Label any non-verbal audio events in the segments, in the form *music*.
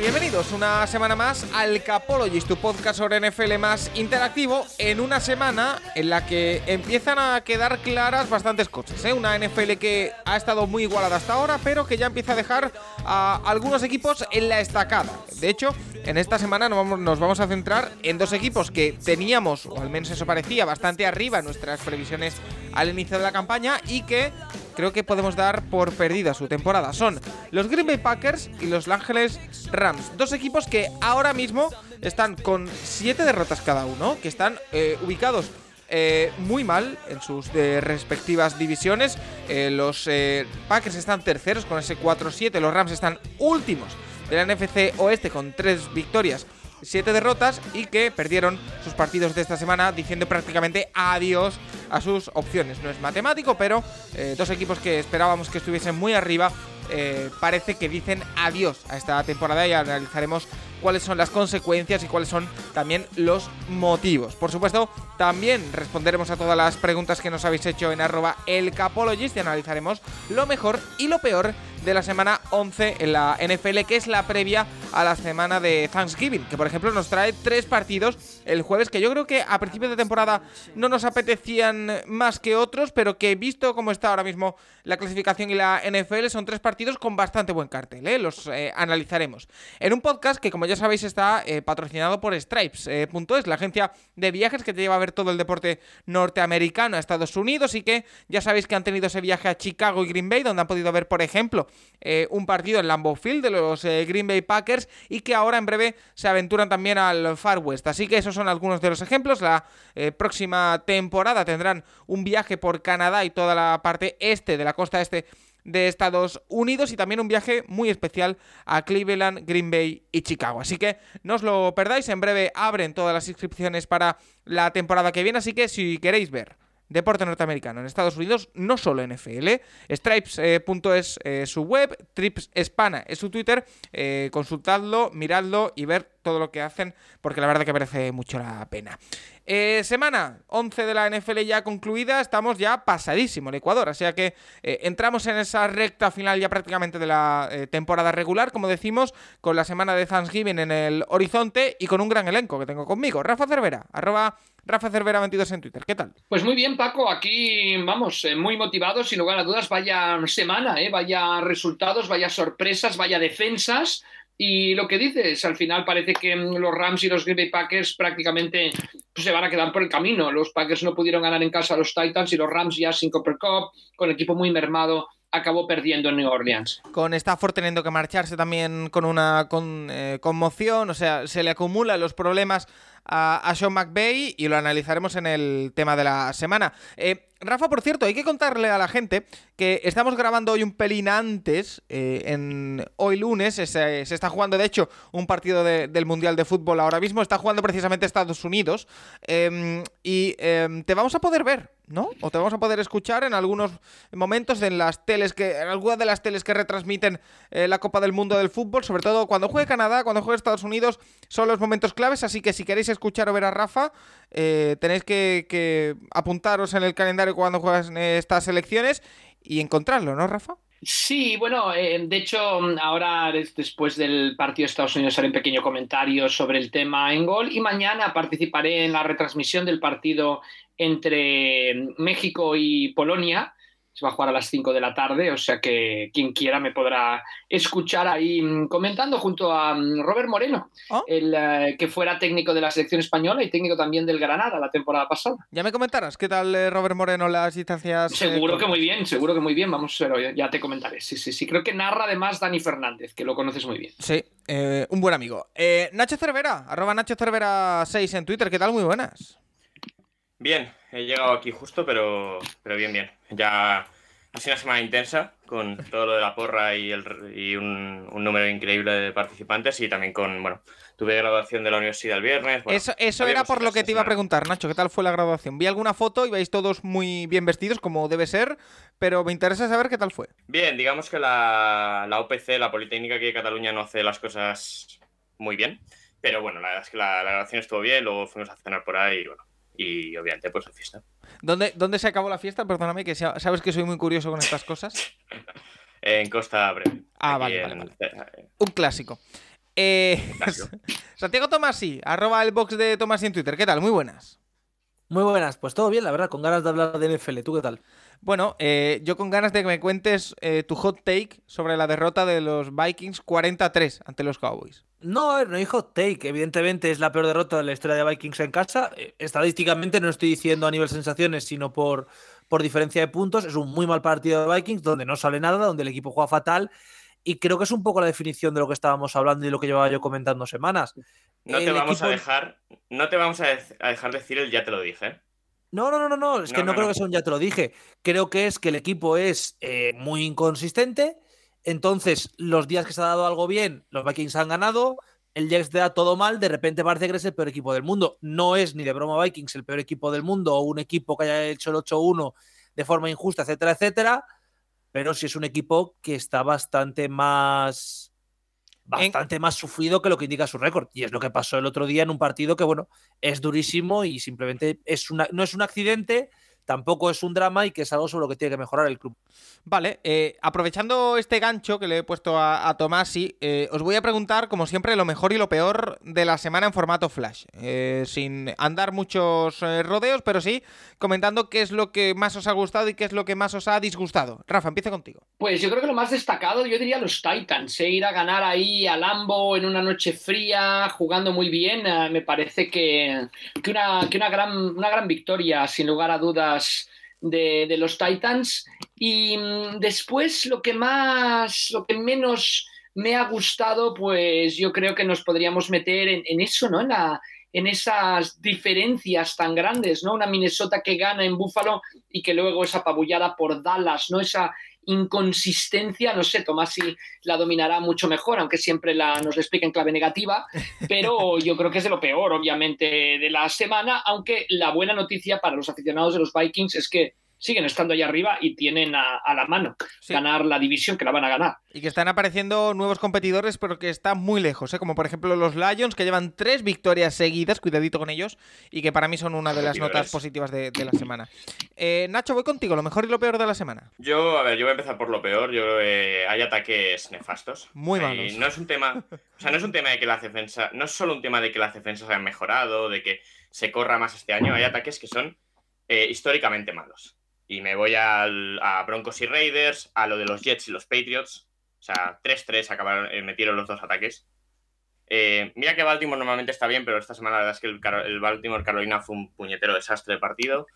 Bienvenidos una semana más al Capologist, tu podcast sobre NFL más interactivo, en una semana en la que empiezan a quedar claras bastantes cosas. ¿eh? Una NFL que ha estado muy igualada hasta ahora, pero que ya empieza a dejar a algunos equipos en la estacada. De hecho, en esta semana nos vamos, nos vamos a centrar en dos equipos que teníamos, o al menos eso parecía, bastante arriba en nuestras previsiones al inicio de la campaña y que creo que podemos dar por perdida su temporada. Son los Green Bay Packers y los Ángeles Rams. Dos equipos que ahora mismo están con siete derrotas cada uno, que están eh, ubicados eh, muy mal en sus respectivas divisiones. Eh, los Packers están terceros con ese 4-7, los Rams están últimos de la NFC Oeste con tres victorias. Siete derrotas y que perdieron sus partidos de esta semana diciendo prácticamente adiós a sus opciones. No es matemático, pero eh, dos equipos que esperábamos que estuviesen muy arriba eh, parece que dicen adiós a esta temporada y analizaremos cuáles son las consecuencias y cuáles son también los motivos. Por supuesto, también responderemos a todas las preguntas que nos habéis hecho en arroba elcapologist y analizaremos lo mejor y lo peor de la semana 11 en la NFL, que es la previa a la semana de Thanksgiving, que por ejemplo nos trae tres partidos el jueves, que yo creo que a principios de temporada no nos apetecían más que otros, pero que visto cómo está ahora mismo la clasificación y la NFL, son tres partidos con bastante buen cartel, ¿eh? los eh, analizaremos. En un podcast que como ya sabéis está eh, patrocinado por Stripes.es, la agencia de viajes que te lleva a ver todo el deporte norteamericano a Estados Unidos y que ya sabéis que han tenido ese viaje a Chicago y Green Bay, donde han podido ver, por ejemplo, un partido en Lambeau Field de los Green Bay Packers y que ahora en breve se aventuran también al Far West. Así que esos son algunos de los ejemplos. La próxima temporada tendrán un viaje por Canadá y toda la parte este de la costa este de Estados Unidos y también un viaje muy especial a Cleveland, Green Bay y Chicago. Así que no os lo perdáis, en breve abren todas las inscripciones para la temporada que viene, así que si queréis ver deporte norteamericano en Estados Unidos, no solo NFL. Stripes.es eh, su web, Trips Hispana es su Twitter. eh, consultadlo, miradlo y ver todo lo que hacen, porque la verdad que merece mucho la pena. Eh, semana 11 de la NFL ya concluida, estamos ya pasadísimo el Ecuador, o sea que eh, entramos en esa recta final ya prácticamente de la eh, temporada regular, como decimos, con la semana de Thanksgiving en el horizonte y con un gran elenco que tengo conmigo. Rafa Cervera, arroba Rafa Cervera 22 en Twitter. ¿Qué tal? Pues muy bien, Paco, aquí vamos, muy motivados, sin lugar a dudas, vaya semana, vaya resultados, vaya sorpresas, vaya defensas. Y lo que dices, al final parece que mm, los Rams y los Green Bay Packers prácticamente pues, se van a quedar por el camino. Los Packers no pudieron ganar en casa a los Titans y los Rams ya sin Copper Cup, con equipo muy mermado, acabó perdiendo en New Orleans. Con Stafford teniendo que marcharse también con una con, eh, conmoción, o sea, se le acumulan los problemas a, a Sean McVay y lo analizaremos en el tema de la semana. Eh, Rafa, por cierto, hay que contarle a la gente que estamos grabando hoy un pelín antes, eh, en hoy lunes, se, se está jugando de hecho un partido de- del Mundial de Fútbol ahora mismo, está jugando precisamente Estados Unidos eh, y eh, te vamos a poder ver, ¿no? O te vamos a poder escuchar en algunos momentos en las teles que, en algunas de las teles que retransmiten eh, la Copa del Mundo del Fútbol, sobre todo cuando juegue Canadá, cuando juegue Estados Unidos, son los momentos claves, así que si queréis escuchar o ver a Rafa, eh, tenéis que apuntaros en el calendario cuando juegas estas elecciones y encontrarlo, ¿no, Rafa? Sí, bueno, eh, de hecho, ahora des- después del partido de Estados Unidos haré un pequeño comentario sobre el tema en gol y mañana participaré en la retransmisión del partido entre México y Polonia. Se va a jugar a las 5 de la tarde, o sea que quien quiera me podrá escuchar ahí mm, comentando junto a mm, Robert Moreno, Oh. el eh, que fuera técnico de la selección española y técnico también del Granada la temporada pasada. Ya me comentarás, ¿qué tal eh, Robert Moreno las distancias? eh, Seguro que muy bien, seguro que muy bien. Vamos, pero ya- ya te comentaré. Sí, sí, sí. Creo que narra además Dani Fernández, que lo conoces muy bien. Sí, un buen amigo. Nacho Cervera, arroba Nacho Cervera 6 en Twitter, ¿qué tal? Muy buenas. Bien, he llegado aquí justo, pero, pero bien, bien. Ya ha sido una semana intensa con todo lo de la porra y, el, y un, un número increíble de participantes y también con, bueno, tuve graduación de la universidad el viernes. bueno, eso eso era por lo que te iba a preguntar, Nacho. ¿Qué tal fue la graduación? Vi alguna foto y vais todos muy bien vestidos, como debe ser, pero me interesa saber qué tal fue. Bien, digamos que la, la OPC, la Politécnica aquí de Cataluña, no hace las cosas muy bien. Pero bueno, la verdad es que la, la grabación estuvo bien, luego fuimos a cenar por ahí y bueno. Y obviamente, pues a fiesta. ¿Dónde, ¿Dónde se acabó la fiesta? Perdóname, que sa- sabes que soy muy curioso con estas cosas. *laughs* En Costa Breve. Ah, vale, en- vale, Un clásico. Eh, Clásico. *laughs* Santiago Tomasi, arroba el box de Tomasi en Twitter. ¿Qué tal? Muy buenas. Muy buenas, pues todo bien, la verdad, con ganas de hablar de NFL. ¿Tú qué tal? Bueno, eh, yo con ganas de que me cuentes eh, tu hot take sobre la derrota de los Vikings 43 ante los Cowboys. No, a ver, no hot take. Evidentemente es la peor derrota de la historia de Vikings en casa. Eh, Estadísticamente no estoy diciendo a nivel sensaciones, sino por, por diferencia de puntos. Es un muy mal partido de Vikings donde no sale nada, donde el equipo juega fatal. Y creo que es un poco la definición de lo que estábamos hablando y lo que llevaba yo comentando semanas. No te vamos a dejar, no te vamos a, de- a dejar decir el ya te lo dije. No, no, no, no, no, es que No, no, no, creo no. que sea un ya te lo dije. Creo que es que el equipo es eh, muy inconsistente. Entonces, los días que se ha dado algo bien, los Vikings han ganado. El Jets te da todo mal, de repente parece que eres el peor equipo del mundo. No es ni de broma Vikings el peor equipo del mundo o un equipo que haya hecho el 8-1 de forma injusta, etcétera, etcétera. Pero sí es un equipo que está bastante más. Bastante más sufrido que lo que indica su récord. Y es lo que pasó el otro día en un partido que, bueno, es durísimo y simplemente es una, no es un accidente, tampoco es un drama y que es algo sobre lo que tiene que mejorar el club. Vale, eh, aprovechando este gancho que le he puesto a, a Tomasi, eh, os voy a preguntar, como siempre, lo mejor y lo peor de la semana en formato flash. Eh, sin andar muchos eh, rodeos, pero sí comentando qué es lo que más os ha gustado y qué es lo que más os ha disgustado. Rafa, empieza contigo. Pues yo creo que lo más destacado, yo diría los Titans, ¿eh? ir a ganar ahí a Lambo en una noche fría, jugando muy bien, eh, me parece que, que, una, que una, gran, una gran victoria, sin lugar a dudas, de, los Titans. Y mm, después lo que más, lo que menos me ha gustado, pues yo creo que nos podríamos meter en, en eso, ¿no? En la, en esas diferencias tan grandes, ¿no? Una Minnesota que gana en Buffalo y que luego es apabullada por Dallas, ¿no? Esa inconsistencia, no sé, Tomasi la dominará mucho mejor, aunque siempre la, nos la explica en clave negativa, pero yo creo que es de lo peor, obviamente, de la semana, aunque la buena noticia para los aficionados de los Vikings es que siguen estando ahí arriba y tienen a, a la mano Sí. ganar la división que la van a ganar. Y que están apareciendo nuevos competidores, pero que están muy lejos, ¿eh? como por ejemplo los Lions, que llevan tres victorias seguidas, cuidadito con ellos, y que para mí son una de las notas positivas de, de la semana. Eh, Nacho, voy contigo, lo mejor y lo peor de la semana. Yo, a ver, yo voy a empezar por lo peor. Yo creo que hay ataques nefastos. Muy Y malos. no es un tema, o sea, no es un tema de que las defensas, no es solo un tema de que las defensas hayan mejorado, de que se corra más este año. Hay ataques que son eh, históricamente malos. Y me voy al- a Broncos y Raiders, a lo de los Jets y los Patriots. O sea, 3-3 acabaron, eh, metieron los dos ataques. Eh, mira que Baltimore normalmente está bien, pero esta semana la verdad es que el, Baltimore Carolina fue un puñetero desastre de partido.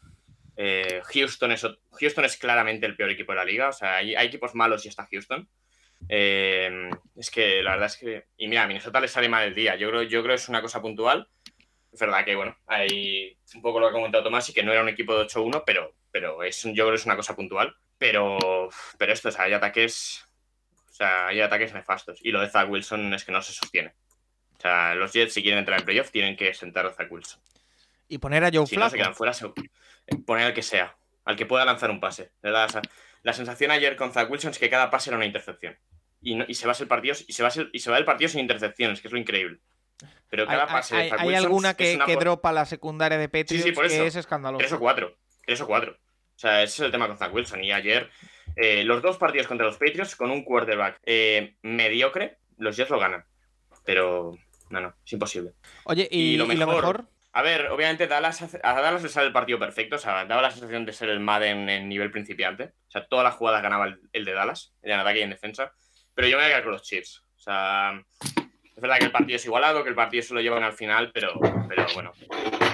Eh, Houston, es, Houston es claramente el peor equipo de la liga. O sea, hay, hay equipos malos y está Houston. Es que la verdad es que. Y mira, a Minnesota le sale mal el día. Yo creo, yo creo que es una cosa puntual. Es verdad que, bueno, hay un poco lo que ha comentado Tomás y que no era un equipo de 8-1, pero, pero es, un- yo creo que es una cosa puntual. Pero, pero esto, o sea, hay ataques. O sea, hay ataques nefastos. Y lo de Zach Wilson es que no se sostiene. O sea, los Jets, si quieren entrar en playoff, tienen que sentar a Zach Wilson. Y poner a Joe Si no se quedan fuera, se- poner al que sea, al que pueda lanzar un pase. La sensación ayer con Zach Wilson es que cada pase era una intercepción. Y, no- y se va el partido y se va el- y se va el partido sin intercepciones, que es lo increíble. Pero Hay, cada pase hay- de Zach hay Wilson alguna es que, una que dropa la secundaria de Patriots por que es escandaloso. tres o cuatro, tres o cuatro. O sea, ese es el tema con Zach Wilson. Y ayer, eh, los dos partidos contra los Patriots con un quarterback eh, mediocre, los Jets lo ganan. Pero no, no, es imposible. Oye, y, y lo y lo mejor- mejor, A ver, obviamente Dallas, hace- a Dallas le sale el partido perfecto, o sea, daba la sensación de ser el Madden en nivel principiante. O sea, todas las jugadas ganaba el, el de Dallas, en ataque y en defensa. Pero yo me voy a quedar con los Chiefs. O sea, es verdad que el partido es igualado, que el partido se lo llevan al final, pero, pero bueno,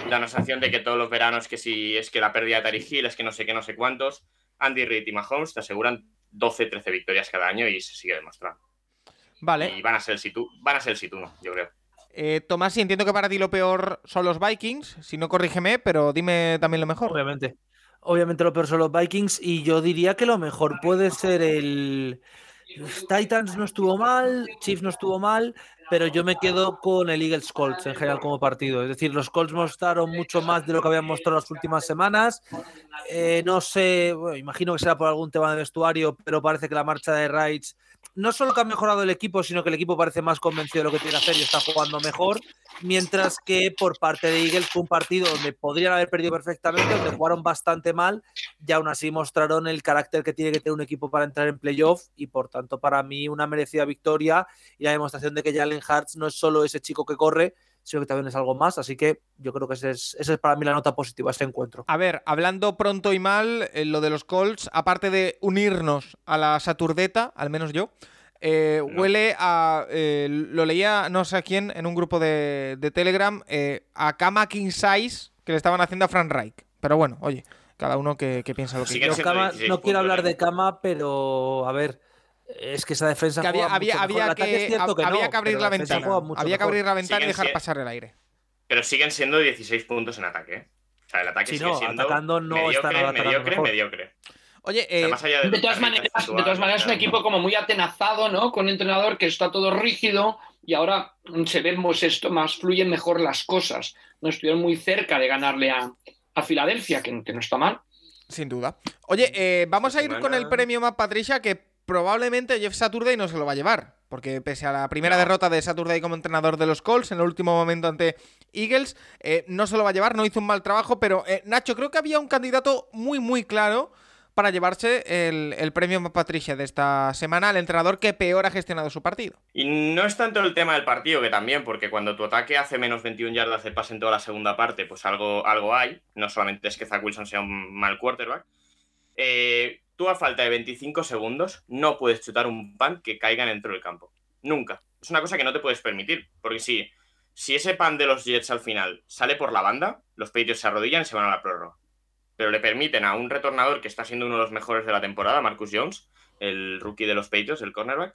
da la sensación de que todos los veranos que si es que la pérdida de Tariq Hill, es que no sé qué, no sé cuántos, Andy Reid y Mahomes te aseguran 12, 13 victorias cada año y se sigue demostrando. vale. Y van a ser el situ, van a ser el situ, no, yo creo. Eh, Tomás, sí, entiendo que para ti lo peor son los Vikings. Si no, corrígeme, pero dime también lo mejor. Obviamente. Obviamente lo peor son los Vikings y yo diría que lo mejor puede ser el... Titans no estuvo mal, Chiefs no estuvo mal, pero yo me quedo con el Eagles Colts en general como partido. Es decir, los Colts mostraron mucho más de lo que habían mostrado las últimas semanas. Eh, no sé, bueno, imagino que será por algún tema de vestuario, pero parece que la marcha de Rights no solo que ha mejorado el equipo, sino que el equipo parece más convencido de lo que tiene que hacer y está jugando mejor. Mientras que por parte de Eagles fue un partido donde podrían haber perdido perfectamente, donde jugaron bastante mal y aún así mostraron el carácter que tiene que tener un equipo para entrar en playoff y por tanto para mí una merecida victoria y la demostración de que Jalen Hartz no es solo ese chico que corre, sino que también es algo más. Así que yo creo que esa es, esa es para mí la nota positiva de este encuentro. A ver, hablando pronto y mal, eh, lo de los Colts, aparte de unirnos a la Saturdeta, al menos yo, eh, huele a. eh, lo leía no sé a quién en un grupo de, de Telegram, eh, a Kama King Size que le estaban haciendo a Frank Reich. Pero bueno, oye, cada uno que, que piensa lo que 16 no quiero hablar de Kama, pero a ver, es que esa defensa Que había, juega había, mucho mejor. El había, es que, cierto que había no, que abrir la ventana. Había que abrir la ventana y dejar si- pasar el aire. Pero siguen siendo 16 puntos en ataque. ¿eh? O sea, el ataque Sí, sigue no, siendo atacando no mediocre, están mediocre, mejor. mediocre. Oye, O sea, eh, más allá de, De todas maneras, de todas maneras es un equipo como muy atenazado, ¿no? Con un entrenador que está todo rígido y ahora se vemos esto más, fluyen mejor las cosas. No estuvieron muy cerca de ganarle a, a Filadelfia, que, que no está mal. sin duda. Oye, eh, vamos a ir con el premio más Patricia, que probablemente Jeff Saturday no se lo va a llevar. Porque pese a la primera derrota de Saturday como entrenador de los Colts en el último momento ante Eagles, eh, no se lo va a llevar, no hizo un mal trabajo. Pero eh, Nacho, creo que había un candidato muy, muy claro para llevarse el, el premio Patricia de esta semana al entrenador que peor ha gestionado su partido. Y no es tanto el tema del partido, que también, porque cuando tu ataque hace menos 21 yardas de pase en toda la segunda parte, pues algo, algo hay. No solamente es que Zach Wilson sea un mal quarterback. Eh, tú a falta de 25 segundos no puedes chutar un pan que caiga dentro del campo. Nunca. Es una cosa que no te puedes permitir. Porque si, si ese pan de los Jets al final sale por la banda, los Patriots se arrodillan y se van a la prórroga. Pero le permiten a un retornador que está siendo uno de los mejores de la temporada, Marcus Jones, el rookie de los Patriots, el cornerback,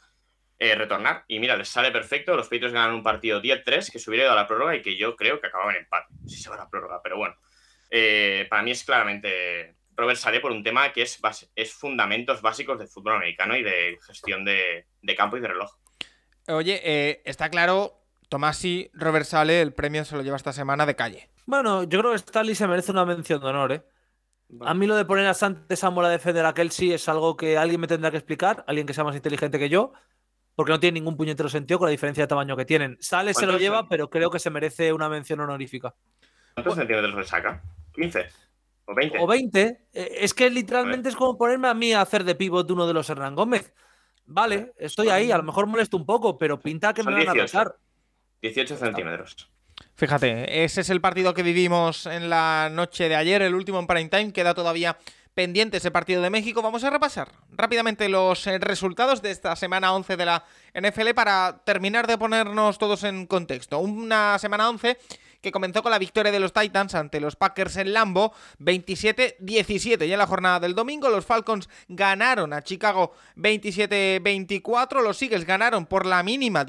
eh, retornar. Y mira, les sale perfecto. Los Patriots ganan un partido 10-3 que se hubiera ido a la prórroga y que yo creo que acababa en empate. Si se va a la prórroga, pero bueno. Eh, para mí es claramente Robert Saleh por un tema que es, es fundamentos básicos del fútbol americano y de gestión de, de campo y de reloj. Oye, eh, está claro, Tomasi, Robert Sale, el premio se lo lleva esta semana de calle. Bueno, yo creo que Stanley se merece una mención de honor, ¿eh? A mí lo de poner a Sante Samuel a defender a Kelsey es algo que alguien me tendrá que explicar, alguien que sea más inteligente que yo, porque no tiene ningún puñetero sentido con la diferencia de tamaño que tienen. Sale se lo ¿Cuántos lleva, son? pero creo que se merece una mención honorífica. ¿Cuántos centímetros le saca? ¿15? ¿O 20? O 20. eh, Es que literalmente es como ponerme a mí a hacer de pivot uno de los Hernán Gómez. Vale, estoy ahí, a lo mejor molesto un poco, pero pinta que me van a 18. arrasar. 18 centímetros. Fíjate, ese es el partido que vivimos en la noche de ayer, el último en prime time. Queda todavía pendiente ese partido de México. Vamos a repasar rápidamente los eh, resultados de esta semana 11 de la NFL para terminar de ponernos todos en contexto. Una semana 11 que comenzó con la victoria de los Titans ante los Packers en Lambo 27-17. Y en la jornada del domingo los Falcons ganaron a Chicago 27-24. Los Eagles ganaron por la mínima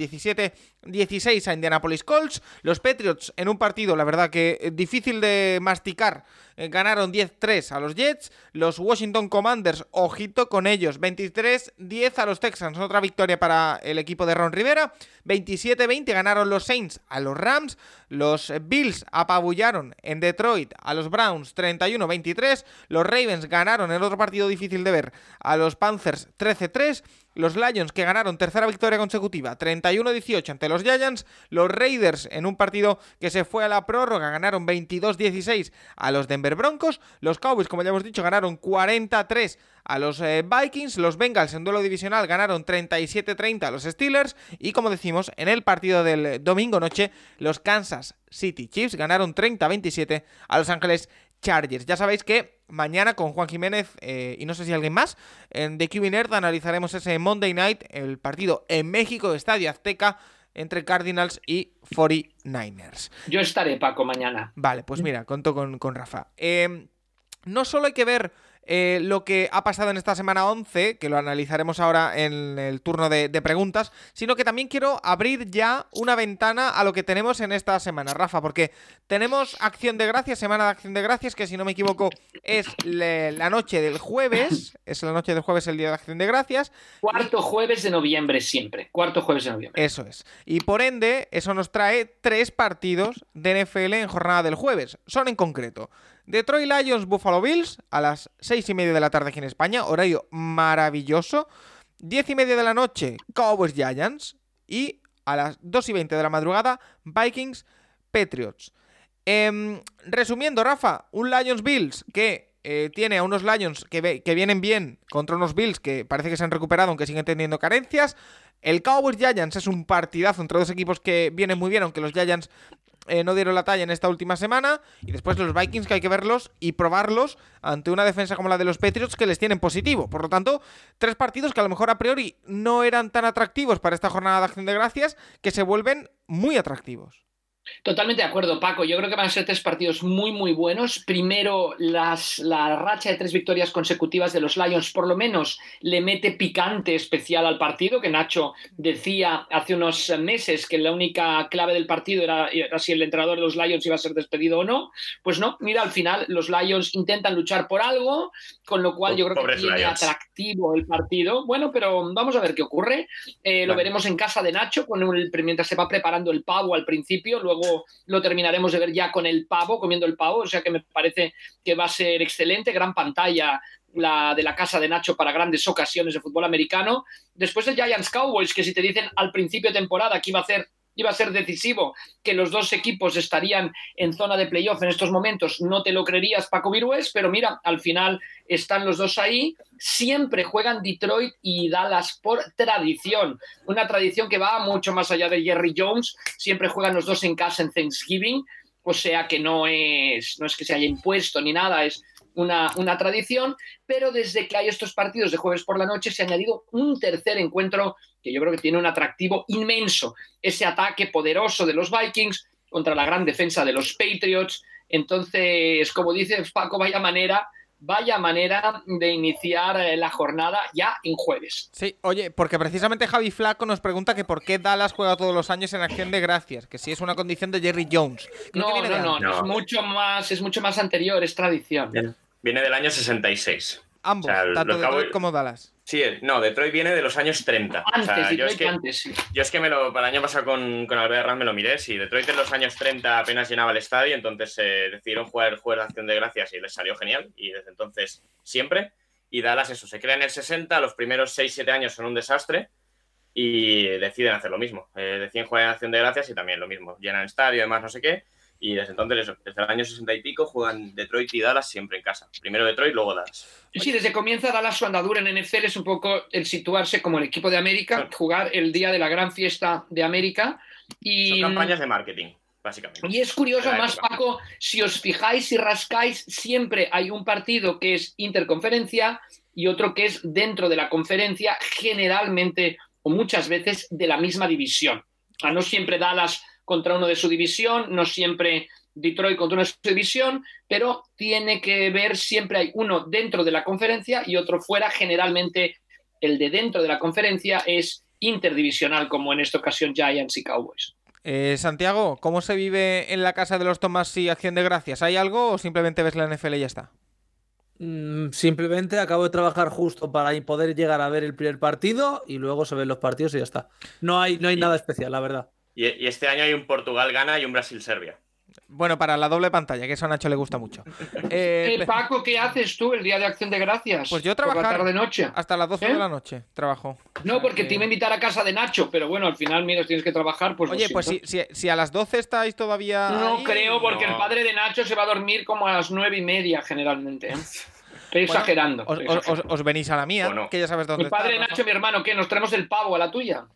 17-16 a Indianapolis Colts. Los Patriots en un partido, la verdad que eh, difícil de masticar, eh, ganaron 10-3 a los Jets. Los Washington Commanders, ojito con ellos, 23-10 a los Texans. Otra victoria para el equipo de Ron Rivera. 27-20 ganaron los Saints a los Rams. Los Bills apabullaron en Detroit a los Browns 31-23. Los Ravens ganaron en otro partido difícil de ver a los Panthers 13-3. Los Lions que ganaron tercera victoria consecutiva 31-18 ante los Giants. Los Raiders en un partido que se fue a la prórroga ganaron 22-16 a los Denver Broncos. Los Cowboys, como ya hemos dicho, ganaron 43 a los eh, Vikings. Los Bengals en duelo divisional ganaron 37-30 a los Steelers. Y como decimos, en el partido del domingo noche, los Kansas City Chiefs ganaron 30-27 a Los Ángeles Chargers. Ya sabéis que mañana con Juan Jiménez eh, y no sé si alguien más, en The QB Nerd analizaremos ese Monday Night, el partido en México, Estadio Azteca, entre Cardinals y 49ers. Yo estaré, Paco, mañana. Vale, pues mira, conto con, con Rafa. Eh, no solo hay que ver eh, lo que ha pasado en esta semana 11, que lo analizaremos ahora en el turno de, de preguntas, sino que también quiero abrir ya una ventana a lo que tenemos en esta semana, Rafa, porque tenemos acción de gracias, semana de acción de gracias, que si no me equivoco es le- la noche del jueves, *clears throat* es la noche del jueves el día de acción de gracias, Cuarto jueves de noviembre siempre. Cuarto jueves de noviembre. Eso es. Y por ende, eso nos trae tres partidos de NFL en jornada del jueves. Son en concreto Detroit Lions Buffalo Bills a las seis y media de la tarde aquí en España, horario maravilloso. Diez y media de la noche Cowboys Giants y a las dos y veinte de la madrugada Vikings Patriots. Em, resumiendo, Rafa, un Lions Bills que eh, tiene a unos Lions que, que vienen bien contra unos Bills que parece que se han recuperado aunque siguen teniendo carencias. El Cowboys Giants es un partidazo entre dos equipos que vienen muy bien, aunque los Giants eh, no dieron la talla en esta última semana. Y después los Vikings que hay que verlos y probarlos ante una defensa como la de los Patriots que les tienen positivo. Por lo tanto, tres partidos que a lo mejor a priori no eran tan atractivos para esta jornada de acción de gracias que se vuelven muy atractivos. Totalmente de acuerdo, Paco. Yo creo que van a ser tres partidos muy, muy buenos. Primero, las, la racha de tres victorias consecutivas de los Lions, por lo menos, le mete picante especial al partido, que Nacho decía hace unos meses que la única clave del partido era, era si el entrenador de los Lions iba a ser despedido o no. Pues no, mira, al final los Lions intentan luchar por algo, con lo cual yo creo que tiene Lions. atractivo el partido. Bueno, pero vamos a ver qué ocurre. Eh, Lo veremos en casa de Nacho, con el, mientras se va preparando el pavo al principio, luego lo terminaremos de ver ya con el pavo, comiendo el pavo, o sea que me parece que va a ser excelente, gran pantalla la de la casa de Nacho para grandes ocasiones de fútbol americano. Después el Giants Cowboys, que si te dicen al principio de temporada que iba a ser iba a ser decisivo, que los dos equipos estarían en zona de playoff en estos momentos, no te lo creerías, Paco Virués, pero mira, al final están los dos ahí. Siempre juegan Detroit y Dallas por tradición, una tradición que va mucho más allá de Jerry Jones. Siempre juegan los dos en casa en Thanksgiving, o sea que no es, no es que se haya impuesto ni nada, es una, una tradición, pero desde que hay estos partidos de jueves por la noche se ha añadido un tercer encuentro que yo creo que tiene un atractivo inmenso, ese ataque poderoso de los Vikings contra la gran defensa de los Patriots. Entonces, como dice Paco, vaya manera, vaya manera de iniciar eh, la jornada ya en jueves. Sí, oye, porque precisamente Javi Flaco nos pregunta que por qué Dallas juega todos los años en acción de gracias, que si es una condición de Jerry Jones. Creo que No, no, no, antes. es No. mucho más, es mucho más anterior, es tradición. Viene del año 66. Ambos, O sea, tanto los Detroit como Dallas. Sí, no, Detroit viene de los años 30. Antes, o sea, yo, es que, antes, sí. yo es que me lo, para el año pasado con, con Albert me lo miré. Sí, Detroit en los años 30 apenas llenaba el estadio, entonces eh, decidieron jugar el juego de acción de gracias y les salió genial. Y desde entonces siempre. Y Dallas, eso, se crea en el 60, los primeros 6-7 años son un desastre y deciden hacer lo mismo. Eh, deciden jugar en acción de gracias y también lo mismo. Llenan estadio, además, no sé qué. Y desde entonces, eso, desde el año 60 y pico, juegan Detroit y Dallas siempre en casa. Primero Detroit, luego Dallas. Sí, desde comienza Dallas su andadura en NFL es un poco el situarse como el equipo de América, Claro. jugar el día de la gran fiesta de América. Y, Son campañas de marketing, básicamente. y es curioso, época. Paco, si os fijáis y rascáis, siempre hay un partido que es interconferencia y otro que es dentro de la conferencia, generalmente o muchas veces de la misma división. O sea, no siempre Dallas contra uno de su división, no siempre Detroit contra una de su división, pero tiene que ver, siempre hay uno dentro de la conferencia y otro fuera. Generalmente el de dentro de la conferencia es interdivisional, como en esta ocasión Giants y Cowboys. Eh, Santiago, ¿cómo se vive en la casa de los Tomás y Acción de Gracias? ¿Hay algo o simplemente ves la NFL y ya está? Mm, Simplemente acabo de trabajar justo para poder llegar a ver el primer partido y luego se ven los partidos y ya está. No hay, no hay Y- nada especial, la verdad. Y, y este año hay un Portugal-Gana y un Brasil-Serbia. Bueno, para la doble pantalla, que eso a Nacho le gusta mucho. *laughs* Eh, Eh, Paco, ¿qué haces tú el día de Acción de Gracias? Pues yo trabajar. la tarde-noche. hasta las 12 ¿Eh? de la noche trabajo. No, porque que- te iba a invitar a casa de Nacho, pero bueno, al final, mira, tienes que trabajar, pues Oye, pues si, si, si a las 12 estáis todavía. No ahí- creo, porque No. el padre de Nacho se va a dormir como a las nueve y media, generalmente. ¿eh? *laughs* Estoy Bueno, exagerando. Os, venís a la mía, no. que ya sabes dónde Mi padre está, Nacho, mi hermano, ¿qué? ¿Nos traemos el pavo a la tuya?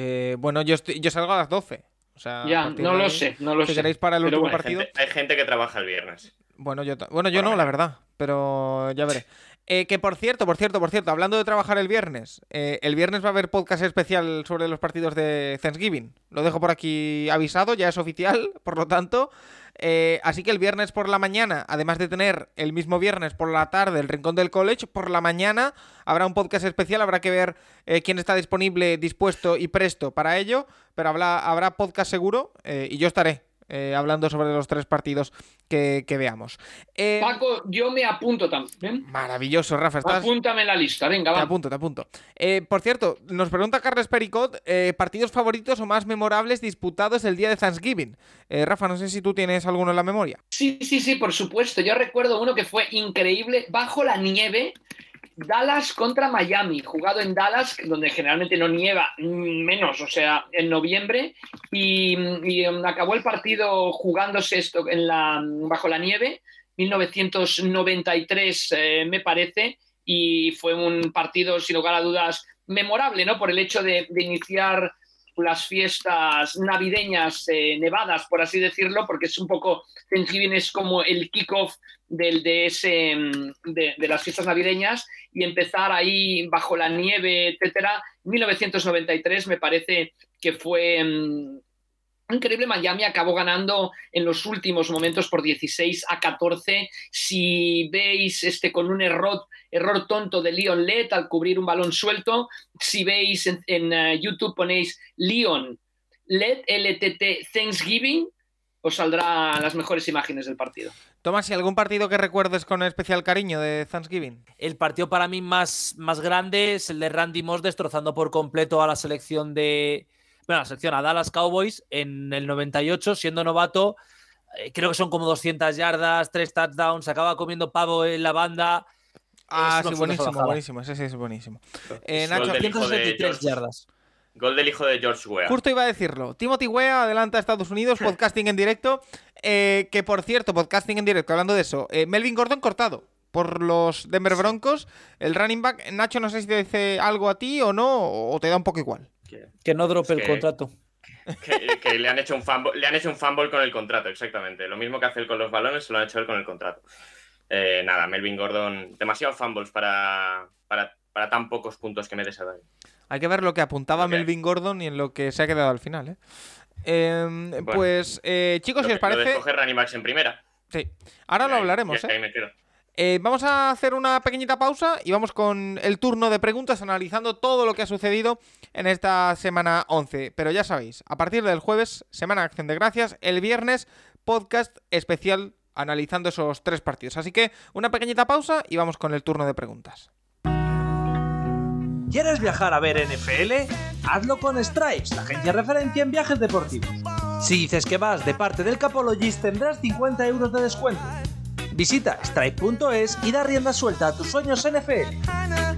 Eh, bueno, yo, estoy- yo salgo a las 12. O sea, ya, no lo ahí, sé, no lo sé. queréis para el Pero último bueno, Hay partido. gente, hay gente que trabaja el viernes. Bueno, yo, bueno, yo Bueno, no, la verdad. Pero ya veré. Eh, que por cierto, por cierto, por cierto, hablando de trabajar el viernes, eh, el viernes va a haber podcast especial sobre los partidos de Thanksgiving. Lo dejo por aquí avisado, ya es oficial, *laughs* por lo tanto. Eh, así que el viernes por la mañana, además de tener el mismo viernes por la tarde el Rincón del College, por la mañana habrá un podcast especial, habrá que ver quién está disponible, dispuesto y presto para ello, pero habrá, habrá podcast seguro y yo estaré eh, hablando sobre los tres partidos que, veamos. Eh, Paco, yo me apunto también. Maravilloso, Rafa. ¿estás? Apúntame la lista, venga, va. Te apunto, te apunto. Eh, por cierto, nos pregunta Carles Pericot, partidos favoritos o más memorables disputados el día de Thanksgiving. Rafa, no sé si tú tienes alguno en la memoria. Sí, sí, sí, por supuesto. Yo recuerdo uno que fue increíble, bajo la nieve, Dallas contra Miami, jugado en Dallas, donde generalmente no nieva menos, o sea, en noviembre, y, um, acabó el partido jugándose esto en la, bajo la nieve, 1993 eh, me parece, y fue un partido sin lugar a dudas memorable, ¿no? Por el hecho de, iniciar las fiestas navideñas eh, nevadas, por así decirlo, porque es un poco, Thanksgiving es como el kickoff del, de, ese, mm, de, las fiestas navideñas y empezar ahí bajo la nieve, etcétera. 1993 me parece que fue mm, increíble. Miami acabó ganando en los últimos momentos por 16 a 14. Si veis este con un error, error tonto de Leon Lett al cubrir un balón suelto, si veis en, eh, YouTube ponéis Leon Lett, LTT Thanksgiving, os saldrán las mejores imágenes del partido. Tomás, ¿y algún partido que recuerdes con especial cariño de Thanksgiving? El partido para mí más, más grande es el de Randy Moss destrozando por completo a la selección de. Bueno, la selección a Dallas Cowboys en el 98, siendo novato. Eh, creo que son como 200 yardas, tres touchdowns, acaba comiendo pavo en la banda. Ah, sí, buenísimo, buenísimo. Ese sí es buenísimo. Eh, Nacho, 173 yardas. Gol del hijo de George Weah. Justo iba a decirlo. Timothy Weah adelanta a Estados Unidos, podcasting en directo. Eh, que por cierto, podcasting en directo, hablando de eso, eh, Melvin Gordon cortado por los Denver Broncos. El running back, Nacho, no sé si te dice algo a ti o no, o te da un poco igual. Que, no drope el contrato. Que, le, han hecho un fumble, le han hecho un fumble con el contrato, exactamente. Lo mismo que hace él con los balones, se lo han hecho él con el contrato. Eh, nada, Melvin Gordon, demasiados fumbles para, para, tan pocos puntos que me des hay que ver lo que apuntaba Melvin Gordon y en lo que se ha quedado al final. ¿eh? Em, pues, eh, chicos, si os parece. Lo de en primera. Sí. Ahora lo hablaremos. ¿eh? ¿Eh? vamos a hacer una pequeñita pausa y vamos con el turno de preguntas analizando todo lo que ha sucedido en esta semana 11. Pero ya sabéis, a partir del jueves, Semana Acción de Gracias, el viernes, podcast especial analizando esos tres partidos. Así que una pequeñita pausa y vamos con el turno de preguntas. ¿Quieres viajar a ver NFL? Hazlo con Stripes, la agencia referencia en viajes deportivos. Si dices que vas de parte del Capologist tendrás 50 euros de descuento. Visita stripe.es y da rienda suelta a tus sueños NFL. Un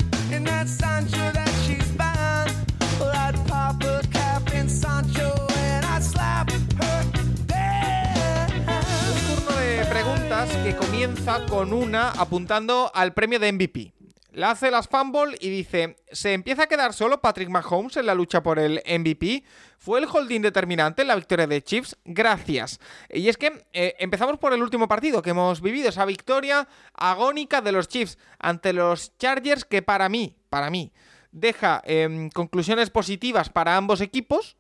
turno de preguntas que comienza con una apuntando al premio de MVP. Le hace las fumble y dice, ¿se empieza a quedar solo Patrick Mahomes en la lucha por el MVP? ¿Fue el holding determinante en la victoria de Chiefs? Gracias. Y es que eh, empezamos por el último partido que hemos vivido, esa victoria agónica de los Chiefs ante los Chargers que para mí, para mí, deja em, conclusiones positivas para ambos equipos.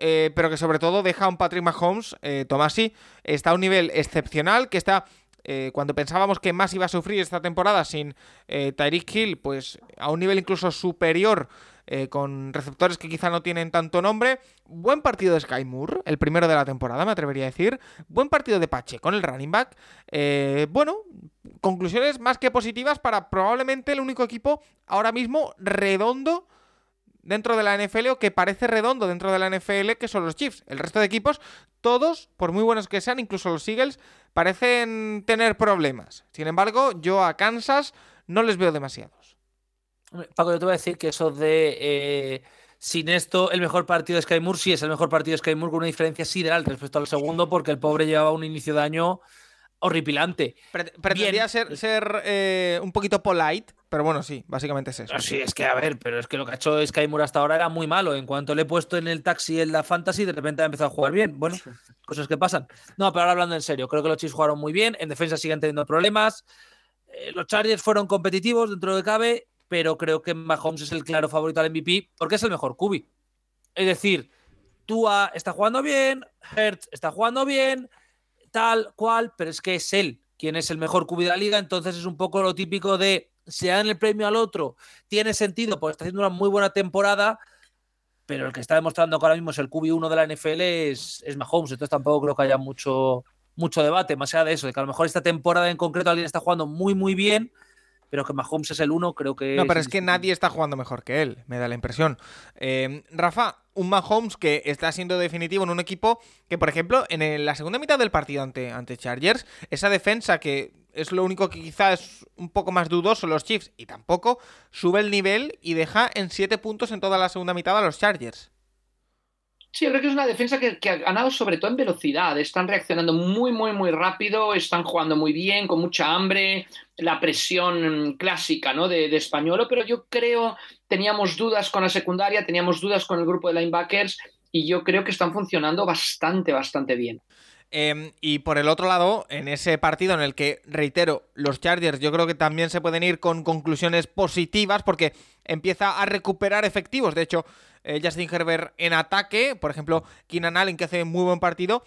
Eh, pero que sobre todo deja a un Patrick Mahomes, eh, Tomasi, está a un nivel excepcional, que está eh, cuando pensábamos que más iba a sufrir esta temporada sin eh, Tyreek Hill, pues a un nivel incluso superior, eh, con receptores que quizá no tienen tanto nombre. Buen partido de Sky Moore, el primero de la temporada, me atrevería a decir. Buen partido de Pache con el running back. bueno, conclusiones más que positivas para probablemente el único equipo ahora mismo redondo dentro de la NFL o que parece redondo dentro de la NFL que son los Chiefs. El resto de equipos, todos, por muy buenos que sean, incluso los Eagles, parecen tener problemas. Sin embargo, yo a Kansas no les veo demasiados. Paco, yo te voy a decir que eso de eh, sin esto, el mejor partido de Sky Moore sí es el mejor partido de Sky Moore con una diferencia sideral respecto al segundo, porque el pobre llevaba un inicio de año horripilante. pretendía ser, ser eh, un poquito polite, pero bueno, sí, básicamente es eso. Ah, sí, es que a ver, pero es que lo que ha hecho Sky Moore hasta ahora era muy malo. En cuanto le he puesto en el taxi en la fantasy, de repente ha empezado a jugar bien. Bueno, cosas que pasan. No, pero ahora hablando en serio, creo que los Chiefs jugaron muy bien. En defensa siguen teniendo problemas. eh, los Chargers fueron competitivos dentro de cabe, pero creo que Mahomes es el claro favorito al MVP porque es el mejor QB. Es decir, Tua está jugando bien, Hertz está jugando bien, tal cual, pero es que es él quien es el mejor QB de la liga, entonces es un poco lo típico de si dan el premio al otro, tiene sentido, porque está haciendo una muy buena temporada, pero el que está demostrando que ahora mismo es el QB1 de la NFL es, es Mahomes, entonces tampoco creo que haya mucho, mucho debate, más allá de eso, de que a lo mejor esta temporada en concreto alguien está jugando muy, muy bien, pero que Mahomes es el uno, creo que. No, pero es que nadie está jugando mejor que él, me da la impresión. Eh, Rafa, un Mahomes que está siendo definitivo en un equipo que, por ejemplo, en la segunda mitad del partido ante, ante Chargers, esa defensa que es lo único que quizá es un poco más dudoso los Chiefs y tampoco sube el nivel y deja en 7 puntos en toda la segunda mitad a los Chargers. Sí, yo creo que es una defensa que, ha ganado sobre todo en velocidad. Están reaccionando muy, muy, muy rápido, están jugando muy bien, con mucha hambre, la presión clásica ¿no? de, de Españolo, pero yo creo, teníamos dudas con la secundaria, teníamos dudas con el grupo de linebackers y yo creo que están funcionando bastante, bastante bien. Em, y por el otro lado, en ese partido en el que, reitero, los Chargers yo creo que también se pueden ir con conclusiones positivas porque empieza a recuperar efectivos. De hecho, eh, Justin Herbert en ataque, por ejemplo, Keenan Allen que hace muy buen partido.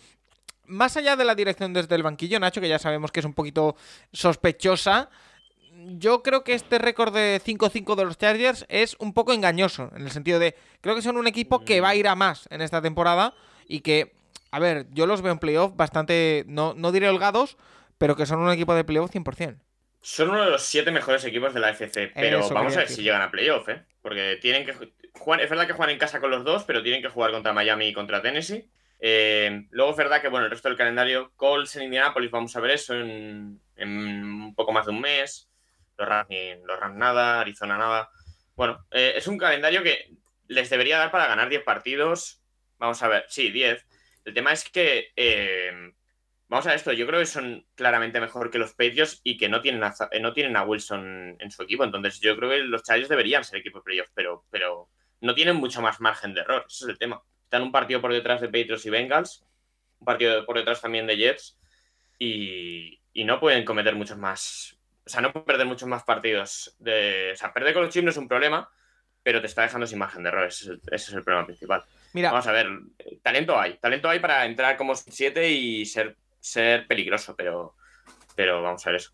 Más allá de la dirección desde el banquillo, Nacho, que ya sabemos que es un poquito sospechosa, yo creo que este récord de 5-5 de los Chargers es un poco engañoso, en el sentido de, creo que son un equipo que va a ir a más en esta temporada y que, a ver, yo los veo en playoff bastante, no, no diré holgados, pero que son un equipo de playoff 100%. Son uno de los siete mejores equipos de la FC, pero vamos a ver si llegan a playoff, ¿eh? Porque tienen que jugar, es verdad que juegan en casa con los dos, pero tienen que jugar contra Miami y contra Tennessee. Eh, luego es verdad que, bueno, el resto del calendario, Colts en Indianapolis, vamos a ver eso en, un poco más de un mes. Los Rams, los Rams nada, Arizona nada. Bueno, eh, es un calendario que les debería dar para ganar 10 partidos. Vamos a ver, sí, 10. El tema es que eh, Vamos a esto, yo creo que son claramente mejor que los Patriots y que no tienen a, no tienen a Wilson en su equipo. Entonces yo creo que los Chargers deberían ser equipo de playoffs, pero, pero no tienen mucho más margen de error. Ese es el tema. Están un partido por detrás de Patriots y Bengals, un partido por detrás también de Jets y, no pueden cometer muchos más. O sea, no pueden perder muchos más partidos. De, o sea, perder con los Chiefs no es un problema, pero te está dejando sin margen de error. Ese es el, problema principal. Mira, Vamos a ver, talento hay. Talento hay para entrar como 7 y ser ser peligroso, pero, pero vamos a ver eso.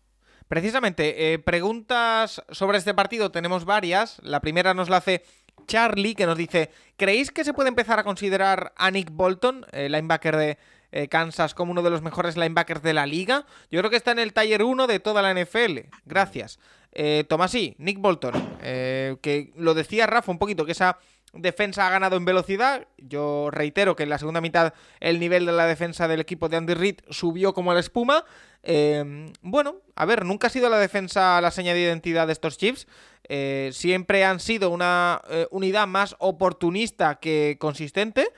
Precisamente, eh, preguntas sobre este partido tenemos varias. La primera nos la hace Charlie, que nos dice: ¿Creéis que se puede empezar a considerar a Nick Bolton, el linebacker de eh, Kansas, como uno de los mejores linebackers de la liga? Yo creo que está en el taller 1 de toda la NFL. Gracias. Eh, Tomasí, Nick Bolton, eh, que lo decía Rafa un poquito, que esa defensa ha ganado en velocidad. Yo reitero que en la segunda mitad el nivel de la defensa del equipo de Andy Reid subió como la espuma. Eh, bueno, a ver, nunca ha sido la defensa la seña de identidad de estos Chiefs. Eh, siempre han sido una eh, unidad más oportunista que consistente.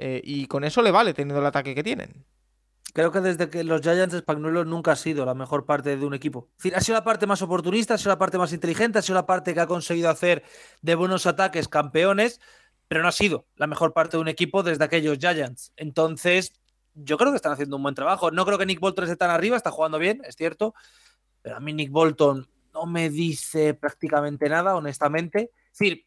y con eso le vale teniendo el ataque que tienen. Creo que desde que los Giants Spagnuolo nunca ha sido la mejor parte de un equipo. ha sido la parte más oportunista, ha sido la parte más inteligente, ha sido la parte que ha conseguido hacer de buenos ataques campeones, pero no ha sido la mejor parte de un equipo desde aquellos Giants. Entonces, yo creo que están haciendo un buen trabajo. No creo que Nick Bolton esté tan arriba, está jugando bien, es cierto, pero a mí Nick Bolton no me dice prácticamente nada, honestamente. Es decir,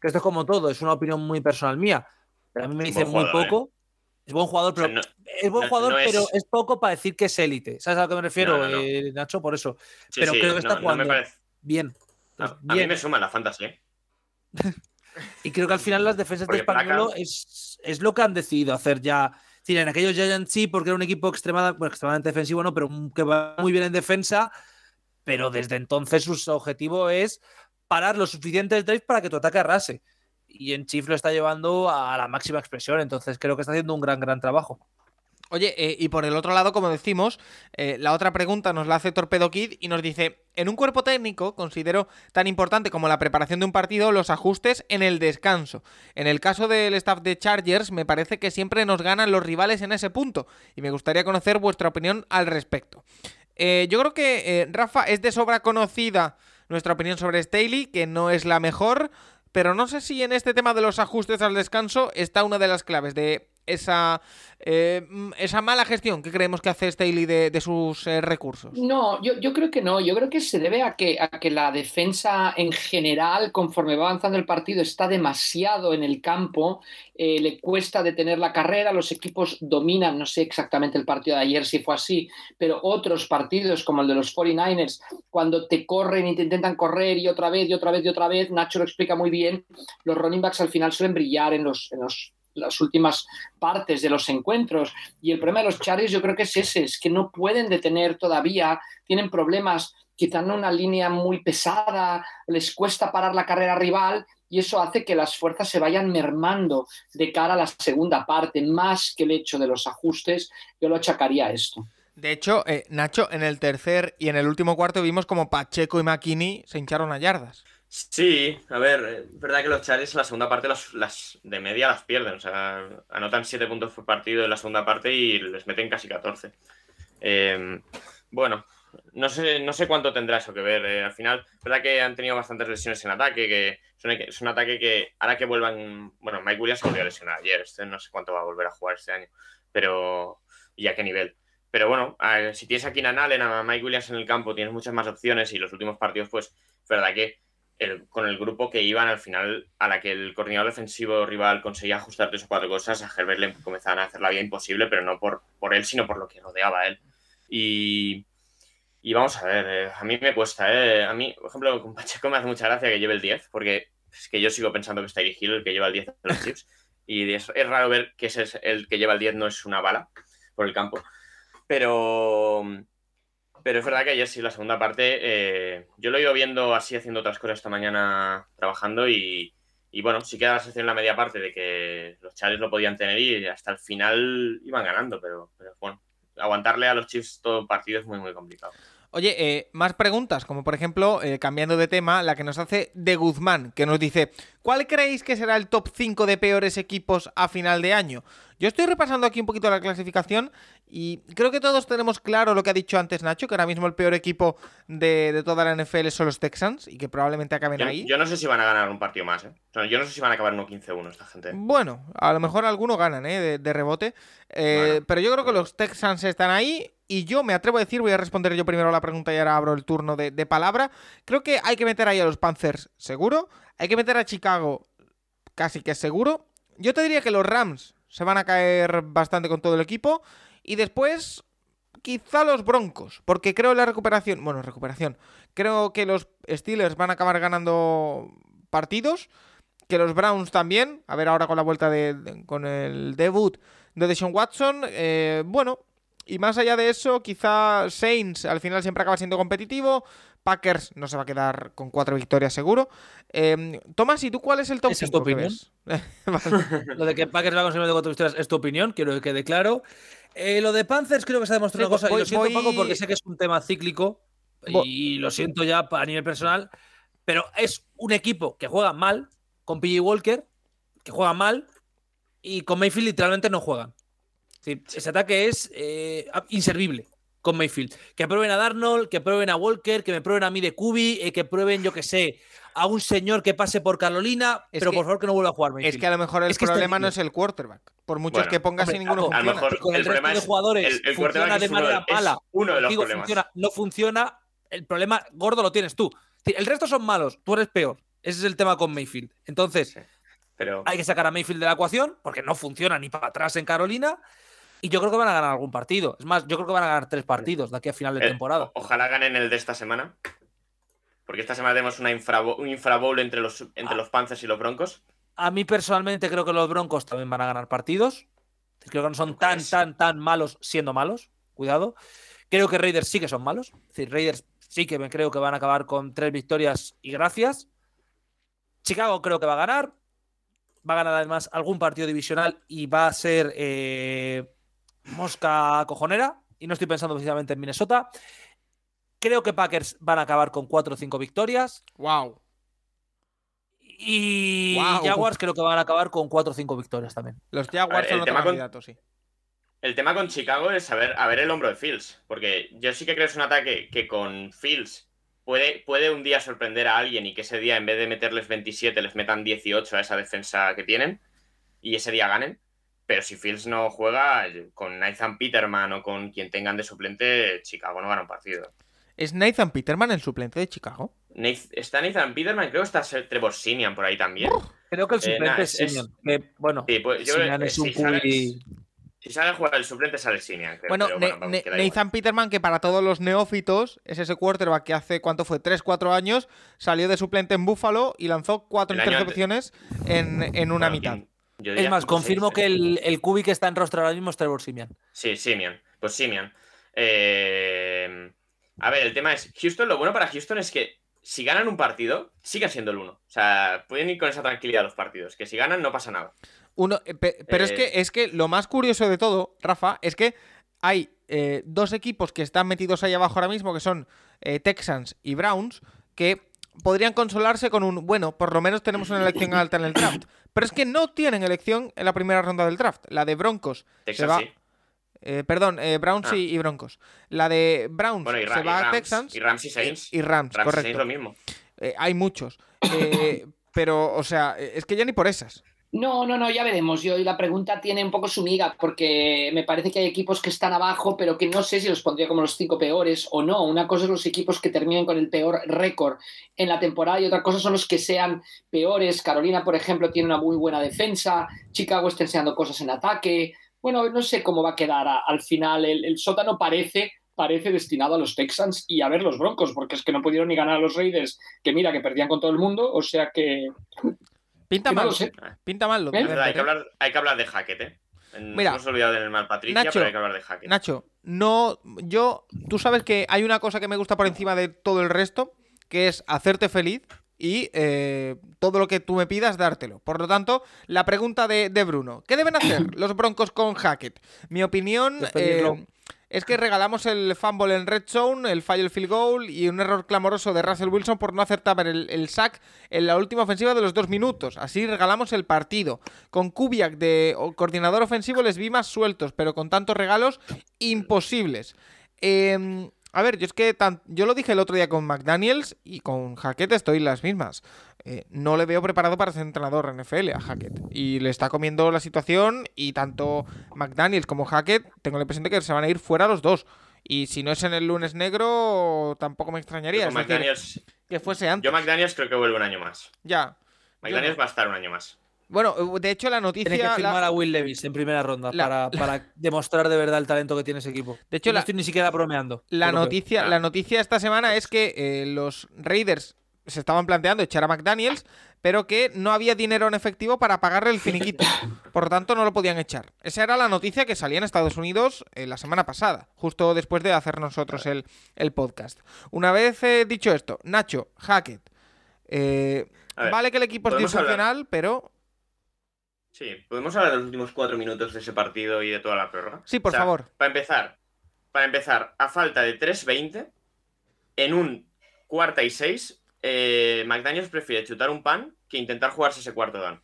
que esto es como todo, es una opinión muy personal mía, pero a mí me dice muy poco. ¿eh? Es buen jugador, pero es buen jugador, pero es... poco para decir que es élite. ¿Sabes a lo que me refiero, eh, Nacho? Por eso. pero creo que está jugando bien. a mí me suma la fantasía. *laughs* y creo que al final las defensas de Españolo es, es, lo que han decidido hacer ya. Sí, en aquellos Giants sí, porque era un equipo extremadamente, extremadamente defensivo, no, pero que va muy bien en defensa. Pero desde entonces su objetivo es parar los suficientes drives para que tu ataque arrase y en Chief lo está llevando a la máxima expresión, entonces creo que está haciendo un gran, gran trabajo. Oye, eh, y por el otro lado, como decimos, eh, la otra pregunta nos la hace Torpedo Kid y nos dice, en un cuerpo técnico considero tan importante como la preparación de un partido los ajustes en el descanso. En el caso del staff de Chargers, me parece que siempre nos ganan los rivales en ese punto y me gustaría conocer vuestra opinión al respecto. Eh, yo creo que, Rafa, es de sobra conocida nuestra opinión sobre Staley, que no es la mejor pero no sé si en este tema de los ajustes al descanso está una de las claves de esa, eh, mm, esa mala gestión que creemos que hace Staley de, de sus eh, recursos? No, yo, yo, creo que no. Yo creo que se debe a que, a que la defensa en general, conforme va avanzando el partido, está demasiado en el campo. Eh, le cuesta detener la carrera. Los equipos dominan, no sé exactamente el partido de ayer si fue así, pero otros partidos como el de los 49ers, cuando te corren y te intentan correr y otra vez y otra vez y otra vez, Nacho lo explica muy bien, los running backs al final suelen brillar en los, en los las últimas partes de los encuentros. Y el problema de los Chargers yo creo que es ese, es que no pueden detener todavía, tienen problemas, quizá una línea muy pesada, les cuesta parar la carrera rival y eso hace que las fuerzas se vayan mermando de cara a la segunda parte, más que el hecho de los ajustes, yo lo achacaría a esto. De hecho, eh, Nacho, en el tercer y en el último cuarto vimos como Pacheco y McKinney se hincharon a yardas. Sí, a ver, es verdad que los Chargers en la segunda parte las, las, de media las pierden, o sea, anotan 7 puntos por partido en la segunda parte y les meten casi 14. Eh, bueno, no sé, no sé cuánto tendrá eso que ver. Eh, al final, es verdad que han tenido bastantes lesiones en ataque, que es un ataque que ahora que vuelvan, bueno, Mike Williams se volvió a lesionar ayer, este no sé cuánto va a volver a jugar este año, pero y a qué nivel. Pero bueno, si tienes a Keenan Allen, a Mike Williams en el campo, tienes muchas más opciones y los últimos partidos, pues, es verdad que el, con el grupo que iban al final, a la que el coordinador defensivo rival conseguía ajustar tres o cuatro cosas, a Herbert le comenzaban a hacer la vida imposible, pero no por, por él, sino por lo que rodeaba a él. Y, y vamos a ver, eh, a mí me cuesta, eh. A mí, por ejemplo, con Pacheco me hace mucha gracia que lleve el 10, porque es que yo sigo pensando que está Hill el que lleva el 10 de los *laughs* Chips. Y es, es, raro ver que ese es el que lleva el 10 no es una bala por el campo. Pero, pero es verdad que ayer sí, la segunda parte, eh, yo lo he ido viendo así haciendo otras cosas esta mañana trabajando y, bueno, sí queda la sensación en la media parte de que los Chargers lo podían tener y hasta el final iban ganando, pero, bueno, aguantarle a los Chiefs todo partido es muy, muy complicado. Oye, eh, más preguntas, como por ejemplo, eh, cambiando de tema, la que nos hace de Guzmán, que nos dice, ¿cuál creéis que será el top 5 de peores equipos a final de año? Yo estoy repasando aquí un poquito la clasificación y creo que todos tenemos claro lo que ha dicho antes Nacho, que ahora mismo el peor equipo de, de toda la NFL son los Texans y que probablemente acaben yo, ahí. Yo no sé si van a ganar un partido más, ¿eh? O sea, yo no sé si van a acabar 1-15-1 esta gente. Bueno, a lo mejor alguno ganan, ¿eh? De, de rebote. Eh, bueno, pero yo creo que los Texans están ahí y yo me atrevo a decir, voy a responder yo primero a la pregunta y ahora abro el turno de, de, palabra. Creo que hay que meter ahí a los Panthers seguro. Hay que meter a Chicago casi que seguro. Yo te diría que los Rams se van a caer bastante con todo el equipo. Y después, quizá los Broncos, porque creo la recuperación, bueno, recuperación, creo que los Steelers van a acabar ganando partidos, que los Browns también, a ver ahora con la vuelta de, con el debut de Deshaun Watson, eh, bueno, y más allá de eso, quizá Saints al final siempre acaba siendo competitivo. Packers no se va a quedar con cuatro victorias seguro. Eh, Tomás, ¿y tú cuál es el top ¿Esa es tu opinión? *laughs* Lo de que Packers va a conseguir cuatro victorias es tu opinión, quiero que quede claro. Eh, lo de Panthers creo que se ha demostrado sí, una cosa, voy, y lo siento voy... Paco porque sé que es un tema cíclico y lo siento ya a nivel personal, pero es un equipo que juega mal, con PG Walker, que juega mal, y con Mayfield literalmente no juegan. Sí, ese ataque es eh, inservible con Mayfield. Que prueben a Darnold, que prueben a Walker, que me prueben a mí de Kubi, eh, que prueben, yo que sé, a un señor que pase por Carolina, es pero que, por favor que no vuelva a jugar Mayfield. Es que a lo mejor el es problema no es el quarterback. Por muchos bueno, que pongas hombre, y ninguno claro, funciona. Mejor, con el, el resto de jugadores el, el funciona de manera uno, mala. uno de los Digo, problemas. Funciona, no funciona, el problema gordo lo tienes tú. El resto son malos, tú eres peor. Ese es el tema con Mayfield. Entonces, sí, pero... hay que sacar a Mayfield de la ecuación, porque no funciona ni para atrás en Carolina. Y yo creo que van a ganar algún partido. Es más, yo creo que van a ganar tres partidos de aquí a final de Eh, temporada. Ojalá ganen el de esta semana. Porque esta semana tenemos una infra, un infrabowl entre los, entre Ah. los Panthers y los Broncos. A mí personalmente creo que los Broncos también van a ganar partidos. Creo que no son tan, tan, tan malos siendo malos. Cuidado. Creo que Raiders sí que son malos. Es decir, Raiders sí que me creo que van a acabar con tres victorias y gracias. Chicago creo que va a ganar. Va a ganar además algún partido divisional y va a ser eh, mosca cojonera. Y no estoy pensando precisamente en Minnesota. Creo que Packers van a acabar con cuatro o cinco victorias. Wow. Y. Jaguars creo que van a acabar con cuatro o cinco victorias también. Los Jaguars ver, son el otro tema con- candidato, sí. El tema con Chicago es saber a ver el hombro de Fields. Porque yo sí que creo que es un ataque que con Fields puede, puede un día sorprender a alguien y que ese día en vez de meterles 27 les metan 18 a esa defensa que tienen y ese día ganen. Pero si Fields no juega, con Nathan Peterman o con quien tengan de suplente, Chicago no gana un partido. ¿Es Nathan Peterman el suplente de Chicago? Nath- está Nathan Peterman, creo que está Trevor Simian por ahí también. Creo que el Eh, suplente es es- Simeon, que, bueno, Sí, pues yo es un si sale- Si sale a jugar el suplente, sale Simian, creo. Bueno, pero vamos, igual. Nathan Peterman, que para todos los neófitos es ese quarterback que hace, ¿cuánto fue? 3-4 años, salió de suplente en Buffalo y lanzó cuatro El intercepciones en, en una Bueno, mitad. Yo es más, confirmo que eh. el, el QB que está en rostro ahora mismo es Trevor Simeon. Sí, Simian. Pues Simian. Eh, A ver, el tema es, Houston, lo bueno para Houston es que si ganan un partido, siguen siendo el uno. O sea, pueden ir con esa tranquilidad los partidos. Que si ganan, no pasa nada. Uno, eh, pe- pero es, Eh. que, es que lo más curioso de todo, Rafa, es que hay eh, dos equipos que están metidos ahí abajo ahora mismo, que son eh, Texans y Browns, que podrían consolarse con un, bueno, por lo menos tenemos una elección *coughs* alta en el draft. Pero es que no tienen elección en la primera ronda del draft. La de Broncos se Texas va... sí. eh, perdón, eh, Browns Ah. y, Broncos. La de Browns Bueno, y, Ra- se y va a Rams, Texans y Rams y Saints. y Rams, correcto. Saints lo mismo. Eh, hay muchos. Eh, *coughs* pero, o sea, es que ya ni por esas. No, no, no, ya veremos. Yo y la pregunta tiene un poco su miga, porque me parece que hay equipos que están abajo, pero que no sé si los pondría como los cinco peores o no. Una cosa es los equipos que terminen con el peor récord en la temporada y otra cosa son los que sean peores. Carolina, por ejemplo, tiene una muy buena defensa. Chicago está enseñando cosas en ataque. Bueno, no sé cómo va a quedar al final. El, el sótano parece parece destinado a los Texans y a ver los Broncos, porque es que no pudieron ni ganar a los Raiders, que mira, que perdían con todo el mundo, o sea que, Pinta que no mal. Pinta mal lo ¿Eh? verdad, hay, que ¿eh? hablar, hay que hablar de Hackett, ¿eh? Nos Mira, hemos olvidado del mal Patricia, Nacho, pero hay que hablar de Hackett. Nacho, no, yo, tú sabes que hay una cosa que me gusta por encima de todo el resto, que es hacerte feliz y eh, todo lo que tú me pidas, dártelo. Por lo tanto, la pregunta de, de Bruno, ¿qué deben hacer *coughs* los Broncos con Hackett? Mi opinión Despedirlo. eh, es que regalamos el fumble en red zone, el fallo del field goal y un error clamoroso de Russell Wilson por no acertar el, el sack en la última ofensiva de los dos minutos. Así regalamos el partido. Con Kubiak de coordinador ofensivo les vi más sueltos, pero con tantos regalos imposibles. Eh, a ver, yo es que yo lo dije el otro día con McDaniels y con Hackett estoy las mismas. Eh, no le veo preparado para ser entrenador en NFL a Hackett. Y le está comiendo la situación y tanto McDaniels como Hackett tengo la impresión de que se van a ir fuera los dos. Y si no es en el lunes negro, tampoco me extrañaría. Yo, Es decir, McDaniels, que fuese antes. yo McDaniels creo que vuelve un año más. Ya. McDaniels no. va a estar un año más. Bueno, de hecho la noticia... Tiene que la- firmar a Will Levis en primera ronda la- para, para demostrar de verdad el talento que tiene ese equipo. De hecho, no la- estoy ni siquiera bromeando. La creo. noticia, Ah. la noticia esta semana es que eh, los Raiders se estaban planteando echar a McDaniels, pero que no había dinero en efectivo para pagarle el finiquito. *laughs* Por lo tanto, no lo podían echar. Esa era la noticia que salía en Estados Unidos eh, la semana pasada, justo después de hacer nosotros el, el podcast. Una vez eh, dicho esto, Nacho, Hackett, eh, ver, vale que el equipo es hablar- disfuncional, pero Sí, podemos hablar de los últimos cuatro minutos de ese partido y de toda la prórroga. Sí, por O sea, favor. Para empezar, para empezar, a falta de 3.20, en un cuarta y seis, eh, McDaniels prefiere chutar un pan que intentar jugarse ese cuarto down.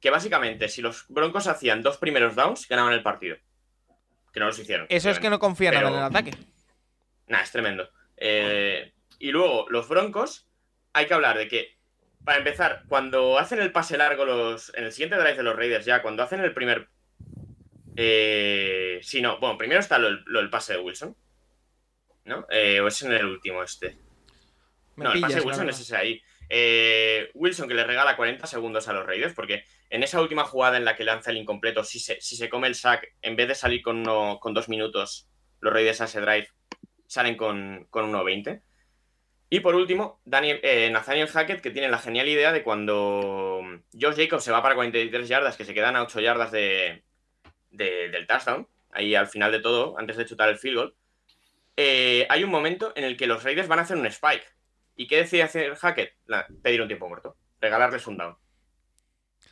Que básicamente, si los Broncos hacían dos primeros downs, ganaban el partido. Que no los hicieron. eso es que no confía nada en el ataque. Nah, es tremendo. Eh, y luego, los Broncos, hay que hablar de que, para empezar, cuando hacen el pase largo los en el siguiente drive de los Raiders, ya, cuando hacen el primer. Eh, sí, no, bueno, primero está lo, del pase de Wilson. ¿No? Eh, o es en el último este. Me no, el pase de Wilson es ese ahí. Eh, Wilson que le regala 40 segundos a los Raiders, porque en esa última jugada en la que lanza el incompleto, si se, si se come el sack, en vez de salir con, uno- con dos minutos, los Raiders a ese drive salen con, con 1.20. Y por último, Daniel, eh, Nathaniel Hackett, que tiene la genial idea de cuando Josh Jacobs se va para 43 yardas, que se quedan a 8 yardas de, de- del touchdown, ahí al final de todo, antes de chutar el field goal, eh, hay un momento en el que los Raiders van a hacer un spike. ¿Y qué decide hacer Hackett? La- pedir un tiempo muerto, regalarles un down.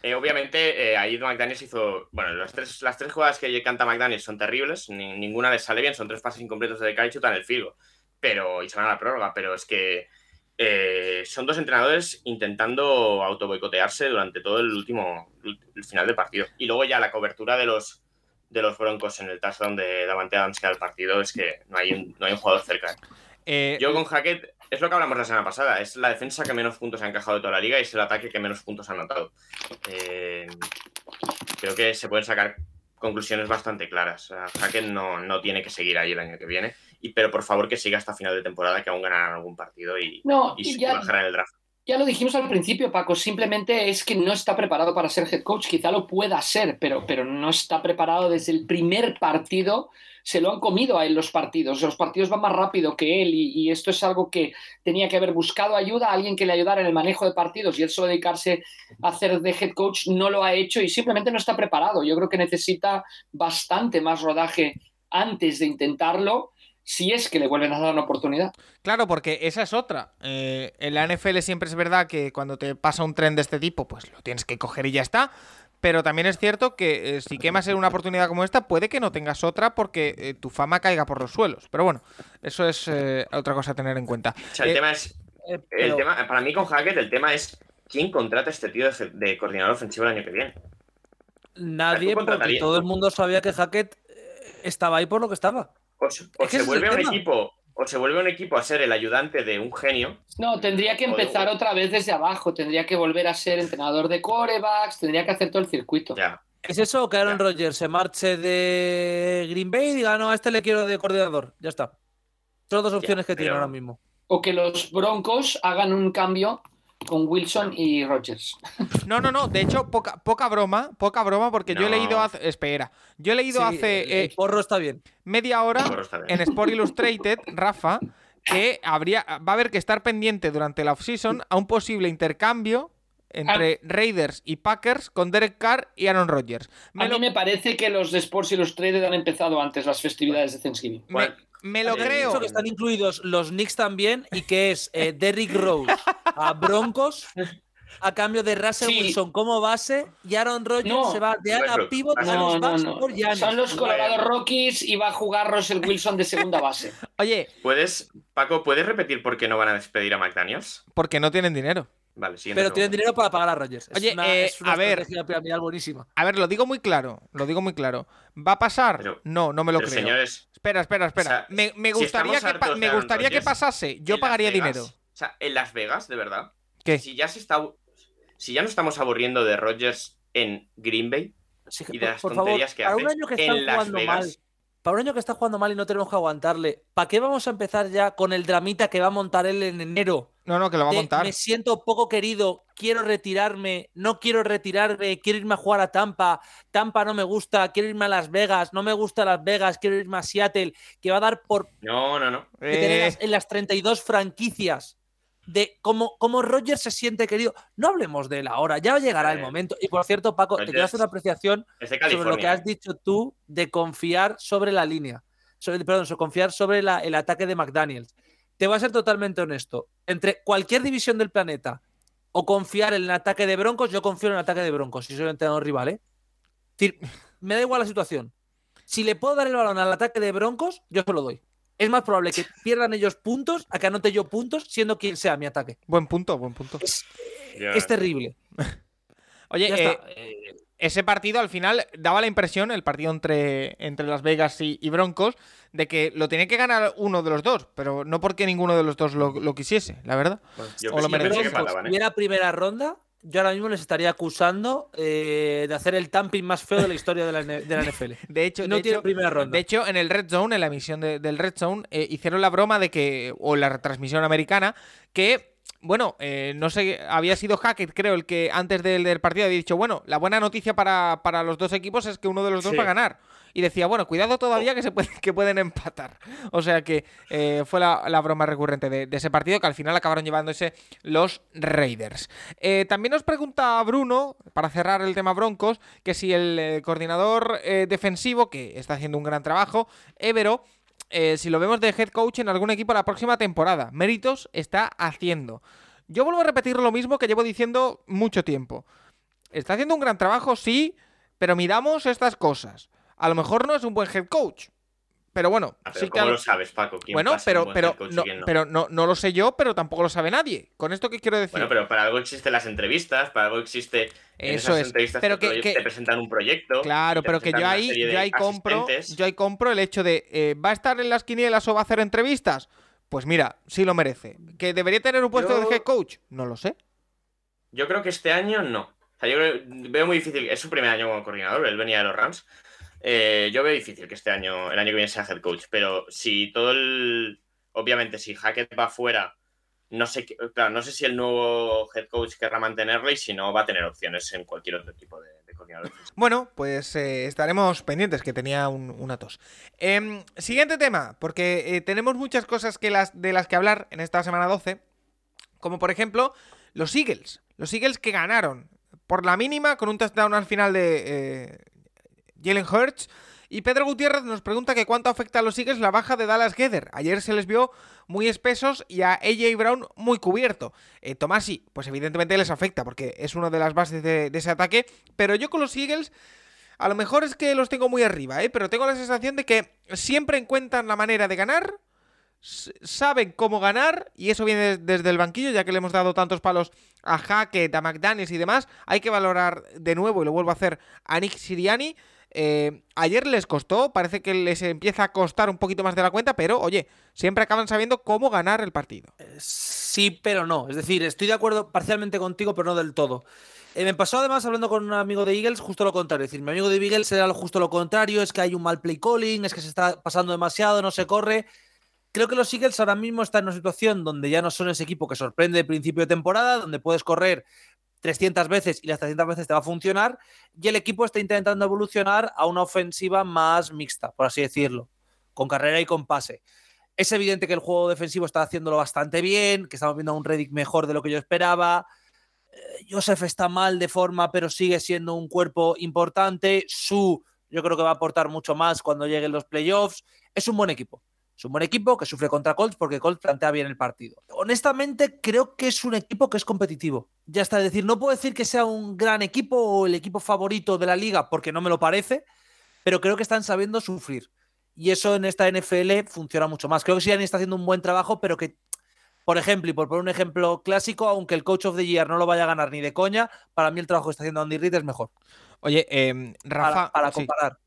Eh, obviamente, eh, ahí McDaniels hizo. Bueno, las tres, las tres jugadas que canta McDaniels son terribles, ni- ninguna les sale bien, son tres pases incompletos de y chutan el goal. Pero, y se van a la prórroga, pero es que eh, son dos entrenadores intentando autoboicotearse durante todo el último el final del partido. Y luego ya la cobertura de los de los Broncos en el touchdown de Davante Adams que da el partido es que no hay un, no hay un jugador cerca. Eh, Yo con Hackett, es lo que hablamos la semana pasada, es la defensa que menos puntos ha encajado de toda la liga y es el ataque que menos puntos ha anotado. Eh, creo que se pueden sacar conclusiones bastante claras. Hackett no, no tiene que seguir ahí el año que viene, y, pero por favor que siga hasta final de temporada, que aún ganarán algún partido y, No, y, y ya, bajarán el draft. Ya lo dijimos al principio, Paco, simplemente es que no está preparado para ser head coach. Quizá lo pueda ser, pero, pero no está preparado desde el primer partido. Se lo han comido a él los partidos. Los partidos van más rápido que él y, esto es algo que tenía que haber buscado ayuda, a alguien que le ayudara en el manejo de partidos y él solo dedicarse a hacer de head coach no lo ha hecho y simplemente no está preparado. Yo creo que necesita bastante más rodaje antes de intentarlo si es que le vuelven a dar una oportunidad. Claro, porque esa es otra. Eh, en la NFL siempre es verdad que cuando te pasa un tren de este tipo, pues lo tienes que coger y ya está. Pero también es cierto que eh, si quemas en una oportunidad como esta, puede que no tengas otra porque eh, tu fama caiga por los suelos. Pero bueno, eso es eh, otra cosa a tener en cuenta. O sea, el Eh, tema es. El pero- tema, para mí con Hackett, el tema es quién contrata a este tío de, de coordinador ofensivo el año que viene. Nadie, ¿Tú porque todo el mundo sabía que Hackett estaba ahí por lo que estaba. O, se- o vuelve el un tema. equipo, o se vuelve un equipo a ser el ayudante de un genio. No, tendría que de- empezar otra vez desde abajo, tendría que volver a ser entrenador de corebacks, tendría que hacer todo el circuito. Ya. ¿Es eso o que Aaron. Rodgers se marche de Green Bay y diga, no, a este le quiero de coordinador? Ya está. Son dos opciones que tiene ahora mismo. O que los Broncos hagan un cambio con Wilson y Rodgers. *laughs* No, no, no. De hecho, poca, poca broma, poca broma, porque yo he leído hace. Espera. Yo he leído Sí, hace el- eh, el porro está bien. media hora en Sport Illustrated, *laughs* Rafa, que habría, va a haber que estar pendiente durante la offseason a un posible intercambio entre Raiders y Packers con Derek Carr y Aaron Rodgers. Me A lo, mí me parece que los de Sports Illustrated han empezado antes las festividades de Thanksgiving. me- Bueno, me lo creo. Que están incluidos los Knicks también y que es eh, *laughs* Derrick Rose a Broncos a cambio de Russell Sí. Wilson como base y Aaron Rodgers No. se va de Ana Westbrook. Pivot a los No, no, Bucks no. por Giannis. Son los Colorado. Rockies y va a jugar Russell Wilson de segunda base. *laughs* Oye, ¿Puedes, Paco, ¿puedes repetir por qué no van a despedir a McDaniels? porque no tienen dinero. Vale, siguiente Pero tienen dinero para pagar a Rodgers. Es Oye, una, eh, es una a ver. piramidal buenísima. A ver, lo digo muy claro. Lo digo muy claro. ¿Va a pasar? Pero- no, no me lo creo. señores, Espera, espera, espera. O sea, me, gustaría, que, pa- me gustaría que pasase. Yo pagaría Vegas, dinero. O sea, en Las Vegas, de verdad. ¿Qué? Si ya se está. Si ya no estamos aburriendo de Rodgers en Green Bay Sí, y de por- las por favor, tonterías que para hace un año que están en Las jugando Vegas. mal, para un año que está jugando mal y no tenemos que aguantarle, ¿para qué vamos a empezar ya con el dramita que va a montar él en enero? No, no, que lo va a montar. Me siento poco querido, quiero retirarme, no quiero retirarme, quiero irme a jugar a Tampa, Tampa no me gusta, quiero irme a Las Vegas, no me gusta Las Vegas, quiero irme a Seattle, que va a dar por No, no, no. que Eh, las- en las 32 franquicias de cómo, cómo Roger se siente querido. No hablemos de él ahora, ya llegará el Eh, momento. Y por cierto, Paco, te quiero hacer una apreciación sobre lo que has dicho tú de confiar sobre la línea. Sobre, perdón, sobre confiar sobre la- el ataque de McDaniels. Te voy a ser totalmente honesto. Entre cualquier división del planeta o confiar en el ataque de Broncos, yo confío en el ataque de Broncos, si soy el entrenador rival, ¿eh? Es decir, me da igual la situación. Si le puedo dar el balón al ataque de Broncos, yo se lo doy. Es más probable que *laughs* pierdan ellos puntos a que anote yo puntos, siendo quien sea mi ataque. Buen punto, buen punto. Es, terrible. *laughs* Oye, Ya eh, está. Eh, ese partido al final daba la impresión, el partido entre, entre Las Vegas y, y Broncos, de que lo tenía que ganar uno de los dos, pero no porque ninguno de los dos lo, lo quisiese, la verdad. Bueno, yo o lo mataban, ¿eh? hubiera primera ronda, yo ahora mismo les estaría acusando eh, de hacer el tamping más feo de la historia de la, N- de la NFL. *laughs* De hecho, No de tiene hecho- primera ronda. De hecho, en el Red Zone, en la emisión de- del Red Zone, eh, hicieron la broma de que, o la retransmisión americana, que, bueno, eh, no sé, había sido Hackett, creo, el que antes del, del partido había dicho, bueno, la buena noticia para, para los dos equipos es que uno de los dos Sí. va a ganar. Y decía, bueno, cuidado todavía que se puede, que pueden empatar. O sea que eh, fue la, la broma recurrente de, de ese partido que al final acabaron llevándose los Raiders. Eh, también nos pregunta Bruno, para cerrar el tema Broncos, que si el eh, coordinador eh, defensivo, que está haciendo un gran trabajo, Evero, eh, si lo vemos de head coach en algún equipo la próxima temporada. Méritos está haciendo. Yo vuelvo a repetir lo mismo que llevo diciendo mucho tiempo. Está haciendo un gran trabajo, sí, pero miramos estas cosas. A lo mejor no es un buen head coach. Pero bueno, Ah, pero sí ¿Cómo lo sabes, Paco? ¿Quién bueno, pasa pero, pero, no, quién no? pero no, no lo sé yo, pero tampoco lo sabe nadie. ¿Con esto qué quiero decir? Bueno, pero para algo existen las entrevistas, para algo existe. en Eso esas es. entrevistas Pero que- te presentan un proyecto. Claro, pero que yo ahí, yo ahí compro, yo ahí compro el hecho de eh, ¿va a estar en las quinielas o va a hacer entrevistas? Pues mira, sí lo merece. ¿Que debería tener un puesto Yo- de head coach? No lo sé. Yo creo que este año no. O sea, yo creo- veo muy difícil, es su primer año como coordinador, él venía de los Rams. Eh, yo veo difícil que este año, el año que viene sea head coach, pero si todo el. Obviamente, si Hackett va fuera, no sé, claro, no sé si el nuevo head coach querrá mantenerle y si no va a tener opciones en cualquier otro tipo de, de. Bueno, pues eh, estaremos pendientes, que tenía un- una tos. Em, siguiente tema, porque eh, tenemos muchas cosas que las, de las que hablar en esta semana 12, como por ejemplo los Eagles. Los Eagles que ganaron por la mínima con un touchdown al final de Jalen Hurts. Y Pedro Gutiérrez nos pregunta que cuánto afecta a los Eagles la baja de Dallas Gether. Ayer se les vio muy espesos y a AJ Brown muy cubierto. Eh, Tomasi, pues evidentemente les afecta porque es una de las bases de, ese ataque. Pero yo con los Eagles, a lo mejor es que los tengo muy arriba, ¿eh? pero tengo la sensación de que siempre encuentran la manera de ganar. Saben cómo ganar y eso viene desde el banquillo, ya que le hemos dado tantos palos a Hackett, a McDaniels y demás. Hay que valorar de nuevo, y lo vuelvo a hacer, a Nick Siriani. Eh, ayer les costó, parece que les empieza a costar un poquito más de la cuenta, pero oye, siempre acaban sabiendo cómo ganar el partido. Sí, pero no. Es decir, estoy de acuerdo parcialmente contigo, pero no del todo. Eh, me pasó además hablando con un amigo de Eagles justo lo contrario. Es decir, mi amigo de Eagles era justo lo contrario, es que hay un mal play calling, es que se está pasando demasiado, no se corre. Creo que los Eagles ahora mismo están en una situación donde ya no son ese equipo que sorprende de principio de temporada, donde puedes correr 300 veces y las 300 veces te va a funcionar, y el equipo está intentando evolucionar a una ofensiva más mixta, por así decirlo, con carrera y con pase. Es evidente que el juego defensivo está haciéndolo bastante bien, que estamos viendo a un Reddick mejor de lo que yo esperaba. Eh, Joseph está mal de forma, pero sigue siendo un cuerpo importante. Su, yo creo que va a aportar mucho más cuando lleguen los playoffs. Es un buen equipo. Es un buen equipo que sufre contra Colts porque Colts plantea bien el partido. Honestamente, creo que es un equipo que es competitivo. Ya está, es decir, no puedo decir que sea un gran equipo o el equipo favorito de la liga porque no me lo parece, pero creo que están sabiendo sufrir. Y eso en esta NFL funciona mucho más. Creo que Sirianni está haciendo un buen trabajo, pero que, por ejemplo, y por poner un ejemplo clásico, aunque el Coach of the Year no lo vaya a ganar ni de coña, para mí el trabajo que está haciendo Andy Reid es mejor. Oye, em, Rafa, para, para sí. comparar.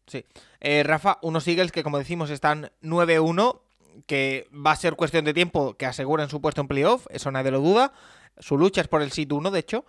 Eh, Rafa, unos Eagles que, como decimos, están 9-1, que va a ser cuestión de tiempo que aseguren su puesto en playoff, eso nadie lo duda. Su lucha es por el sit 1, de hecho.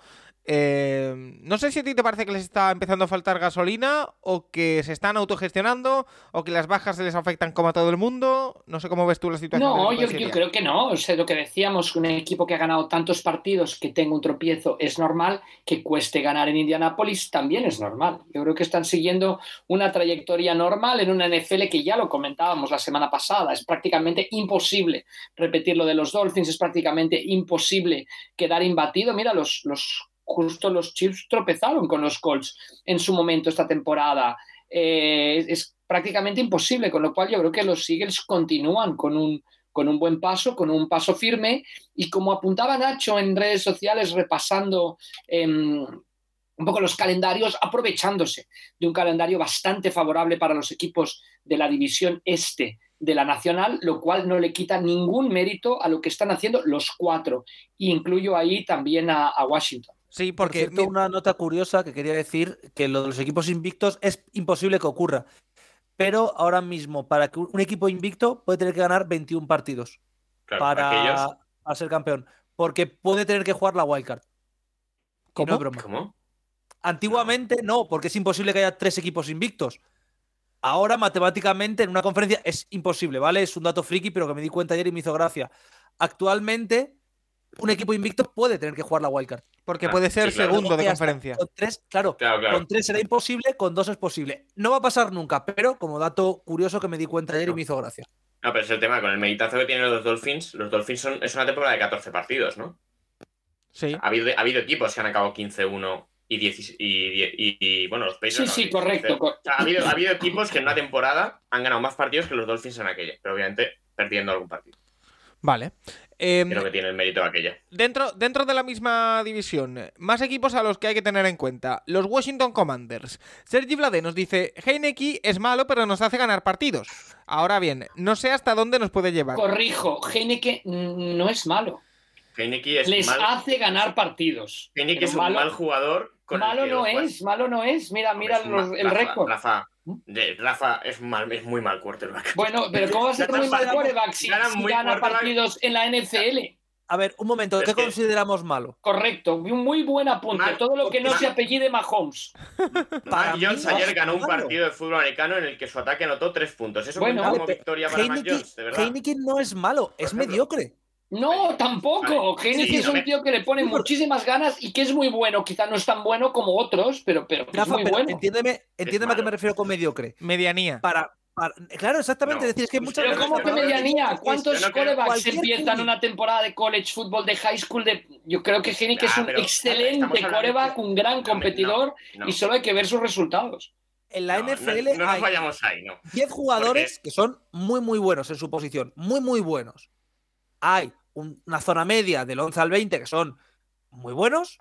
Eh, no sé si a ti te parece que les está empezando a faltar gasolina o que se están autogestionando o que las bajas se les afectan como a todo el mundo. No sé cómo ves tú la situación. No, yo, creo que no. O sea, lo que decíamos, un equipo que ha ganado tantos partidos que tenga un tropiezo es normal, que cueste ganar en Indianápolis también es normal. Yo creo que están siguiendo una trayectoria normal en una NFL que ya lo comentábamos la semana pasada. Es prácticamente imposible repetir lo de los Dolphins, es prácticamente imposible quedar imbatido. Mira, los, los justo los Chiefs tropezaron con los Colts en su momento esta temporada. Eh, es prácticamente imposible, con lo cual yo creo que los Eagles continúan con un, con un buen paso, con un paso firme y como apuntaba Nacho en redes sociales repasando eh, un poco los calendarios, aprovechándose de un calendario bastante favorable para los equipos de la división este de la nacional, lo cual no le quita ningún mérito a lo que están haciendo los cuatro. Y incluyo ahí también a Washington. Sí, Por porque cierto, mi- una nota curiosa que quería decir, que lo de los equipos invictos es imposible que ocurra. Pero ahora mismo, para que un equipo invicto puede tener que ganar 21 partidos Claro, para, aquellos. para ser campeón. Porque puede tener que jugar la wildcard. ¿Cómo? No es broma. ¿Cómo? Antiguamente no, porque es imposible que haya tres equipos invictos. Ahora, matemáticamente, en una conferencia es imposible, ¿vale? Es un dato friki, pero que me di cuenta ayer y me hizo gracia. Actualmente, un equipo invicto puede tener que jugar la wildcard. porque Ah, puede ser sí, claro. segundo de conferencia. Con tres, claro, Claro, claro. con tres será imposible, con dos es posible. No va a pasar nunca, pero como dato curioso que me di cuenta ayer y me hizo gracia. No, pero es el tema, con el meditazo que tienen los Dolphins, los Dolphins son, es una temporada de 14 partidos, ¿no? Sí. Ha habido, ha habido equipos que han acabado 15-1 y, 10 y, y- y, bueno, los Patriots. Sí, no, sí, 15. correcto. O sea, ha, habido, ha habido equipos que en una temporada han ganado más partidos que los Dolphins en aquella, pero obviamente perdiendo algún partido. Vale. Creo que tiene el mérito de aquella. Dentro, dentro de la misma división, más equipos a los que hay que tener en cuenta. Los Washington Commanders. Sergi Vlade nos dice, Heineke es malo pero nos hace ganar partidos. Ahora bien, no sé hasta dónde nos puede llevar. Corrijo, Heineke mm, no es malo. Heineke es, Les mal, hace ganar partidos. Heineke Pero es un malo- mal jugador. Con malo no es, malo no es. Mira, mira es un los- mal- el Rafa, récord. Rafa, de- Rafa es, mal, es muy mal quarterback. Bueno, pero ¿cómo va a *laughs* ser muy mal quarterback si, ganan si gana partidos en la NFL? A ver, un momento, Es ¿qué que- consideramos malo? Correcto, un muy buen apunte. Mal- Todo lo que no mal- se apellide Mahomes. *laughs* Para Jones ayer ganó un partido de fútbol americano en el que su ataque anotó tres puntos. Eso Bueno, cuenta como victoria para Mac Heineken- Jones, de verdad. Heineken no es malo, es ejemplo. mediocre. No, tampoco. Vale. Sí, es un tío que le pone muchísimas ganas y que es muy bueno. Quizá no es tan bueno como otros, pero, pero que es muy pero bueno. entiéndeme, entiéndeme a qué me refiero con mediocre. Medianía. Para, para- claro, exactamente, No. es decir, es que muchas Pero veces ¿cómo que medianía? no, ¿Cuántos no corebacks empiezan una temporada de college football, de high school? De... Yo creo que Ah, es un pero, excelente coreback, de- un gran competidor no, y solo hay que ver sus resultados. en la no, no, NFL No, nos hay vayamos ahí, no. 10 jugadores Porque- que son muy, muy buenos en su posición, muy, muy buenos. Hay un- una zona media del 11 al 20 que son muy buenos.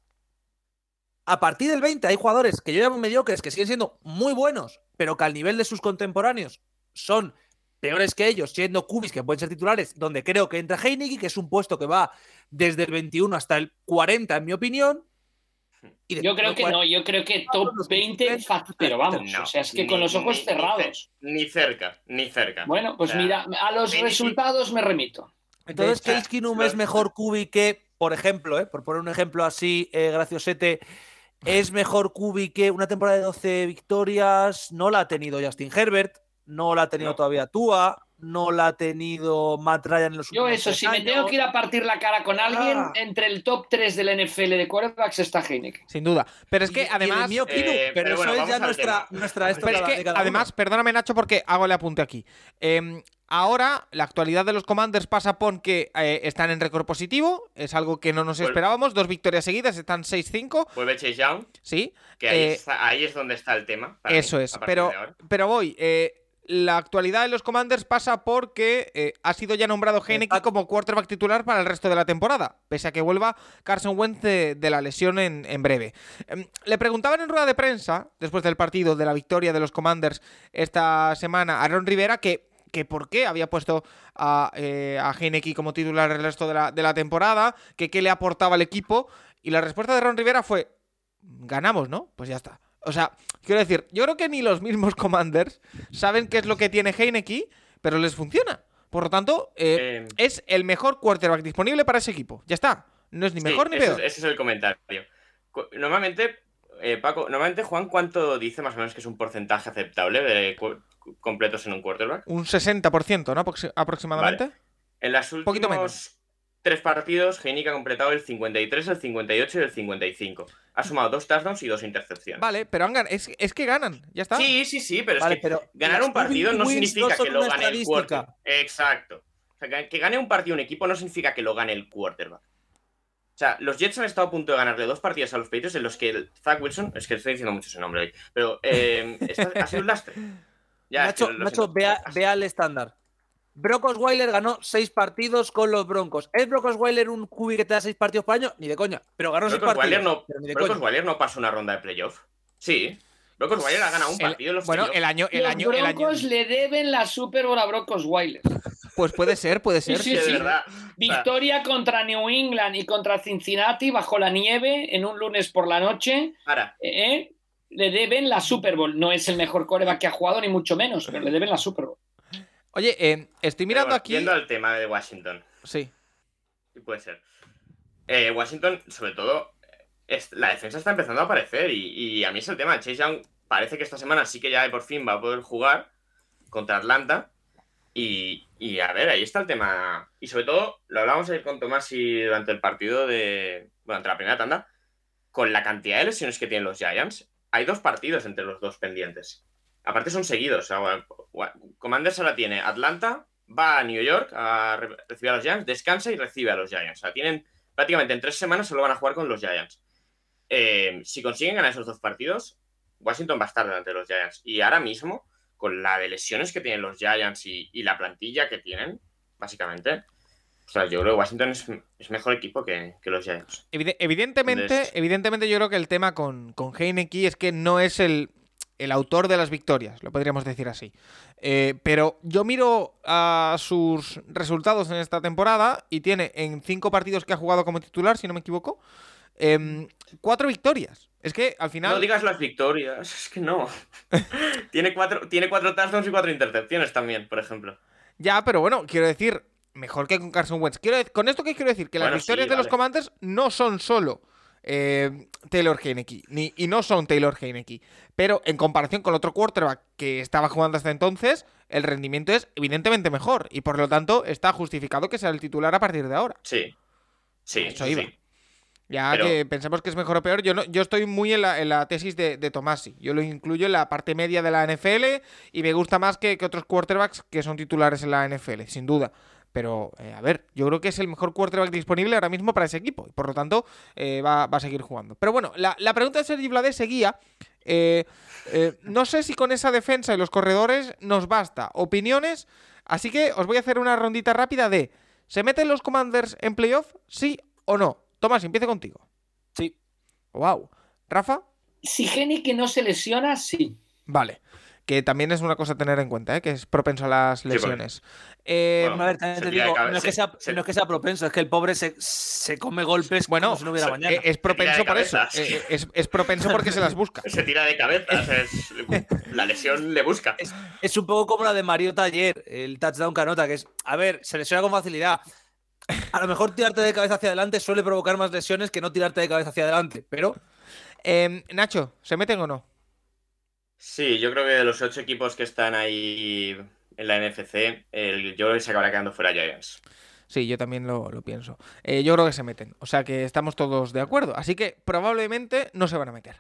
A partir del 20 hay jugadores que yo llamo mediocres que siguen siendo muy buenos, pero que al nivel de sus contemporáneos son peores que ellos, siendo cubis que pueden ser titulares, donde creo que entra Heineken, que es un puesto que va desde el 21 hasta el 40, en mi opinión. Y Yo creo que no, yo creo que top los 20 suplentes, fácil, pero vamos, No, o sea, es que ni- con los ojos ni- cerrados. ce- Ni, cerca, ni cerca. Bueno, pues O sea, mira, a los resultados me remito. Entonces, De hecho, Case Keenum lo- es mejor Kubi que, por ejemplo, ¿eh? por poner un ejemplo así, eh, graciosete, es mejor Kubi que una temporada de 12 victorias. No la ha tenido Justin Herbert, no la ha tenido No. todavía Tua, no la ha tenido Matt Ryan en los Yo eso, si me tengo que ir a partir la cara con alguien, Ah. entre el top 3 del NFL de quarterbacks está Heineken. Sin duda. Pero es que y además. Eh, pero, pero eso bueno, es ya nuestra, Pero es que además, perdóname Nacho porque hago el apunte aquí. Eh, ahora la actualidad de los Commanders pasa por que eh, están en récord positivo, es algo que no nos Vuel- esperábamos, dos victorias seguidas, están 6-5, Vuelve Chase Young, sí, que ahí, Eh, está- ahí es donde está el tema. eso mí, es, pero, pero voy, eh, la actualidad de los Commanders pasa porque eh, ha sido ya nombrado Heineken Exacto. como quarterback titular para el resto de la temporada, pese a que vuelva Carson Wentz de, de la lesión en, en breve. Em, le preguntaban en rueda de prensa, después del partido de la victoria de los Commanders esta semana, a Aaron Rivera que, que por qué había puesto a, eh, a Heineken como titular el resto de la, de la temporada, que qué le aportaba al equipo, y la respuesta de Aaron Rivera fue, ganamos, ¿no? Pues ya está. O sea, quiero decir, yo creo que ni los mismos Commanders saben qué es lo que tiene Heineken, pero les funciona. Por lo tanto, eh, Eh, es el mejor quarterback disponible para ese equipo. Ya está. No es ni Sí, mejor ni ese peor. Es, ese es el comentario. Normalmente, eh, Paco, normalmente Juan, ¿cuánto dice más o menos que es un porcentaje aceptable de completos en un quarterback? Un 60%, ¿no? Aproxi- aproximadamente. En los Poquito últimos tres partidos, Heineken ha completado el 53, el 58 y el 55. Ha sumado dos touchdowns y dos intercepciones. Vale, pero han gan- es, es que ganan. Ya está. Sí, sí, sí, pero Vale, es que pero ganar las un partido no significa que lo gane el quarterback. Exacto. O sea, que- que gane un partido un equipo no significa que lo gane el quarterback. O sea, los Jets han estado a punto de ganarle dos partidos a los Patriots en los que el Zach Wilson, es que estoy diciendo mucho ese nombre hoy, pero eh, *laughs* está- ha sido un lastre. Ya, es que Nacho, Nacho, vea, vea el estándar. Brock Osweiler ganó seis partidos con los Broncos. ¿Es Brock Osweiler un QB que te da seis partidos por año? Ni de coña. Pero ganó seis Brock partidos. No, pero ni de Brock. Osweiler no pasó una ronda de playoff. Sí. Brock Osweiler ha ganado un El- partido en los bueno, el año, el Los año, el año. Broncos le deben la Super Bowl a Broncos Osweiler. Pues puede ser, puede ser. Sí, verdad. Victoria contra New England y contra Cincinnati bajo la nieve en un lunes por la noche. ahora, ¿eh? Le deben la Super Bowl. No es el mejor coreback que ha jugado, ni mucho menos, pero le deben la Super Bowl. Oye, eh, estoy pero mirando bueno, aquí. Yendo al tema de Washington. Sí. Sí, puede ser. Eh, Washington, sobre todo, es- la defensa está empezando a aparecer y, y a mí es el tema. Chase Young parece que esta semana sí que ya por fin va a poder jugar contra Atlanta. Y, a ver, ahí está el tema. Y sobre todo, lo hablábamos ayer con Tomás y durante el partido de. Durante la primera tanda. Con la cantidad de lesiones que tienen los Giants, hay dos partidos entre los dos pendientes. Aparte son seguidos. Commanders ahora tiene Atlanta, va a New York a re- recibir a los Giants, descansa y recibe a los Giants. O sea, tienen prácticamente en tres semanas solo van a jugar con los Giants. Eh, si consiguen ganar esos dos partidos, Washington va a estar delante de los Giants. Y ahora mismo, con la de lesiones que tienen los Giants y, y la plantilla que tienen, básicamente, o sea, yo creo que Washington es, es mejor equipo que, que los Giants. Evide- evidentemente, evidentemente yo creo que el tema con, con Heineken es que no es el, el autor de las victorias, lo podríamos decir así. Eh, pero yo miro a sus resultados en esta temporada y tiene en cinco partidos que ha jugado como titular, si no me equivoco, em, cuatro victorias. Es que al final... No digas las victorias, es que no. *laughs* tiene, cuatro, tiene cuatro touchdowns y cuatro intercepciones también, por ejemplo. Ya, pero bueno, quiero decir, mejor que con Carson Wentz. Quiero, con esto que quiero decir que las victorias sí, de los. Commanders no son solo eh, Taylor Heineke, ni, y no son Taylor Heineke, pero en comparación con otro quarterback que estaba jugando hasta entonces, el rendimiento es evidentemente mejor y por lo tanto está justificado que sea el titular a partir de ahora. Sí. Sí, Eso sí. Ya Pero- que pensemos que es mejor o peor, yo no, yo estoy muy en la, en la tesis de, de Tomasi. Yo lo incluyo en la parte media de la NFL y me gusta más que, que otros quarterbacks que son titulares en la NFL, sin duda. Pero, eh, a ver, yo creo que es el mejor quarterback disponible ahora mismo para ese equipo. Y por lo tanto, eh, va, va a seguir jugando. Pero bueno, la, la pregunta de Sergi Blades seguía. eh, no sé si con esa defensa y los corredores nos basta. Opiniones. Así que os voy a hacer una rondita rápida de. ¿Se meten los Commanders en playoff? ¿Sí o no? Tomás, empiece contigo. Sí. Wow. ¿Rafa? Si que no se lesiona, sí. Vale. Que también es una cosa a tener en cuenta, ¿eh? que es propenso a las lesiones. Eh, Bueno, A ver, también te digo, no es, que se- sea, se- no es que sea propenso, es que el pobre se, se come golpes bueno, como si no hubiera mañana. eh, es propenso por eso. Eh, es, es propenso porque se las busca. *laughs* Se tira de cabezas. es- la lesión le busca. Es un poco como la de Mariota ayer, el touchdown que anota, que es, a ver, se lesiona con facilidad. A lo mejor tirarte de cabeza hacia adelante suele provocar más lesiones que no tirarte de cabeza hacia adelante, pero Eh, Nacho, ¿se meten o no? Sí, yo creo que de los ocho equipos que están ahí en la NFC, el, yo se acabará quedando fuera Giants. Sí, yo también lo, lo pienso. Eh, yo creo que se meten. O sea que estamos todos de acuerdo. Así que probablemente no se van a meter.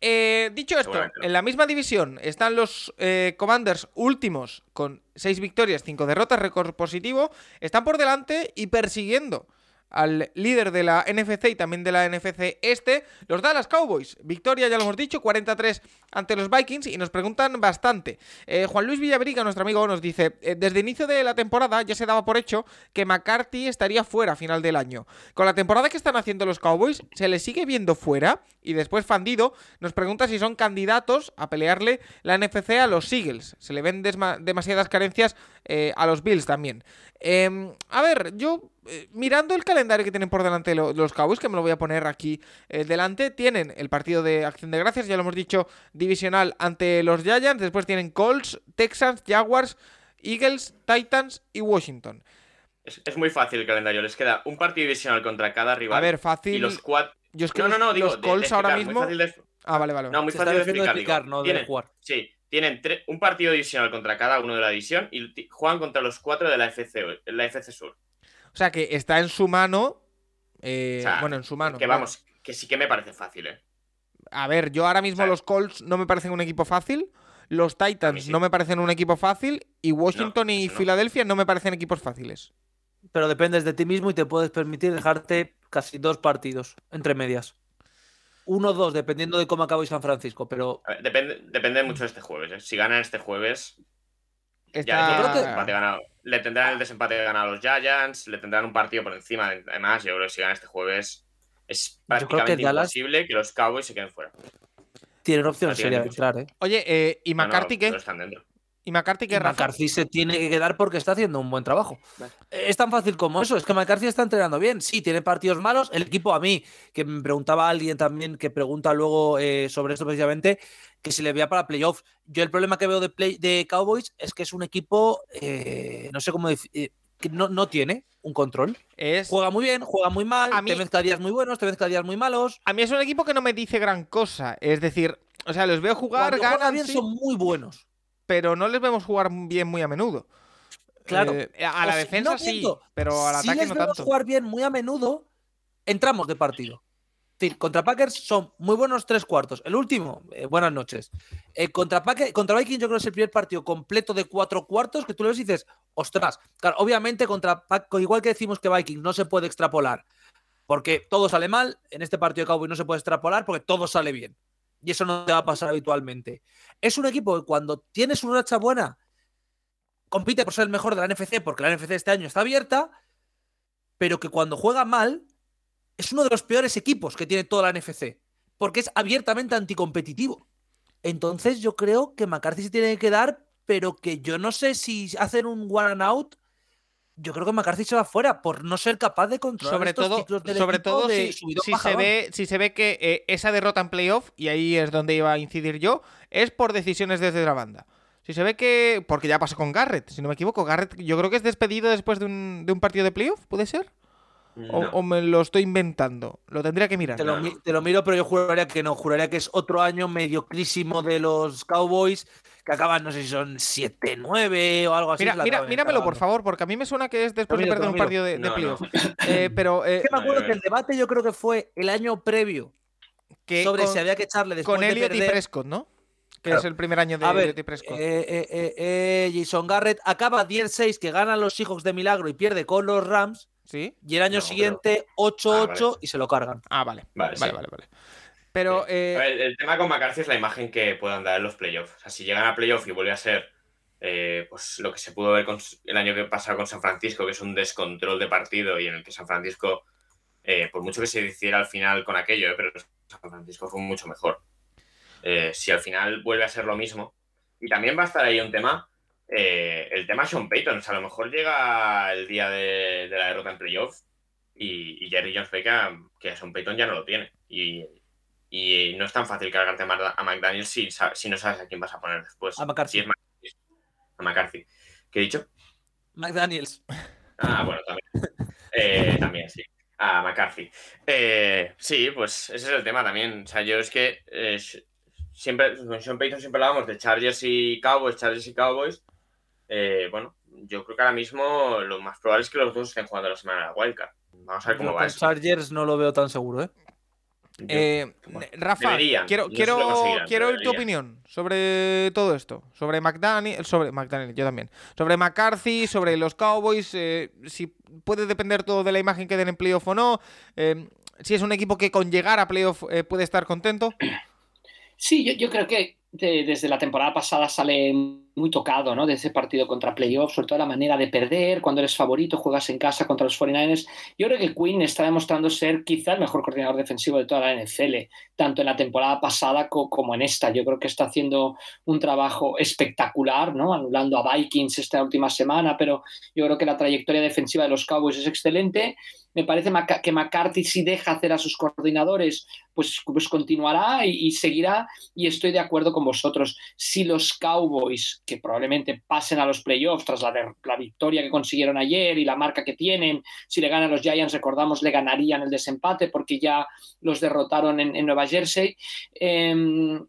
Eh, dicho esto, en la misma división están los eh, Commanders últimos con 6 victorias, 5 derrotas, récord positivo. Están por delante y persiguiendo al líder de la NFC y también de la NFC este, los Dallas Cowboys. Victoria, ya lo hemos dicho, 43 ante los Vikings y nos preguntan bastante. Eh, Juan Luis Villabriga, nuestro amigo, nos dice, eh, desde inicio de la temporada ya se daba por hecho que McCarthy estaría fuera a final del año. Con la temporada que están haciendo los Cowboys, ¿se le sigue viendo fuera? Y después Fandido nos pregunta si son candidatos a pelearle la NFC a los Eagles. Se le ven demasiadas carencias eh, a los Bills también. Em, a ver, yo eh, mirando el calendario que tienen por delante lo- los Cowboys, que me lo voy a poner aquí eh, delante, tienen el partido de Acción de Gracias, ya lo hemos dicho, divisional ante los Giants, después tienen Colts, Texans, Jaguars, Eagles, Titans y Washington. Es, es muy fácil el calendario. Les queda un partido divisional contra cada rival. A ver, fácil. Y los cuatro. Yo es que No, no, los, no, digo. los de- de Colts ahora mismo. fácil de- Ah, vale, vale. No, muy se está fácil de explicar. explicar, digo. no de Tienen- jugar. Sí, tienen un partido divisional contra cada uno de la división y juegan contra los cuatro de la FC, la FC Sur. O sea que está en su mano. eh, O sea, bueno, en su mano. que claro. vamos, que sí que me parece fácil, ¿eh? A ver, yo ahora mismo O sea, los Colts no me parecen un equipo fácil. Los Titans sí. no me parecen un equipo fácil. Y Washington y no. Filadelfia no me parecen equipos fáciles. pero dependes de ti mismo y te puedes permitir dejarte casi dos partidos entre medias. Uno o dos, dependiendo de cómo acabe San Francisco, pero ver, depende, depende mucho de este jueves. ¿eh? Si ganan este jueves, ya Está- le tendrán, creo el que- desempate ganado. le tendrán el desempate ganado a los Giants, le tendrán un partido por encima. Además, yo creo que si ganan este jueves, es que prácticamente Dallas- imposible que los Cowboys se queden fuera. tienen opciones seria de entrar, ¿eh? Oye, eh, ¿y No, no, McCarthy qué? están dentro. ¿Y McCarthy qué, Y? McCarthy se tiene que quedar porque está haciendo un buen trabajo. Eh, Es tan fácil como eso. Es que McCarthy está entrenando bien. Sí, tiene partidos malos. El equipo a mí, que me preguntaba alguien también, que pregunta luego eh, sobre esto precisamente, que si le veía para playoffs. Yo el problema que veo de, play, de Cowboys es que es un equipo, eh, no sé cómo decir, eh, que no, no tiene un control. Es... Juega muy bien, juega muy mal, A mí- te mezcla días muy buenos, te mezcla días muy malos. A mí es un equipo que no me dice gran cosa. Es decir, o sea, los veo jugar, Cuando ganan, bien sí, son muy buenos. Pero no les vemos jugar bien muy a menudo. Claro. Eh, a la O si- defensa sí, pero al si ataque les no vemos tanto. jugar bien muy a menudo, entramos de partido. Es decir, contra Packers son muy buenos tres cuartos. El último, eh, buenas noches. Eh, contra, Packers, contra Vikings yo creo que es el primer partido completo de cuatro cuartos que tú le ves y dices, ostras. Claro, obviamente contra Pack- igual que decimos que Vikings no se puede extrapolar porque todo sale mal, en este partido de Cowboys no se puede extrapolar porque todo sale bien. Y eso no te va a pasar habitualmente. Es un equipo que cuando tienes una racha buena, compite por ser el mejor de la NFC, porque la NFC este año está abierta, pero que cuando juega mal, es uno de los peores equipos que tiene toda la NFC, porque es abiertamente anticompetitivo. Entonces yo creo que McCarthy se tiene que quedar, pero que yo no sé si hacen un one and out. Yo creo que McCarthy se va fuera por no ser capaz de controlar sobre estos todo, ciclos del sobre todo de si, se ve, si se ve que eh, esa derrota en playoff, y ahí es donde iba a incidir yo, es por decisiones desde la banda. Si se ve que. Porque ya pasó con Garrett, si no me equivoco. Garrett, yo creo que es despedido después de un, de un partido de playoff, ¿puede ser? O, No. o me lo estoy inventando. Lo tendría que mirar. Te lo, te lo miro, pero yo juraría que no. Juraría que es otro año mediocrísimo de los Cowboys que acaban, no sé si son 7-9 o algo así. Mira, mira, míramelo, por favor, porque a mí me suena que es después de perder un partido de, de No, no. playoff. Eh, pero eh, Es que me acuerdo que el debate yo creo que fue el año previo que sobre con, si había que echarle después con de Elliot y perder. Prescott, ¿no? Que Claro. es el primer año de A ver, Elliot y Prescott. eh, eh, eh, eh, Jason Garrett acaba 10-6 que ganan los Seahawks de milagro y pierde con los Rams. ¿Sí? Y el año No, pero- siguiente 8-8 y se lo cargan. Ah, vale. Vale, Vale, sí. vale, vale. Pero. Sí. eh, ver, el tema con McCarthy es la imagen que puedan dar en los playoffs. O sea, si llegan a playoff y vuelve a ser eh, pues lo que se pudo ver con- el año que pasado con San Francisco, que es un descontrol de partido y en el que San Francisco, eh, por mucho que se hiciera al final con aquello, eh, pero San Francisco fue mucho mejor. Eh, si al final vuelve a ser lo mismo. Y también va a estar ahí un tema, eh, el tema Sean Payton. O sea, a lo mejor llega el día de, de la derrota en playoff y, y Jerry Jones ve que, a- que a Sean Payton ya no lo tiene. Y, y no es tan fácil cargarte a, McDaniel si, si no sabes a quién vas a poner después. A McCarthy. Si es McCarthy. A McCarthy. ¿Qué he dicho? McDaniels. Ah, bueno, también. Eh, también, sí. A McCarthy. Eh, sí, pues ese es el tema también. O sea, yo es que eh, siempre, con Sean Payton siempre hablábamos de Chargers y Cowboys, Chargers y Cowboys. Eh, bueno, yo creo que ahora mismo lo más probable es que los dos estén jugando la semana de la Wildcard. Vamos a ver cómo Yo va con eso. Chargers no lo veo tan seguro, ¿eh? Eh, bueno, Rafa, deberían. quiero, No quiero, quiero oír tu opinión sobre todo esto. Sobre McDaniel, sobre McDaniel, yo también. Sobre McCarthy, sobre los Cowboys, eh, si puede depender todo de la imagen que den en playoff o no. eh, si es un equipo que con llegar a playoff eh, puede estar contento. Sí, yo, yo creo que de- desde la temporada pasada sale muy tocado, ¿no? De ese partido contra playoffs, sobre todo la manera de perder, cuando eres favorito, juegas en casa contra los 49ers. Yo creo que Quinn está demostrando ser quizá el mejor coordinador defensivo de toda la NFL, tanto en la temporada pasada co- como en esta. Yo creo que está haciendo un trabajo espectacular, ¿no? Anulando a Vikings esta última semana, pero yo creo que la trayectoria defensiva de los Cowboys es excelente. Me parece que McCarthy si deja hacer a sus coordinadores, pues, pues continuará y, seguirá. Y estoy de acuerdo con vosotros. Si los Cowboys, que probablemente pasen a los playoffs tras la, victoria que consiguieron ayer y la marca que tienen, si le ganan los Giants, recordamos, le ganarían el desempate porque ya los derrotaron en, Nueva Jersey. Eh,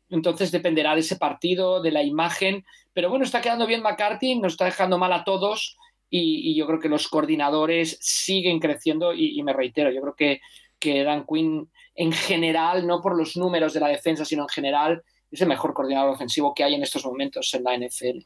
entonces dependerá de ese partido, de la imagen. Pero bueno, está quedando bien McCarthy, nos está dejando mal a todos y, y yo creo que los coordinadores siguen creciendo y, y me reitero, yo creo que, que Dan Quinn en general, no por los números de la defensa, sino en general, es el mejor coordinador ofensivo que hay en estos momentos en la NFL.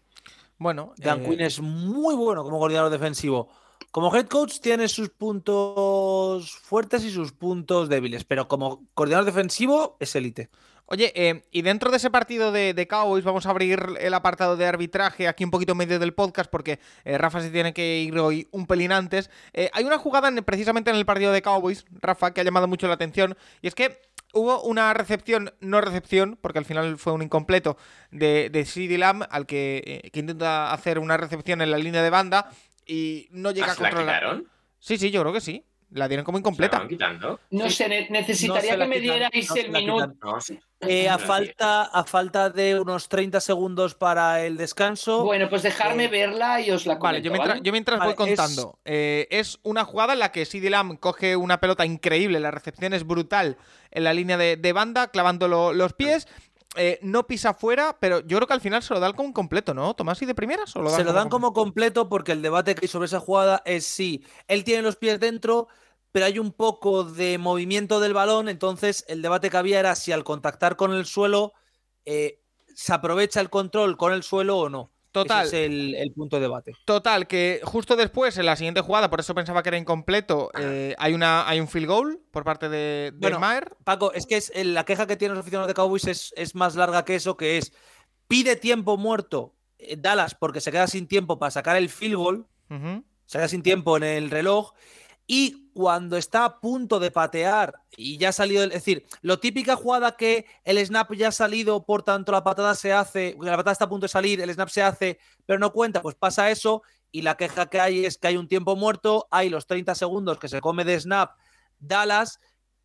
Bueno, Dan eh, Quinn es muy bueno como coordinador defensivo. Como head coach tiene sus puntos fuertes y sus puntos débiles, pero como coordinador defensivo es élite. Oye, eh, y dentro de ese partido de, de Cowboys vamos a abrir el apartado de arbitraje aquí un poquito en medio del podcast porque eh, Rafa se tiene que ir hoy un pelín antes. Eh, hay una jugada en- precisamente en el partido de Cowboys, Rafa, que ha llamado mucho la atención y es que hubo una recepción, no recepción, porque al final fue un incompleto, de, de CeeDee Lamb al que, eh, que intenta hacer una recepción en la línea de banda y no llega Ah, a ¿se la controlar. quitaron? Sí, sí, yo creo que sí. La dieron como ¿Se la incompleta. quitando? No sé, ne- necesitaría No se la que me quitan, dierais no el minuto. Eh, a, falta, a falta de unos 30 segundos para el descanso. Bueno, pues dejarme Eh, verla y os la Vale, comento, yo mientras, ¿vale? yo mientras Vale, voy es- contando. eh, Es... una jugada en la que CD Lamb coge una pelota increíble, la recepción es brutal en la línea de, de banda, clavando lo- los pies. eh, no pisa fuera, pero yo creo que al final se lo dan como completo, ¿no? Tomás, ¿y de primeras? O lo dan Se lo dan completo? como completo porque el debate que hay sobre esa jugada es si él tiene los pies dentro, pero hay un poco de movimiento del balón, entonces el debate que había era si al contactar con el suelo eh, se aprovecha el control con el suelo o no. Total. Ese es el, el punto de debate. Total, que justo después, en la siguiente jugada, por eso pensaba que era incompleto, eh, hay, una, hay un field goal por parte de, de Bueno, Maher. Paco, es que es, la queja que tienen los aficionados de Cowboys es, es más larga que eso, que es pide tiempo muerto eh, Dallas porque se queda sin tiempo para sacar el field goal, se queda sin tiempo en el reloj. Y cuando está a punto de patear y ya ha salido, es decir, lo típica jugada que el snap ya ha salido, por tanto la patada se hace, la patada está a punto de salir, el snap se hace, pero no cuenta, pues pasa eso. Y la queja que hay es que hay un tiempo muerto, hay los 30 segundos que se come de snap Dallas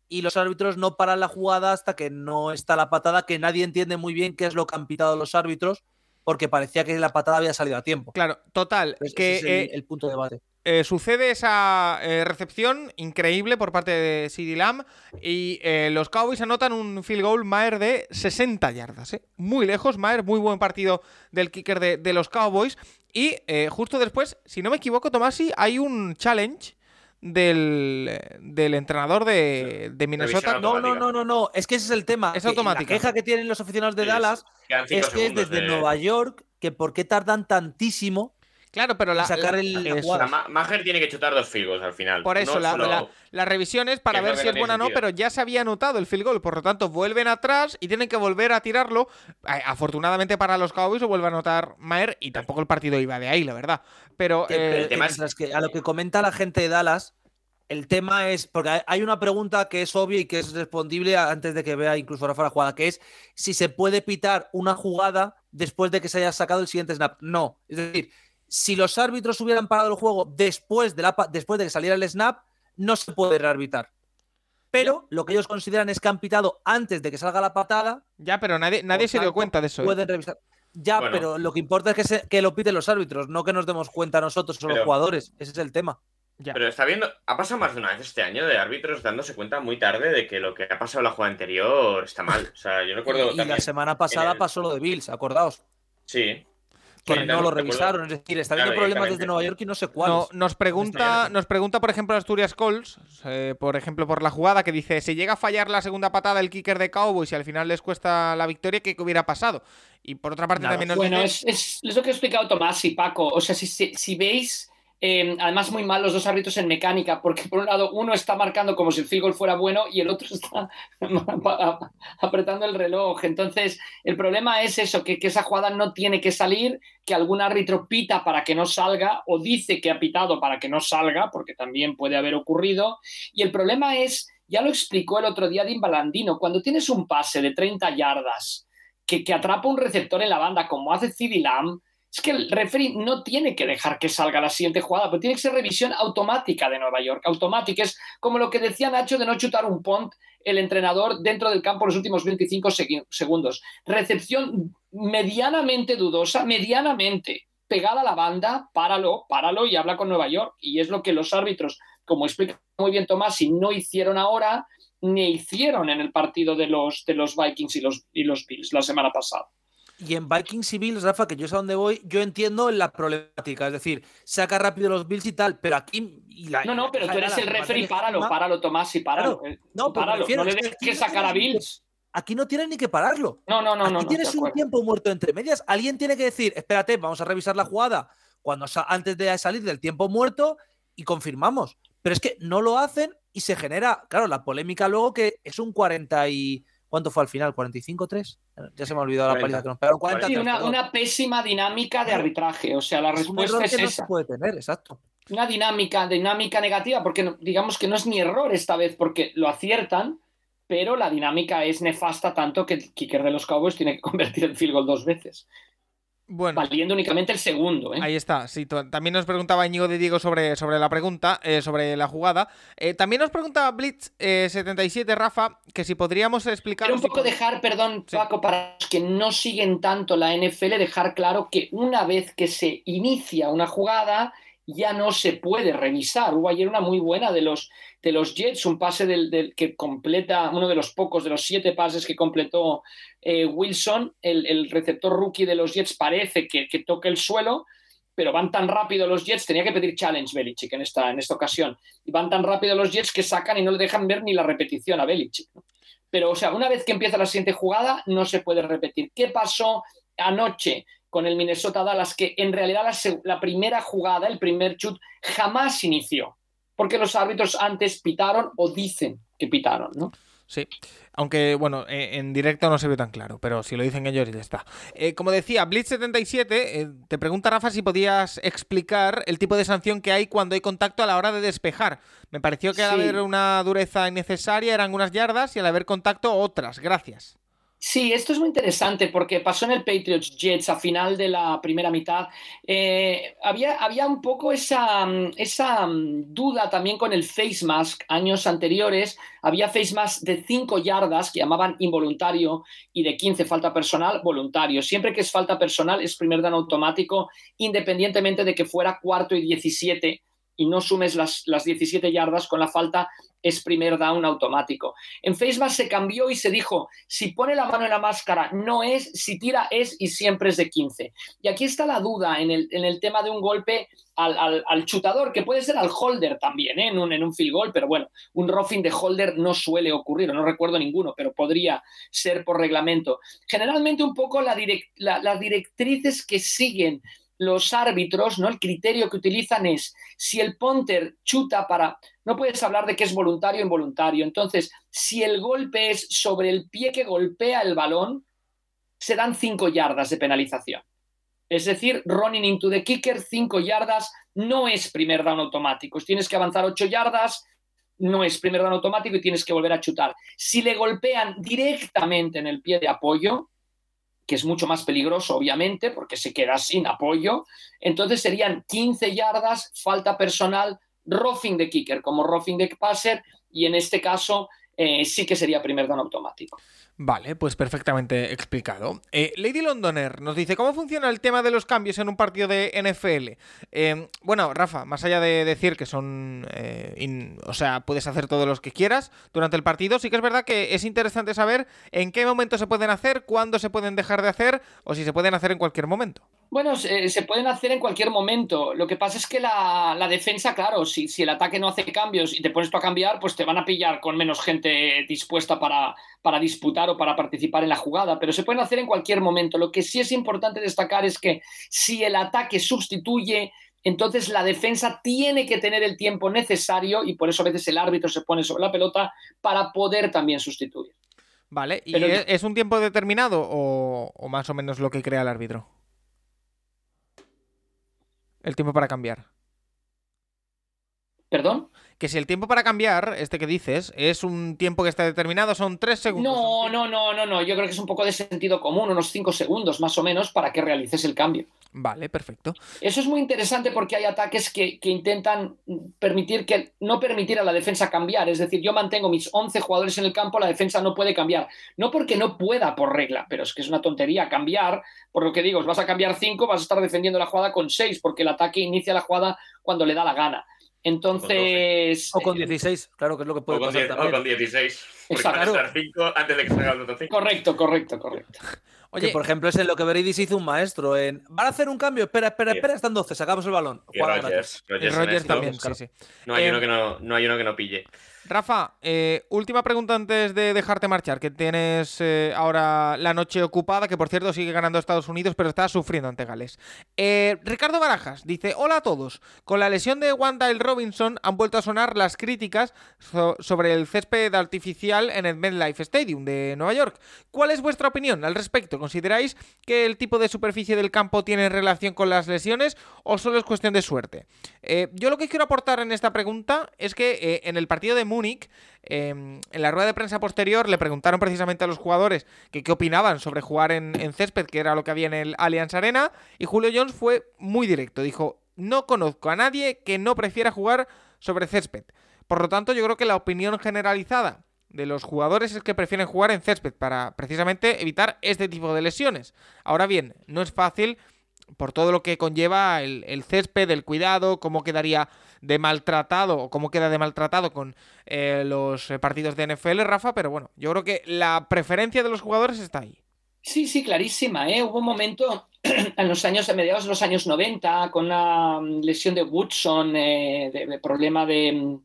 y los árbitros no paran la jugada hasta que no está la patada, que nadie entiende muy bien qué es lo que han pitado los árbitros. porque parecía que la patada había salido a tiempo. Claro, total, Entonces, que ese es el, eh, el punto de debate. Eh, sucede esa eh, recepción increíble por parte de CeeDee Lamb y eh, los Cowboys anotan un field goal Maer de 60 yardas, ¿eh? muy lejos, Maer, muy buen partido del kicker de, de los Cowboys y eh, justo después, si no me equivoco, Tomasi, hay un challenge del, del entrenador de, de Minnesota. No, no, no, no, no. Es que ese es el tema. Es automática. La queja que tienen los aficionados de Sí, Dallas es que es desde de- Nueva York que por qué tardan tantísimo Claro, pero la, sacar el- la Ma- Maher tiene que chutar dos field al final. Por eso, no la, solo- la- la revisión es para Que ver si es buena o no, pero ya se había anotado el field goal, por lo tanto vuelven atrás y tienen que volver a tirarlo. Eh, Afortunadamente para los Cowboys lo vuelve a anotar Maer y tampoco el partido iba de ahí, la verdad. Pero Que- eh, pero el tema es- mientras que a lo que comenta la gente de Dallas, el tema es, porque hay- una pregunta que es obvia y que es respondible antes de que vea incluso Rafa la jugada, que es si se puede pitar una jugada después de que se haya sacado el siguiente snap. No. Es decir, si los árbitros hubieran parado el juego después de, la, pa- después de que saliera el snap, no se puede rearbitrar. Pero lo que ellos consideran es que han pitado antes de que salga la patada. ya, pero nadie, nadie se dio cuenta de eso. ¿eh? Pueden revisar. Ya, Bueno. pero lo que importa es que, se- que lo piten los árbitros, no que nos demos cuenta nosotros o los jugadores. Ese es el tema. Ya. Pero está viendo, ha pasado más de una vez este año de árbitros dándose cuenta muy tarde de que lo que ha pasado en la jugada anterior está mal. O sea, yo recuerdo y también. la semana pasada el- pasó lo de Bills, acordaos. Sí. Que no lo revisaron. Es decir, está habiendo Claro, problemas desde Nueva York y no sé No, cuáles. nos pregunta, nos pregunta, por ejemplo, Asturias Colts, eh, por ejemplo, por la jugada que dice, si llega a fallar la segunda patada el kicker de Cowboys y al final les cuesta la victoria, ¿qué hubiera pasado? Y por otra parte Nada. también nos Bueno, dice... es, es, es lo que ha explicado Tomás y Paco. O sea, si, si, si veis, eh, además muy mal los dos árbitros en mecánica, porque por un lado uno está marcando como si el field goal fuera bueno y el otro *laughs* está *laughs* apretando el reloj. Entonces, el problema es eso, que, esa jugada no tiene que salir, que algún árbitro pita para que no salga o dice que ha pitado para que no salga, porque también puede haber ocurrido. Y el problema es, ya lo explicó el otro día Dean Balandino, cuando tienes un pase de 30 yardas, que, atrapa un receptor en la banda, como hace CeeDee Lamb, es que el referee no tiene que dejar que salga la siguiente jugada, pero tiene que ser revisión automática de Nueva York. Automática es como lo que decía Nacho de no chutar un punt el entrenador dentro del campo los últimos 25 segui- segundos. Recepción medianamente dudosa, medianamente pegada a la banda, páralo, páralo y habla con Nueva York. Y es lo que los árbitros, como explica muy bien Tomás, si no hicieron ahora, ni hicieron en el partido de los, de los Vikings y los, y los Bills la semana pasada. Y en Vikings y Bills, Rafa, que yo sé a dónde voy, yo entiendo la problemática. Es decir, saca rápido los Bills y tal, pero aquí. y la- No, no, pero tú eres la el referee, páralo, legítima. páralo, Tomás, y páralo. Claro. Eh, No, páralo, refiero, no le que dejes sacar a tienes Bills. Aquí no tienen ni que pararlo. No, no, no, Aquí no. tienes un tiempo muerto entre medias. Alguien tiene que decir, espérate, vamos a revisar la jugada cuando antes de salir del tiempo muerto y confirmamos. Pero es que no lo hacen y se genera, claro, la polémica luego que es un 40 y... ¿Cuánto fue al final? ¿45-3? Ya se me ha olvidado la 40. paliza que nos pegaron. 40 Sí, una, pésima dinámica de arbitraje. O sea, la Es un respuesta error es que no esa. se puede tener, exacto. Una dinámica, dinámica negativa, porque no- digamos que no es ni error esta vez, porque lo aciertan, pero la dinámica es nefasta tanto que el kicker de los Cowboys tiene que *laughs* convertir el field goal dos veces, Bueno, valiendo únicamente el segundo. ¿eh? Ahí está, sí. También nos preguntaba Íñigo de Diego sobre, sobre la pregunta, eh, sobre la jugada. Eh, también nos preguntaba Blitz77, Rafa, que si podríamos explicar. Quiero un poco dejar, perdón, Sí. Paco, para los que no siguen tanto la NFL, dejar claro que una vez que se inicia una jugada, ya no se puede revisar. Hubo ayer una muy buena de los, de los Jets, un pase del, que completa, uno de los pocos, de los siete pases que completó eh, Wilson, el, receptor rookie de los Jets parece que, que toca el suelo, pero van tan rápido los Jets, tenía que pedir challenge Belichick en esta, en esta ocasión, y van tan rápido los Jets que sacan y no le dejan ver ni la repetición a Belichick. Pero, o sea, una vez que empieza la siguiente jugada, no se puede repetir. ¿Qué pasó anoche con el Minnesota Dallas? Que en realidad la, primera jugada, el primer chut, jamás inició. Porque los árbitros antes pitaron o dicen que pitaron, ¿no? Sí, aunque bueno, eh, en directo no se ve tan claro, pero si lo dicen ellos ya está. Eh, como decía, Blitz77 eh, te pregunta Rafa si podías explicar el tipo de sanción que hay cuando hay contacto a la hora de despejar. Me pareció que al Sí. haber una dureza innecesaria eran unas yardas y al haber contacto otras. Gracias. Sí, esto es muy interesante porque pasó en el Patriots Jets a final de la primera mitad. Eh, había, había un poco esa, esa duda también con el face mask años anteriores. Había face mask de 5 yardas que llamaban involuntario y de 15 falta personal voluntario. Siempre que es falta personal es primer dan automático, independientemente de que fuera cuarto y 17 y no sumes las, las 17 yardas con la falta, es primer down automático. En Facebook se cambió y se dijo, si pone la mano en la máscara no es, si tira es y siempre es de 15. Y aquí está la duda en el, en el tema de un golpe al, al, chutador, que puede ser al holder también, ¿eh? en, un, en un field goal, pero bueno, un roughing de holder no suele ocurrir, no recuerdo ninguno, pero podría ser por reglamento. Generalmente un poco la las directrices que siguen los árbitros, ¿no? El criterio que utilizan es si el punter chuta para. No puedes hablar de que es voluntario o involuntario. Entonces, si el golpe es sobre el pie que golpea el balón, se dan cinco yardas de penalización. Es decir, running into the kicker, cinco yardas, no es primer down automático. Tienes que avanzar ocho yardas, no es primer down automático y tienes que volver a chutar. Si le golpean directamente en el pie de apoyo, que es mucho más peligroso, obviamente, porque se queda sin apoyo. Entonces serían 15 yardas, falta personal, roughing de kicker como roughing de passer, y en este caso eh, sí que sería primer down automático. Vale, pues perfectamente explicado. Eh, Lady Londoner nos dice, ¿cómo funciona el tema de los cambios en un partido de NFL? Eh, bueno, Rafa, más allá de decir que son, eh, o sea, puedes hacer todos los que quieras durante el partido, sí que es verdad que es interesante saber en qué momento se pueden hacer, cuándo se pueden dejar de hacer o si se pueden hacer en cualquier momento. Bueno, se, pueden hacer en cualquier momento. Lo que pasa es que la, defensa, claro, si, si, el ataque no hace cambios y te pones tú a cambiar, pues te van a pillar con menos gente dispuesta para, para disputar o para participar en la jugada. Pero se pueden hacer en cualquier momento. Lo que sí es importante destacar es que si el ataque sustituye, entonces la defensa tiene que tener el tiempo necesario y por eso a veces el árbitro se pone sobre la pelota para poder también sustituir. Vale, ¿y es, un tiempo determinado o más o menos lo que crea el árbitro? El tiempo para cambiar. ¿Perdón? Que si el tiempo para cambiar, este que dices, es un tiempo que está determinado, son tres segundos. No, no, no, no, no. Yo creo que es un poco de sentido común, unos cinco segundos más o menos para que realices el cambio. Vale, perfecto. Eso es muy interesante porque hay ataques que, intentan permitir que no permitir a la defensa cambiar. Es decir, yo mantengo mis 11 jugadores en el campo, la defensa no puede cambiar. No porque no pueda por regla, pero es que es una tontería cambiar. Por lo que digo, vas a cambiar 5, vas a estar defendiendo la jugada con 6, porque el ataque inicia la jugada cuando le da la gana. Entonces. O con 16, claro que es lo que puede o con pasar. o con 16. Exacto. 5 antes de que salga el otro 5. Correcto, correcto, correcto. *laughs* Oye, que por ejemplo es en lo que Veridis hizo un maestro. En, van a hacer un cambio, espera, espera, espera, están 12, sacamos el balón. Y Rogers, Rogers, también, sí, sí. No hay, uno que no, no hay uno que no pille. Rafa, eh, última pregunta antes de dejarte marchar, que tienes eh, ahora la noche ocupada, que por cierto sigue ganando Estados Unidos, pero está sufriendo ante Gales. Eh, Ricardo Barajas dice, hola a todos, con la lesión de Wanda Robinson han vuelto a sonar las críticas sobre el césped artificial en el MetLife Stadium de Nueva York. ¿Cuál es vuestra opinión al respecto? ¿Consideráis que el tipo de superficie del campo tiene relación con las lesiones o solo es cuestión de suerte? yo lo que quiero aportar en esta pregunta es que en el partido de Em, en la rueda de prensa posterior le preguntaron precisamente a los jugadores que qué opinaban sobre jugar en, césped, que era lo que había en el Allianz Arena, y Julio Jones fue muy directo, dijo, no conozco a nadie que no prefiera jugar sobre césped. Por lo tanto, yo creo que la opinión generalizada de los jugadores es que prefieren jugar en césped para precisamente evitar este tipo de lesiones. Ahora bien, no es fácil por todo lo que conlleva el, el césped, el cuidado, cómo quedaría de maltratado o cómo queda de maltratado con eh, los eh, partidos de NFL, Rafa, pero bueno, yo creo que la preferencia de los jugadores está ahí. Sí, sí, clarísima. ¿eh? Hubo un momento *clears throat* en los años, a mediados de los años 90, con una mm, lesión de Woodson, de, problema mm,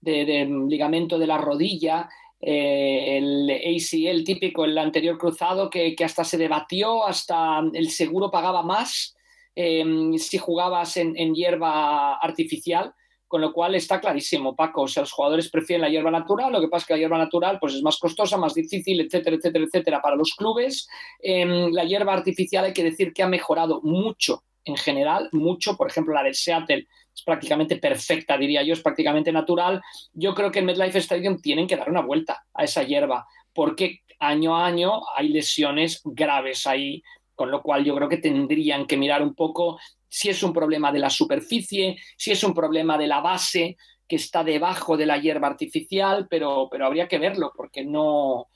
de, ligamento de la rodilla, el ACL típico, el anterior cruzado, que, hasta se debatió, hasta el seguro pagaba más Em, si jugabas en, hierba artificial, con lo cual está clarísimo, Paco. O sea, los jugadores prefieren la hierba natural, lo que pasa es que la hierba natural pues, es más costosa, más difícil, etcétera, etcétera, etcétera, para los clubes. Em, la hierba artificial hay que decir que ha mejorado mucho en general, mucho. Por ejemplo, la de Seattle es prácticamente perfecta, diría yo, es prácticamente natural. Yo creo que en MetLife Stadium tienen que dar una vuelta a esa hierba, porque año a año hay lesiones graves ahí, con lo cual yo creo que tendrían que mirar un poco si es un problema de la superficie, si es un problema de la base que está debajo de la hierba artificial, pero, pero habría que verlo porque no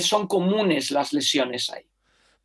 son comunes las lesiones ahí.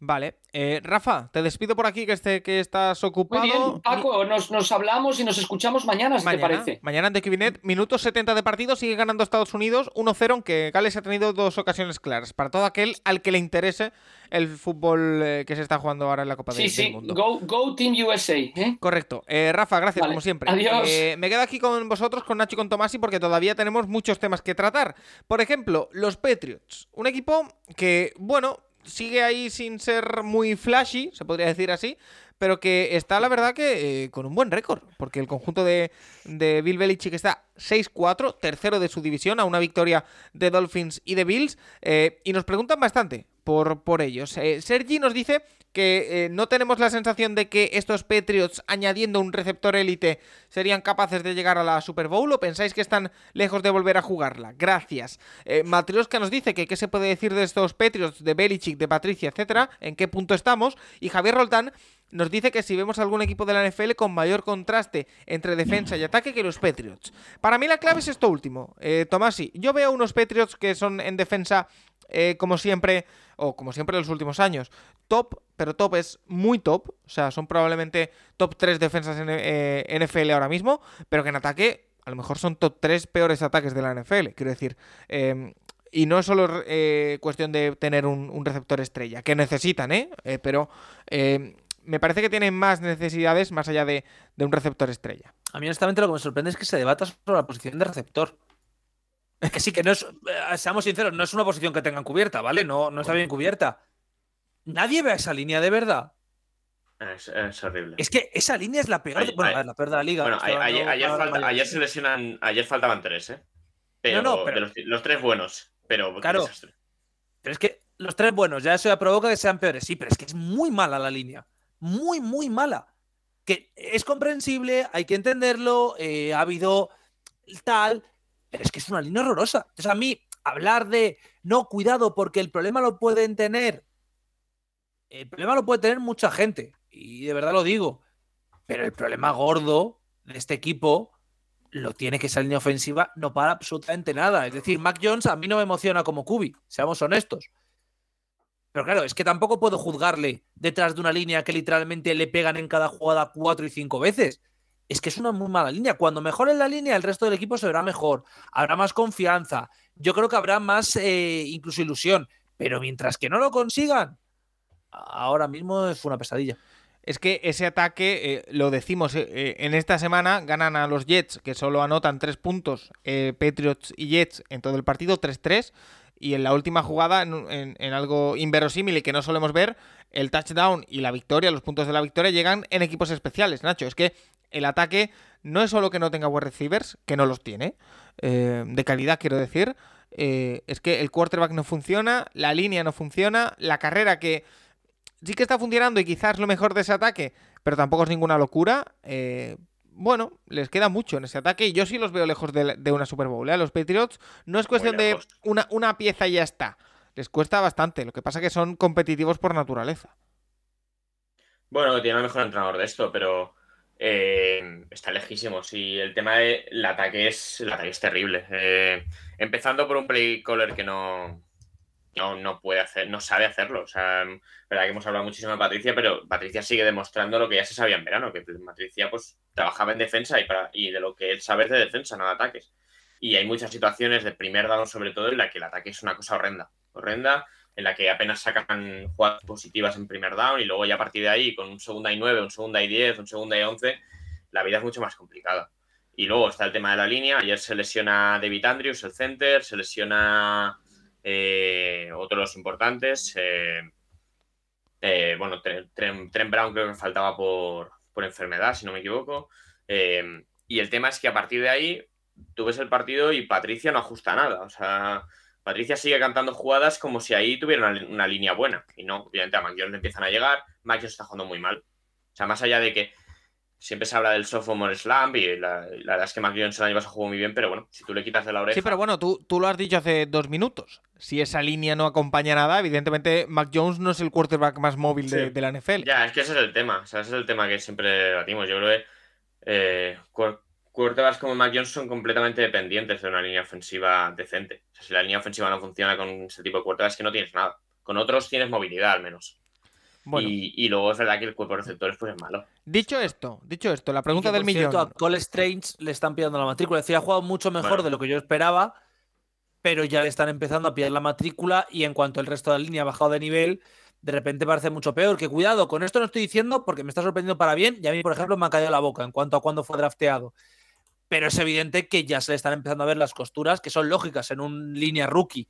Vale. Eh, Rafa, te despido por aquí, que, este, que estás ocupado. Muy bien, Paco, nos, hablamos y nos escuchamos mañana, si te parece. Mañana en The Kibinet, minutos 70 de partido, sigue ganando Estados Unidos 1-0, aunque Gales ha tenido dos ocasiones claras. Para todo aquel al que le interese el fútbol eh, que se está jugando ahora en la Copa sí, del, sí. Mundo. Go, go Team USA. ¿eh? Correcto. Rafa, gracias, como siempre. Adiós. me quedo aquí con vosotros, con Nacho y con Tomasi, porque todavía tenemos muchos temas que tratar. Por ejemplo, los Patriots. Un equipo que, bueno, sigue ahí sin ser muy flashy, se podría decir así, pero que está, la verdad, que eh, con un buen récord, porque el conjunto de, de Bill Belichick está 6-4, tercero de su división, a una victoria de Dolphins y de Bills, eh, y nos preguntan bastante por, por ellos. Eh, Sergi nos dice que no tenemos la sensación de que estos Patriots, añadiendo un receptor élite, serían capaces de llegar a la Super Bowl o pensáis que están lejos de volver a jugarla. Gracias. Matrioska nos dice que qué se puede decir de estos Patriots, de Belichick, de Patricia, etcétera, en qué punto estamos. Y Javier Roltán nos dice que si vemos algún equipo de la NFL con mayor contraste entre defensa y ataque que los Patriots. Para mí la clave es esto último. Eh, Tomasi, yo veo unos Patriots que son en defensa, eh, como siempre, o como siempre en los últimos años, top, pero top es muy top. O sea, son probablemente top 3 defensas en eh, NFL ahora mismo, pero que en ataque a lo mejor son top 3 peores ataques de la NFL. Quiero decir, em, y no es solo eh, cuestión de tener un, un, receptor estrella, que necesitan, ¿eh? eh pero em, me parece que tienen más necesidades más allá de, un receptor estrella. A mí, honestamente, lo que me sorprende es que se debata sobre la posición de receptor. Es que sí, que no es, eh, seamos sinceros, no es una posición que tengan cubierta, ¿vale? No, no está bien cubierta. Nadie ve esa línea de verdad. Es, horrible. Es que esa línea es la peor, de, bueno, la peor de la liga. Bueno, ayer, se lesionan, ayer faltaban tres, ¿eh? Pero, no, pero los, tres buenos, pero claro, Pero es que los tres buenos, ya eso ya provoca que sean peores. Sí, pero es que es muy mala la línea muy, muy mala. Que es comprensible, hay que entenderlo, eh, ha habido tal, pero es que es una línea horrorosa. Entonces, a mí, hablar de no, cuidado, porque el problema lo pueden tener. El problema lo puede tener mucha gente, y de verdad lo digo. Pero el problema gordo de este equipo lo tiene que esa línea ofensiva no para absolutamente nada. Es decir, Mac Jones a mí no me emociona como Kubi, seamos honestos. Pero claro, es que tampoco puedo juzgarle detrás de una línea que literalmente le pegan en cada jugada cuatro y cinco veces. Es que es una muy mala línea. Cuando mejore la línea, el resto del equipo se verá mejor. Habrá más confianza. Yo creo que habrá más eh, incluso ilusión. Pero mientras que no lo consigan, ahora mismo es una pesadilla. Es que ese ataque, eh, lo decimos, eh, en esta semana ganan a los Jets, que solo anotan tres puntos, Patriots y Jets en todo el partido, 3-3 y en la última jugada, en, algo inverosímil y que no solemos ver, el touchdown y la victoria, los puntos de la victoria llegan en equipos especiales, Nacho. Es que el ataque no es solo que no tenga wide receivers, que no los tiene, eh, de calidad quiero decir, eh, es que el quarterback no funciona, la línea no funciona, la carrera que sí que está funcionando y quizás lo mejor de ese ataque, pero tampoco es ninguna locura. Eh, bueno, les queda mucho en ese ataque y yo sí los veo lejos de, una Super Bowl. ¿eh? Los Patriots no es cuestión de una, una, pieza y ya está. Les cuesta bastante. Lo que pasa es que son competitivos por naturaleza. Bueno, tiene el mejor entrenador de esto, pero eh, está lejísimo. Sí, el tema del ataque es, el ataque es terrible. Eh, empezando por un play caller que no, no, no puede hacer, no sabe hacerlo. O sea, verdad que hemos hablado muchísimo de Patricia, pero Patricia sigue demostrando lo que ya se sabía en verano, que Patricia pues trabajaba en defensa y, para, y de lo que él sabe es de defensa, no de ataques. Y hay muchas situaciones de primer down sobre todo en la que el ataque es una cosa horrenda, horrenda, en la que apenas sacan jugadas positivas en primer down y luego ya a partir de ahí con un segunda y nueve, un segunda y diez, un segunda y once, la vida es mucho más complicada. Y luego está el tema de la línea. Ayer se lesiona David Andrews, el center, se lesiona eh, otros importantes. Eh, eh, bueno, Trent, Brown creo que faltaba por, enfermedad, si no me equivoco. y el tema es que a partir de ahí tú ves el partido y Patricia no ajusta nada. O sea, Patricia sigue cantando jugadas como si ahí tuviera una, línea buena. Y no, obviamente a McJones le empiezan a llegar. McJones está jugando muy mal. O sea, más allá de que siempre se habla del sophomore slam y la, verdad es que Mac Jones el año pasado jugó muy bien, pero bueno, si tú le quitas de la oreja. Sí, pero bueno, tú, tú lo has dicho hace dos minutos. Si esa línea no acompaña nada, evidentemente Mac Jones no es el quarterback más móvil de, Sí. de la NFL. Ya, es que ese es el tema. O sea, ese es el tema que siempre debatimos. Yo creo que eh, quarterbacks como Mac Jones son completamente dependientes de una línea ofensiva decente. O sea, si la línea ofensiva no funciona con ese tipo de quarterbacks, es que no tienes nada. Con otros tienes movilidad al menos. Bueno, Y, y luego es verdad que el cuerpo de receptores pues es malo. dicho esto, dicho esto, la pregunta que, del millón. cierto, a Cole Strange le están pillando la matrícula. Es decir, ha jugado mucho mejor Bueno. de lo que yo esperaba, pero ya le están empezando a pillar la matrícula y en cuanto el resto de la línea ha bajado de nivel, de repente parece mucho peor. Que cuidado, con esto no estoy diciendo porque me está sorprendiendo para bien y a mí, por ejemplo, me ha caído la boca en cuanto a cuándo fue drafteado. Pero es evidente que ya se le están empezando a ver las costuras que son lógicas en un línea rookie.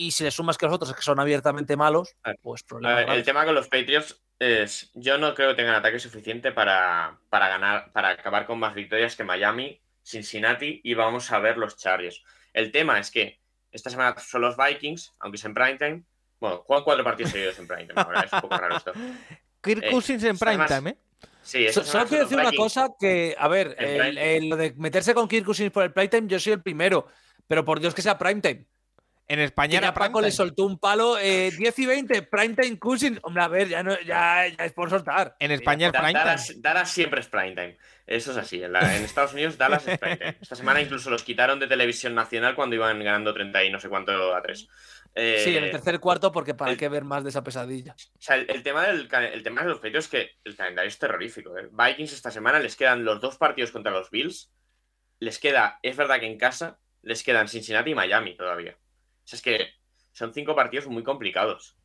Y si le sumas que los otros que son abiertamente malos, A ver, pues A problema. ver, el tema con los Patriots es, yo no creo que tengan ataque suficiente para, para ganar, para acabar con más victorias que Miami, Cincinnati y vamos a ver los Chargers. El tema es que esta semana son los Vikings, aunque es en primetime. Bueno, juegan cuatro partidos seguidos en primetime. Ahora es un poco raro esto. *laughs* Kirk eh, Cousins en prime además- time, ¿eh? Sí, So- Solo quiero decir una Vikings. cosa que, a ver, el- el- lo de meterse con Kirk Cousins por el playtime, yo soy el primero, pero por Dios que sea primetime. En España era Paco le soltó un palo eh, 10 y 20, primetime Cousins. Hombre, a ver, ya, no, ya, ya es por soltar. En España es Da- prime time. Dallas, Dallas siempre es primetime. Eso es así. En, la- en Estados Unidos, Dallas es primetime. Esta semana incluso los quitaron de televisión nacional cuando iban ganando 30 y no sé cuánto a 3. Sí, en el tercer cuarto, porque para el- qué ver más de esa pesadilla. O sea, el, el tema del, el tema de los Patriots es que el calendario es terrorífico. ¿eh? Vikings esta semana les quedan los dos partidos contra los Bills. Les queda, es verdad que en casa, les quedan Cincinnati y Miami todavía. O sea, es que son cinco partidos muy complicados.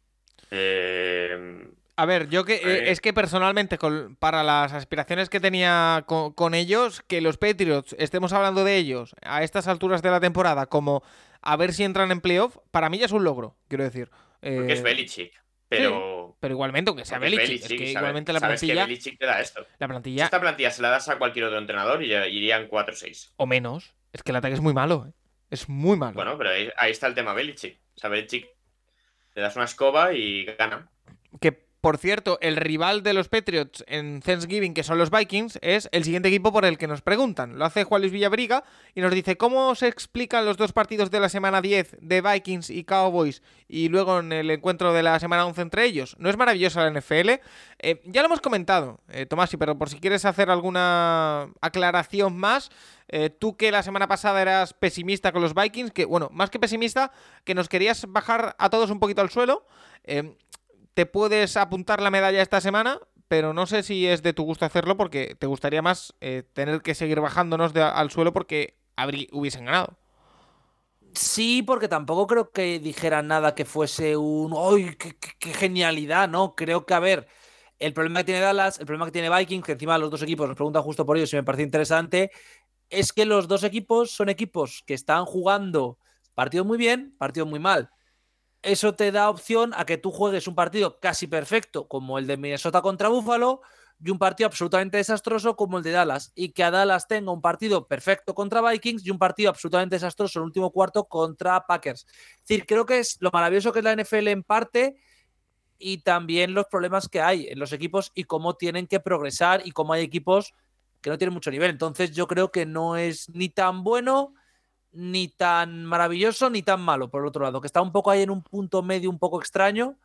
Eh, A ver, yo que eh, Eh. es que personalmente, con- para las aspiraciones que tenía con, con ellos, que los Patriots estemos hablando de ellos a estas alturas de la temporada, como a ver si entran en playoff, para mí ya es un logro, quiero decir. porque Eh, es Belichick. Pero. Pero igualmente, aunque sea Belichick, es que sabe- igualmente la que plantilla, Belichick te da esto. la Si plantilla esta plantilla se la das a cualquier otro entrenador y ya irían 4-6. o menos, es que el ataque es muy malo, ¿eh? Es muy malo. Bueno, pero ahí, ahí está el tema Belichick. O sea, Belichick le das una escoba y gana. Que, por cierto, el rival de los Patriots en Thanksgiving, que son los Vikings, es el siguiente equipo por el que nos preguntan. Lo hace Juan Luis Villabriga y nos dice cómo se explican los dos partidos de la semana 10 de Vikings y Cowboys y luego en el encuentro de la semana 11 entre ellos. ¿No es maravillosa la NFL? Eh, ya lo hemos comentado, eh, Tomasi, pero por si quieres hacer alguna aclaración más, eh, tú que la semana pasada eras pesimista con los Vikings, que bueno, más que pesimista, que nos querías bajar a todos un poquito al suelo. eh, te puedes apuntar la medalla esta semana, pero no sé si es de tu gusto hacerlo porque te gustaría más eh, tener que seguir bajándonos al suelo porque habrí- hubiesen ganado. Sí, porque tampoco creo que dijera nada que fuese un. ¡Ay, qué genialidad! No, creo que, a ver, el problema que tiene Dallas, el problema que tiene Vikings, que encima los dos equipos nos preguntan justo por ello, si me parece interesante, es que los dos equipos son equipos que están jugando partido muy bien, partido muy mal. Eso te da opción a que tú juegues un partido casi perfecto, como el de Minnesota contra Buffalo, y un partido absolutamente desastroso como el de Dallas, y que a Dallas tenga un partido perfecto contra Vikings y un partido absolutamente desastroso en el último cuarto contra Packers. Es decir, creo que es lo maravilloso que es la NFL en parte y también los problemas que hay en los equipos y cómo tienen que progresar y cómo hay equipos que no tienen mucho nivel. Entonces yo creo que no es ni tan bueno, ni tan maravilloso, ni tan malo, por el otro lado, que está un poco ahí en un punto medio un poco extraño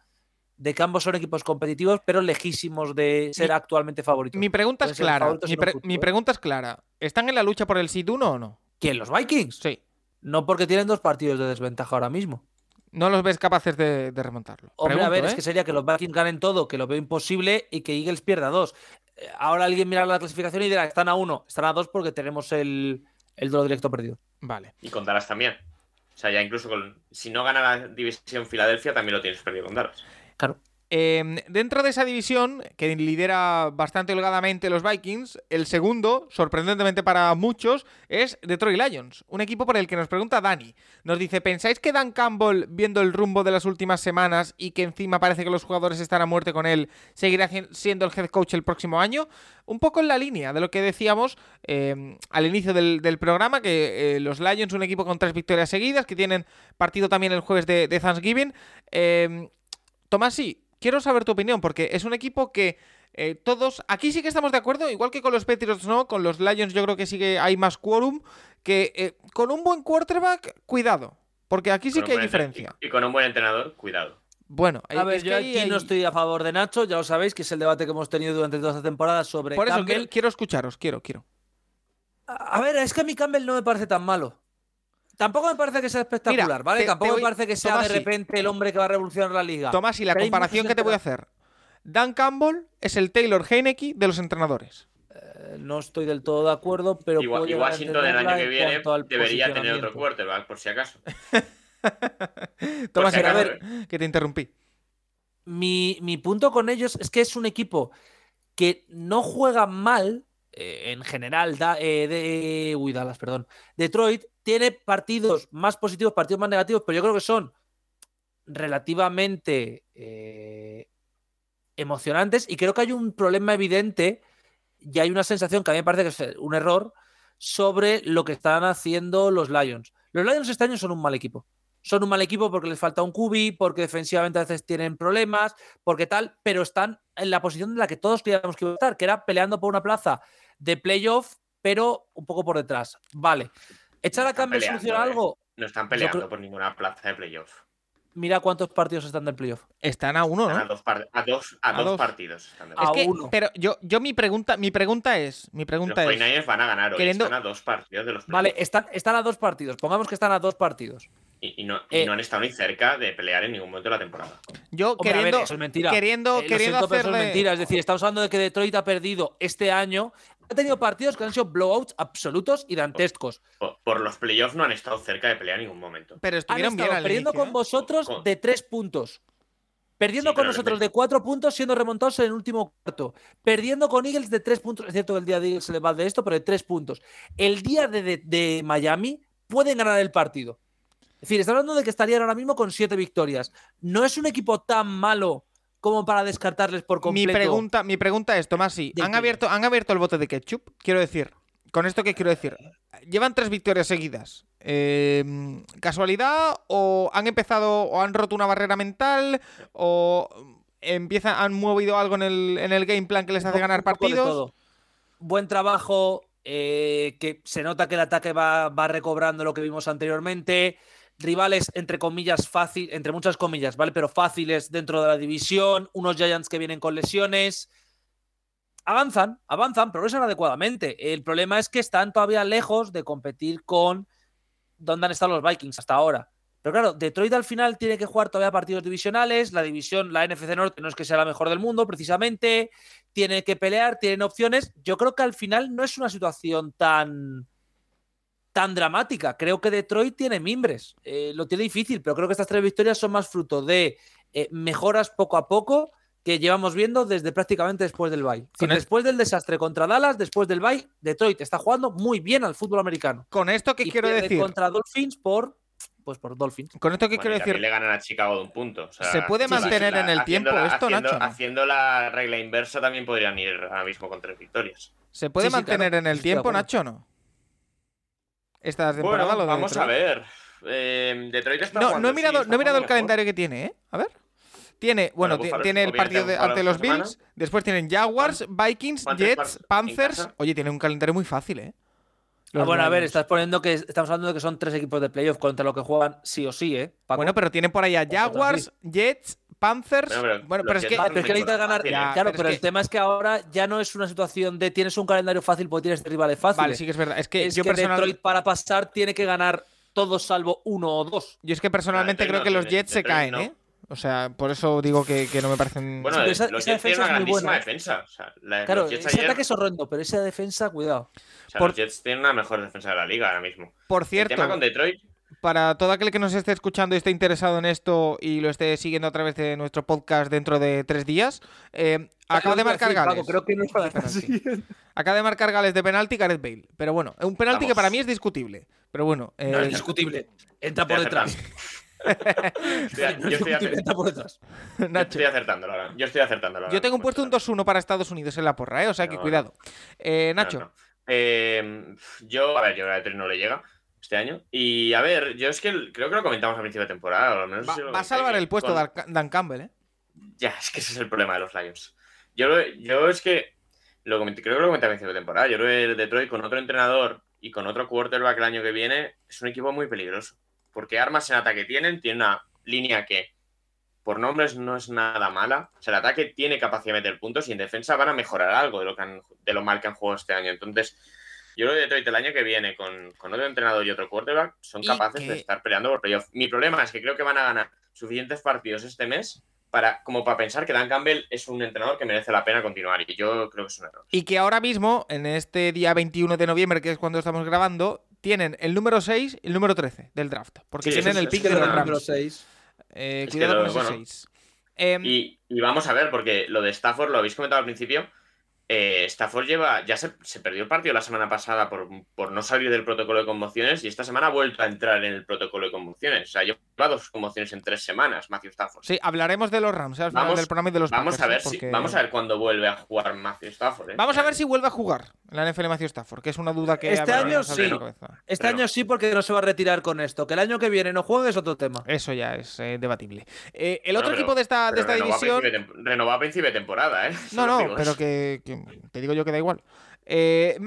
de que ambos son equipos competitivos, pero lejísimos de ser Mi- actualmente favoritos. Mi pregunta Pueden es clara. Mi, en un pre- futuro, mi ¿eh? pregunta es clara. ¿Están en la lucha por el seed 1 o no? ¿Quién? ¿Los Vikings? Sí. No porque tienen dos partidos de desventaja ahora mismo. No los ves capaces de, de remontarlo. Hombre, a Pregunto, ver, ¿eh? es que sería que los Vikings ganen todo, que lo veo imposible, y que Eagles pierda dos. Eh, Ahora alguien mira la clasificación y dirá, están a uno, están a dos porque tenemos el, el duelo directo perdido. Vale. Y con Dallas también. O sea, ya incluso con, si no gana la división Filadelfia, también lo tienes perdido con Dallas. Claro. Eh, dentro de esa división, que lidera bastante holgadamente los Vikings, el segundo, sorprendentemente para muchos, es Detroit Lions, un equipo por el que nos pregunta Dani. Nos dice, ¿pensáis que Dan Campbell, viendo el rumbo de las últimas semanas y que encima parece que los jugadores están a muerte con él, seguirá siendo el head coach el próximo año? Un poco en la línea de lo que decíamos eh, al inicio del, programa, que eh, los Lions, un equipo con tres victorias seguidas, que tienen partido también el jueves de, de Thanksgiving. Eh, Tomás, sí, quiero saber tu opinión, porque es un equipo que eh, todos, aquí sí que estamos de acuerdo, igual que con los Patriots no, con los Lions yo creo que sí que hay más quórum, que eh, con un buen quarterback, cuidado, porque aquí sí que hay diferencia. Y, y con un buen entrenador, cuidado. Bueno, A eh, ver, yo aquí hay- no estoy a favor de Nacho, ya lo sabéis, que es el debate que hemos tenido durante toda esta temporada sobre Por eso Campbell. quiero, quiero escucharos, quiero, quiero. A ver, es que a mí Campbell no me parece tan malo. Tampoco me parece que sea espectacular, Mira, ¿vale? te- Tampoco te me parece que sea Tomás, de sí. repente el hombre que va a revolucionar la liga. Tomás, y la comparación que te voy a hacer. Dan Campbell es el Taylor Heineke de los entrenadores. Eh, No estoy del todo de acuerdo, pero Y, y Washington el año que en viene debería tener otro quarterback, por si acaso. *laughs* Tomás, si a ver, que te interrumpí. mi, mi punto con ellos es que es un equipo que no juega mal eh, en general. Da, eh, de, uy, Dallas, perdón. Detroit tiene partidos más positivos, partidos más negativos, pero yo creo que son relativamente eh, emocionantes y creo que hay un problema evidente y hay una sensación que a mí me parece que es un error sobre lo que están haciendo los Lions. Los Lions este año son un mal equipo. Son un mal equipo porque les falta un QB, porque defensivamente a veces tienen problemas, porque tal, pero están en la posición en la que todos queríamos que estar, que era peleando por una plaza de playoff, pero un poco por detrás. Vale. ¿Echar a Campbell peleando, soluciona eh. algo? No están peleando creo- por ninguna plaza de playoff. Mira cuántos partidos están del playoff. Están a uno, Están A ¿no? dos, par- a dos, a A dos dos. partidos. están de A Es playoff. que, uno. pero yo, yo mi pregunta, mi pregunta es, mi Los pregunta es, 49ers van a ganar hoy. queriendo- Están a dos partidos de los Vale, playoffs. están, están a dos partidos. Pongamos que están a dos partidos. Y, y no, y eh, no han estado ni cerca de pelear en ningún momento de la temporada. yo Hombre, ver, queriendo, eso es mentira. queriendo, Eh, queriendo siento, pero eso hacerle, es mentira. Es decir, estamos hablando de que Detroit ha perdido este año. Ha tenido partidos que han sido blowouts absolutos y dantescos. Por, por los playoffs no han estado cerca de pelear en ningún momento. pero Han estuvieron bien estado al perdiendo inicio, con ¿eh? vosotros Con- de tres puntos. Perdiendo Sí, con nosotros de cuatro puntos, siendo remontados en el último cuarto. Perdiendo con Eagles de tres puntos. Es cierto que el día de Eagles se les va de esto, pero de tres puntos. El día de, de- de Miami pueden ganar el partido. Es decir, está hablando de que estarían ahora mismo con siete victorias. No es un equipo tan malo como para descartarles por Mi completo. pregunta, mi pregunta es, Del ¿han abierto, ¿han abierto el bote de ketchup? Quiero decir, con esto qué quiero decir, llevan tres victorias seguidas. Eh, ¿Casualidad o han empezado o han roto una barrera mental o empiezan, han movido algo en el, en el game plan que les hace ganar partidos? todo. Buen trabajo, eh, que se nota que el ataque va, va recobrando lo que vimos anteriormente. Rivales, entre comillas, fácil, entre muchas comillas, ¿vale? Pero fáciles dentro de la división. Unos Giants que vienen con lesiones. Avanzan, avanzan, progresan adecuadamente. El problema es que están todavía lejos de competir con donde han estado los Vikings hasta ahora. Pero claro, Detroit al final tiene que jugar todavía partidos divisionales. La división, la NFC Norte, no es que sea la mejor del mundo, precisamente. Tiene que pelear, tienen opciones. Yo creo que al final no es una situación tan, tan dramática. Creo que Detroit tiene mimbres. Eh, lo tiene difícil, pero creo que estas tres victorias son más fruto de eh, mejoras poco a poco que llevamos viendo desde prácticamente después del bye. Después del desastre contra Dallas, después del bye, Detroit está jugando muy bien al fútbol americano. Con esto que quiero decir, contra Dolphins por pues por Dolphins. con esto que Bueno, quiero decir, le ganan a Chicago de un punto. o sea, ¿Se puede sí, mantener la- en el tiempo la- esto, haciendo- Nacho? Haciendo la regla inversa también podrían ir ahora mismo con tres victorias. ¿se puede Sí, sí, mantener claro. en el tiempo. Nacho, o no? Esta temporada Bueno, lo de vamos a ver. Eh, Detroit está No, jugando, no he mirado, no he mirado el mejor. calendario que tiene, ¿eh? A ver. Tiene, bueno, tiene el partido de- ante los semana. Bills, después tienen Jaguars, Vikings, ¿Cuántos Jets, Panthers. Oye, tiene un calendario muy fácil, ¿eh? Ah, Los bueno, a ver, estás poniendo que estamos hablando de que son tres equipos de playoff contra lo que juegan sí o sí, ¿eh? Paco? Bueno, pero tiene por ahí a Jaguars, Jets, Panthers. Bueno, pero Bueno, pero es que pero es que necesitas ganar. Ya, claro, pero el que- tema es que ahora ya no es una situación de tienes un calendario fácil porque tienes rivales fáciles. Vale, sí que es verdad. Es que es yo que personal- Detroit para pasar tiene que ganar todos salvo uno o dos. yo es que personalmente creo no, que los Jets se no. caen, ¿eh? O sea, por eso digo que, que no me parecen. Bueno, Sí, esa- los esa Jets tienen defensa una es muy grandísima buena. defensa. O sea, la- Claro, los Jets ese ayer- ataque es horrendo, pero esa defensa, cuidado. o sea, por- los Jets tienen una mejor defensa de la liga ahora mismo. por El cierto, tema con Detroit, para todo aquel que nos esté escuchando y esté interesado en esto y lo esté siguiendo a través de nuestro podcast dentro de tres días, eh, acaba de marcar Gales. creo que no es para *laughs* penalti. Acaba de marcar Gales de penalti Gareth Bale. Pero bueno, un penalti que para mí es discutible. Pero bueno, eh, No es discutible. Entra por Estoy detrás. *laughs* Estoy- No yo es estoy discutible, entra por detrás. *laughs* yo estoy acertándolo ahora. Yo estoy acertándolo ahora yo tengo un puesto un 2-1 para Estados Unidos en la porra, ¿eh? O sea que No, cuidado. Eh, Nacho, no. Eh, yo, a ver, yo a Detroit no le llega este año. Y a ver, yo es que creo que lo comentamos a principio de temporada. va, si lo va a salvar el puesto con- Dan, Dan Campbell, ¿eh? Ya, es que ese es el problema de los Lions. Yo, lo- yo es que lo comenté, creo que lo comenté a principio de temporada. Yo creo que el Detroit con otro entrenador y con otro quarterback el año que viene es un equipo muy peligroso. Porque armas en ataque tienen, tiene una línea que por nombres no es nada mala. O sea, el ataque tiene capacidad de meter puntos y en defensa van a mejorar algo de lo, que han- de lo mal que han jugado este año. Entonces, yo creo que Detroit el año que viene con, con otro entrenador y otro quarterback son capaces que- de estar peleando por playoff. Mi problema es que creo que van a ganar suficientes partidos este mes para, como para pensar que Dan Campbell es un entrenador que merece la pena continuar y yo creo que es un error. Y que ahora mismo, en este día 21 de noviembre, que es cuando estamos grabando, tienen el número 6 y el número 13 del draft. Porque Sí, tienen el pick de los Rams. número 6. Eh, cuidado lo- con ese bueno. 6. Em, Y, y vamos a ver, porque lo de Stafford lo habéis comentado al principio. Eh, Stafford lleva, ya se, se perdió el partido la semana pasada por, por no salir del protocolo de conmociones y esta semana ha vuelto a entrar en el protocolo de conmociones. O sea, lleva dos conmociones en tres semanas, Matthew Stafford. sí, hablaremos de los Rams al final Vamos- del programa y de los Vamos Packers, a ver si vamos a ver cuándo vuelve a jugar Matthew Stafford. ¿eh? Vamos a ver si vuelve a jugar en la NFL Matthew Stafford, que es una duda que Este a año sí. la cabeza. Este Pero- año sí, porque no se va a retirar con esto. Que el año que viene no juegue es otro tema. Eso ya es eh, debatible. Eh, el Bueno, otro pero- equipo de esta, de esta renovó a división. de renovó a principio de temporada, ¿eh? No, no, pero que, te digo yo que da igual. Eh,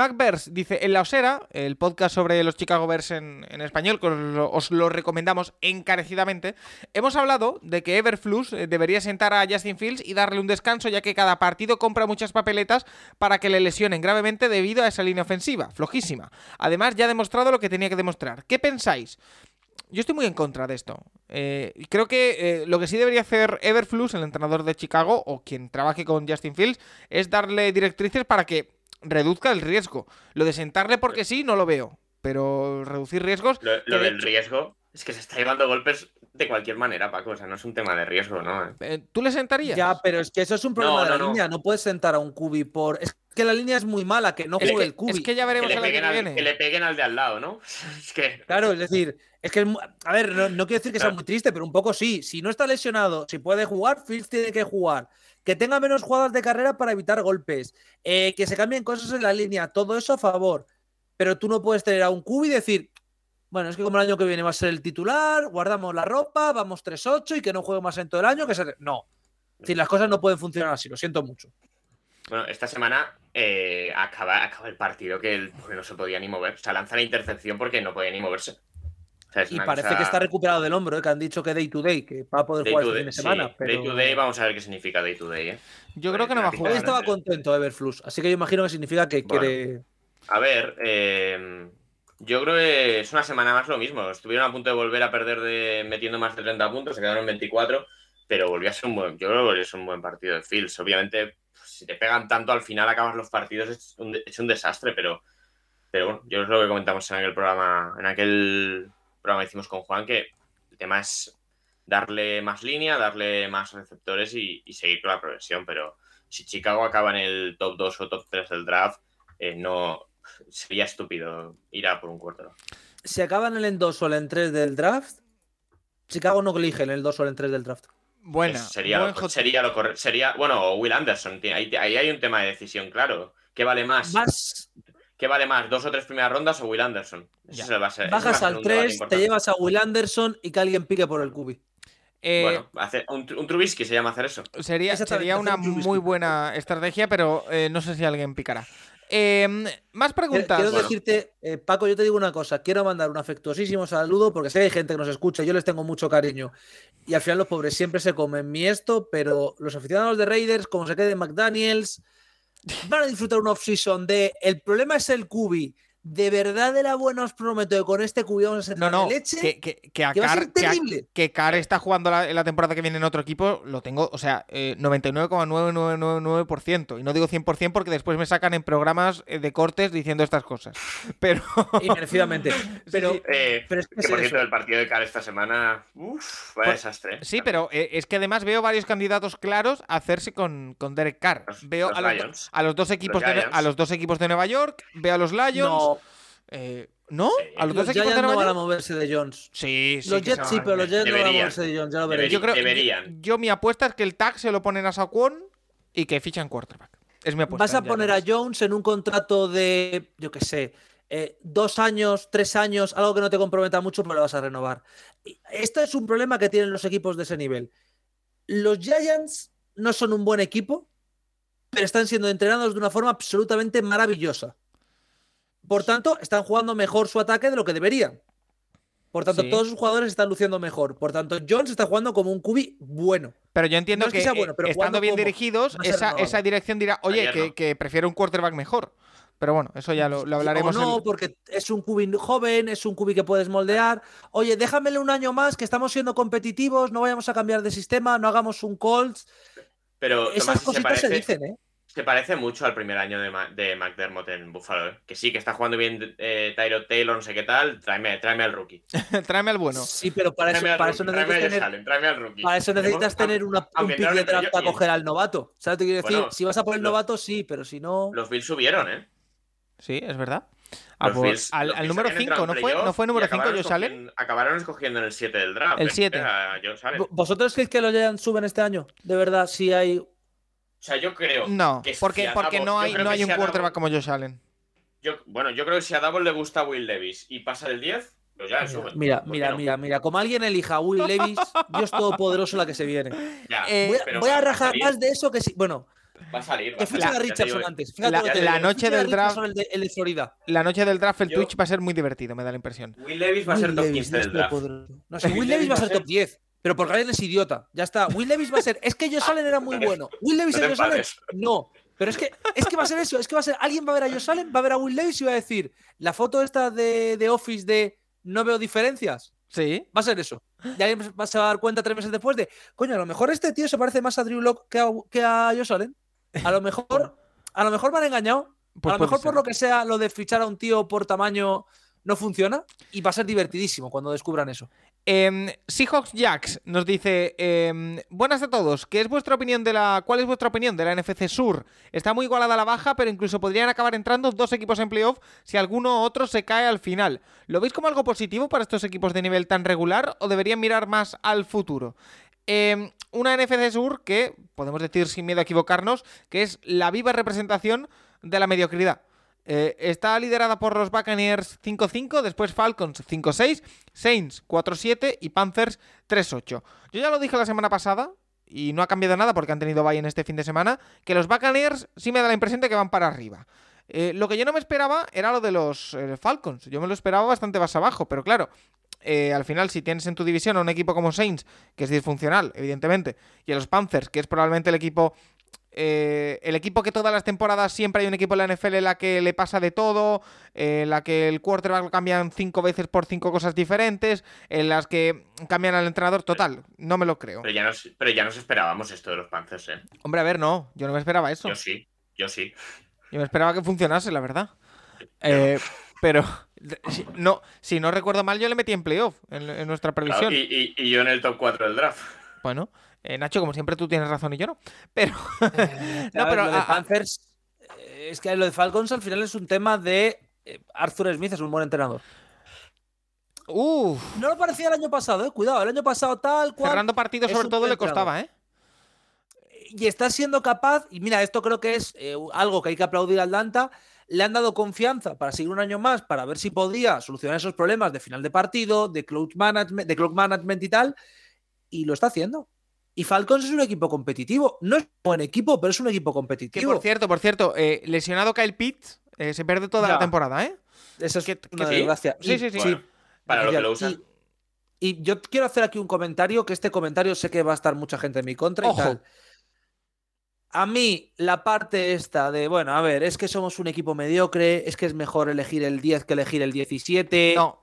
dice, en la Osera, el podcast sobre los Chicago Bears en, en español, que os lo, os lo recomendamos encarecidamente, hemos hablado de que Everflux eh, debería sentar a Justin Fields y darle un descanso, ya que cada partido compra muchas papeletas para que le lesionen gravemente debido a esa línea ofensiva, flojísima. Además, ya ha demostrado lo que tenía que demostrar. ¿Qué pensáis? Yo estoy muy en contra de esto. Eh, y creo que eh, lo que sí debería hacer Everflux, el entrenador de Chicago, o quien trabaje con Justin Fields, es darle directrices para que reduzca el riesgo. Lo de sentarle porque sí, no lo veo. Pero reducir riesgos. Lo, del hecho- riesgo es que se está llevando golpes de cualquier manera, Paco. O sea, no es un tema de riesgo, ¿no? eh, ¿Tú le sentarías? Ya, pero es que eso es un problema No, de la no, línea. No puedes sentar a un cubi por. Es que la línea es muy mala, que no es, juegue que, el cubi. es que ya Que veremos le, el año peguen que al, viene. que le peguen al de al lado, ¿no? *laughs* Es que. Claro, es decir, es que. A ver, no, no quiero decir que sea muy triste, pero un poco sí. Si no está lesionado, si puede jugar, Fields tiene que jugar. Que tenga menos jugadas de carrera para evitar golpes. eh, que se cambien cosas en la línea. Todo eso a favor. Pero tú no puedes tener a un cubi y decir. Bueno, es que como el año que viene va a ser el titular, guardamos la ropa, vamos 3-8 y que no juegue más en todo el año. que se... No. Es decir, las cosas no pueden funcionar así, lo siento mucho. Bueno, esta semana eh, acaba, acaba el partido que el no se podía ni mover. O sea, lanza la intercepción porque no podía ni moverse. O sea, es Y parece cosa- que está recuperado del hombro, ¿eh? que han dicho que day to day, que va a poder Day jugar este fin de sí, semana. pero... day to day, vamos a ver qué significa day to day. ¿eh? Yo creo que no va a Hoy jugar. estaba sí. contento Everflux, así que yo imagino que significa que Bueno. quiere. A ver, eh, yo creo que es una semana más lo mismo. Estuvieron a punto de volver a perder de metiendo más de 30 puntos, se quedaron en 24, pero volvió a ser un buen, yo creo que ser un buen partido de Fields. Obviamente, pues, si te pegan tanto al final acabas los partidos, es un, es un desastre, pero, pero bueno, yo es lo que comentamos en aquel programa, en aquel programa que hicimos con Juan, que el tema es darle más línea, darle más receptores y, y seguir con la progresión, pero si Chicago acaba en el top 2 o top 3 del draft, eh, no sería estúpido ir a por un cuarto. Si acaban el en 2 o el en 3 del draft, Chicago no elige en el 2 o el en 3 del draft. Buena. sería, buen lo, sería lo correcto. Sería, bueno, o Will Anderson. Ahí, ahí hay un tema de decisión, claro. ¿Qué vale más? Vas, ¿Qué vale más? ¿Dos o tres primeras rondas o Will Anderson? Eso va a ser- eso va a bajas ser al un debate 3, te llevas a Will Anderson y que alguien pique por el cubi. Eh, Bueno, hace, un, un Trubisky se llama hacer eso. Sería, sería hacer una muy buena estrategia, pero eh, no sé si alguien picará. Eh, más preguntas. Quiero Bueno. decirte, eh, Paco, yo te digo una cosa. Quiero mandar un afectuosísimo saludo porque sé que hay gente que nos escucha. Yo les tengo mucho cariño. Y al final los pobres siempre se comen mi esto, pero los aficionados de Raiders, como se quede McDaniels, van a disfrutar un off-season de. El problema es el cubi. De verdad era bueno, os prometo que con este cubi vamos a ser No, no, leche. que, que, que a que va a Carr- ser que a- terrible. que Carr está jugando la, en la temporada que viene en otro equipo, lo tengo, o sea, eh, 99,999%. Y no digo 100% porque después me sacan en programas eh, de cortes diciendo estas cosas. *laughs* Pero Y merecidamente. *laughs* Pero, sí. Eh, pero es que por cierto, el partido de Car esta semana. Uff, vaya Pues- desastre. sí, pero eh, es que además veo varios candidatos claros a hacerse con, con Derek Carr. Los- veo los a, los, a los dos equipos de, a los dos equipos de Nueva York, veo a los Lions. no, eh, ¿No? Sí. ¿A los los Giants no van a moverse de Jones. Sí, sí. los que Jets se sí, pero los Jets no van a moverse de Jones, ya lo veréis. Yo creo, Deberían. Yo, mi apuesta es que el tag se lo ponen a Saquon y que fichan quarterback. Es mi apuesta. Vas a poner a. Jones en un contrato de, yo qué sé, eh, dos años, tres años, algo que no te comprometa mucho, pero lo vas a renovar. Y Esto es un problema que tienen los equipos de ese nivel. Los Giants no son un buen equipo, pero están siendo entrenados de una forma absolutamente maravillosa. Por tanto, están jugando mejor su ataque de lo que deberían. Por tanto, Sí. todos sus jugadores están luciendo mejor. Por tanto, Jones está jugando como un cubi bueno. Pero yo entiendo No es que que, sea bueno, eh, pero estando bien como dirigidos, esa, dirección dirá, oye, que, no. que prefiero un quarterback mejor. Pero bueno, eso ya lo, lo hablaremos. O no, en- porque es un cubi joven, es un cubi que puedes moldear. Oye, déjamele un año más, que estamos siendo competitivos, no vayamos a cambiar de sistema, no hagamos un Colts. Pero Esas Tomás, se cositas se parece, dicen, ¿eh? Se parece mucho al primer año de, Ma- de McDermott en Buffalo. ¿eh? Que sí, que está jugando bien eh, Tyrod Taylor, no sé qué tal. Tráeme, tráeme al rookie. *laughs* Tráeme al bueno. Sí, pero para eso, tráeme para rookie, eso necesitas tener, Allen, tráeme al rookie. para eso necesitas tener una, un pick no de draft para coger al novato. ¿Sabes lo que quiero decir? Bueno, si vas a por el los- novato, sí, pero si no. Los Bills subieron, ¿eh? Sí, es verdad. Ah, pues, Bills- al, número habían 5, entrado ¿no fue? ¿No fue número 5 acabaron Josh Allen? escogiendo- Acabaron escogiendo en el 7 del draft. El ¿eh? 7. A Josh Allen. ¿V- ¿Vosotros creéis que los Giants suben este año? De verdad, sí hay. O sea, yo creo. No, que si porque, a porque Davos- no hay, no hay un si a quarterback Davos- como Josh Allen. yo- bueno, yo creo que si a Davos le gusta Will Levis y pasa del 10, pues ya suben. Mira, ¿Por qué mira, no? mira, mira. Como alguien elija a Will Levis, Dios todopoderoso la que se viene. Ya, Eh, Voy a, pero voy a rajar más de eso que sí. Bueno, Va a salir. va que a salir, a ya te Richardson antes. Fíjate La- lo que te la noche a del draft- El de, el de Florida. La noche del draft, el Yo- Twitch va a ser muy divertido, me da la impresión. Will Levis va a ser Will top Levis, 15 del draft. No sé, Will Will Levis va a ser top 10. Pero porque alguien es idiota. Ya está. Will Levis va a ser. Es que Josh Allen era muy bueno. Will Levis No y. No. Pero es que, es que va a ser eso. Es que va a ser. Alguien va a ver a Josh Allen, va a ver a Will Levis y va a decir. La foto esta de, de Office de no veo diferencias. Sí. Va a ser eso. Y alguien va- se va a dar cuenta tres meses después de. Coño, a lo mejor este tío se parece más a Drew Lock que a, que a Josh Allen. A lo mejor. A lo mejor me han engañado. Pues a lo mejor ser. por lo que sea, lo de fichar a un tío por tamaño no funciona. Y va a ser divertidísimo cuando descubran eso. Em, Seahawks Jacks nos dice: em, Buenas a todos. ¿Qué es vuestra opinión de la. ¿Cuál es vuestra opinión de la NFC Sur? Está muy igualada a la baja, pero incluso podrían acabar entrando dos equipos en playoff si alguno u otro se cae al final. ¿Lo veis como algo positivo para estos equipos de nivel tan regular o deberían mirar más al futuro? Em, una NFC Sur que, podemos decir sin miedo a equivocarnos, que es la viva representación de la mediocridad. Eh, está liderada por los Buccaneers 5-5, después Falcons 5-6, Saints 4-7 y Panthers 3-8. Yo ya lo dije la semana pasada, y no ha cambiado nada porque han tenido bye en este fin de semana, que los Buccaneers sí me da la impresión de que van para arriba. Eh, lo que yo no me esperaba era lo de los eh, Falcons. Yo me lo esperaba bastante más abajo, pero claro, al final si tienes en tu división a un equipo como Saints, que es disfuncional, evidentemente, y a los Panthers, que es probablemente el equipo eh, el equipo que todas las temporadas siempre hay un equipo en la NFL en la que le pasa de todo, en la que el quarterback lo cambian cinco veces por cinco cosas diferentes, en las que cambian al entrenador total. No me lo creo. Pero ya, nos, pero ya nos esperábamos esto de los Panthers, ¿eh? Hombre, a ver, no, yo no me esperaba eso. Yo sí, yo sí. Yo me esperaba que funcionase, la verdad. *laughs* Eh, pero si no, si no recuerdo mal, yo le metí en playoff en, en nuestra Claro, previsión. y, y- y yo en el top 4 del draft. Bueno, eh, Nacho, como siempre, tú tienes razón y yo no. Pero. A *laughs* *laughs* no, pero. lo de Panthers, eh, es que lo de Falcons al final es un tema de eh, Arthur Smith es un buen entrenador. uf, No lo parecía el año pasado, eh. Cuidado, el año pasado tal cual. cerrando partidos, sobre todo, le costaba, ¿eh? Y está siendo capaz, y mira, esto creo que es eh, algo que hay que aplaudir a Atlanta. Le han dado confianza para seguir un año más, para ver si podía solucionar esos problemas de final de partido, de clock management, de clock management y tal. Y lo está haciendo. Y Falcons es un equipo competitivo. No es un buen equipo, pero es un equipo Que competitivo. por cierto, por cierto, eh, lesionado Kyle Pitts, eh, se pierde toda Ya. la temporada, ¿eh? Eso es que- una que sí. desgracia. Sí, Y- sí, sí. Bueno, para lo que lo usan. Y, y yo quiero hacer aquí un comentario, que este comentario sé que va a estar mucha gente en mi contra Ojo. y tal. A mí, la parte esta de, bueno, a ver, es que somos un equipo mediocre, es que es mejor elegir el 10 que elegir el 17. No,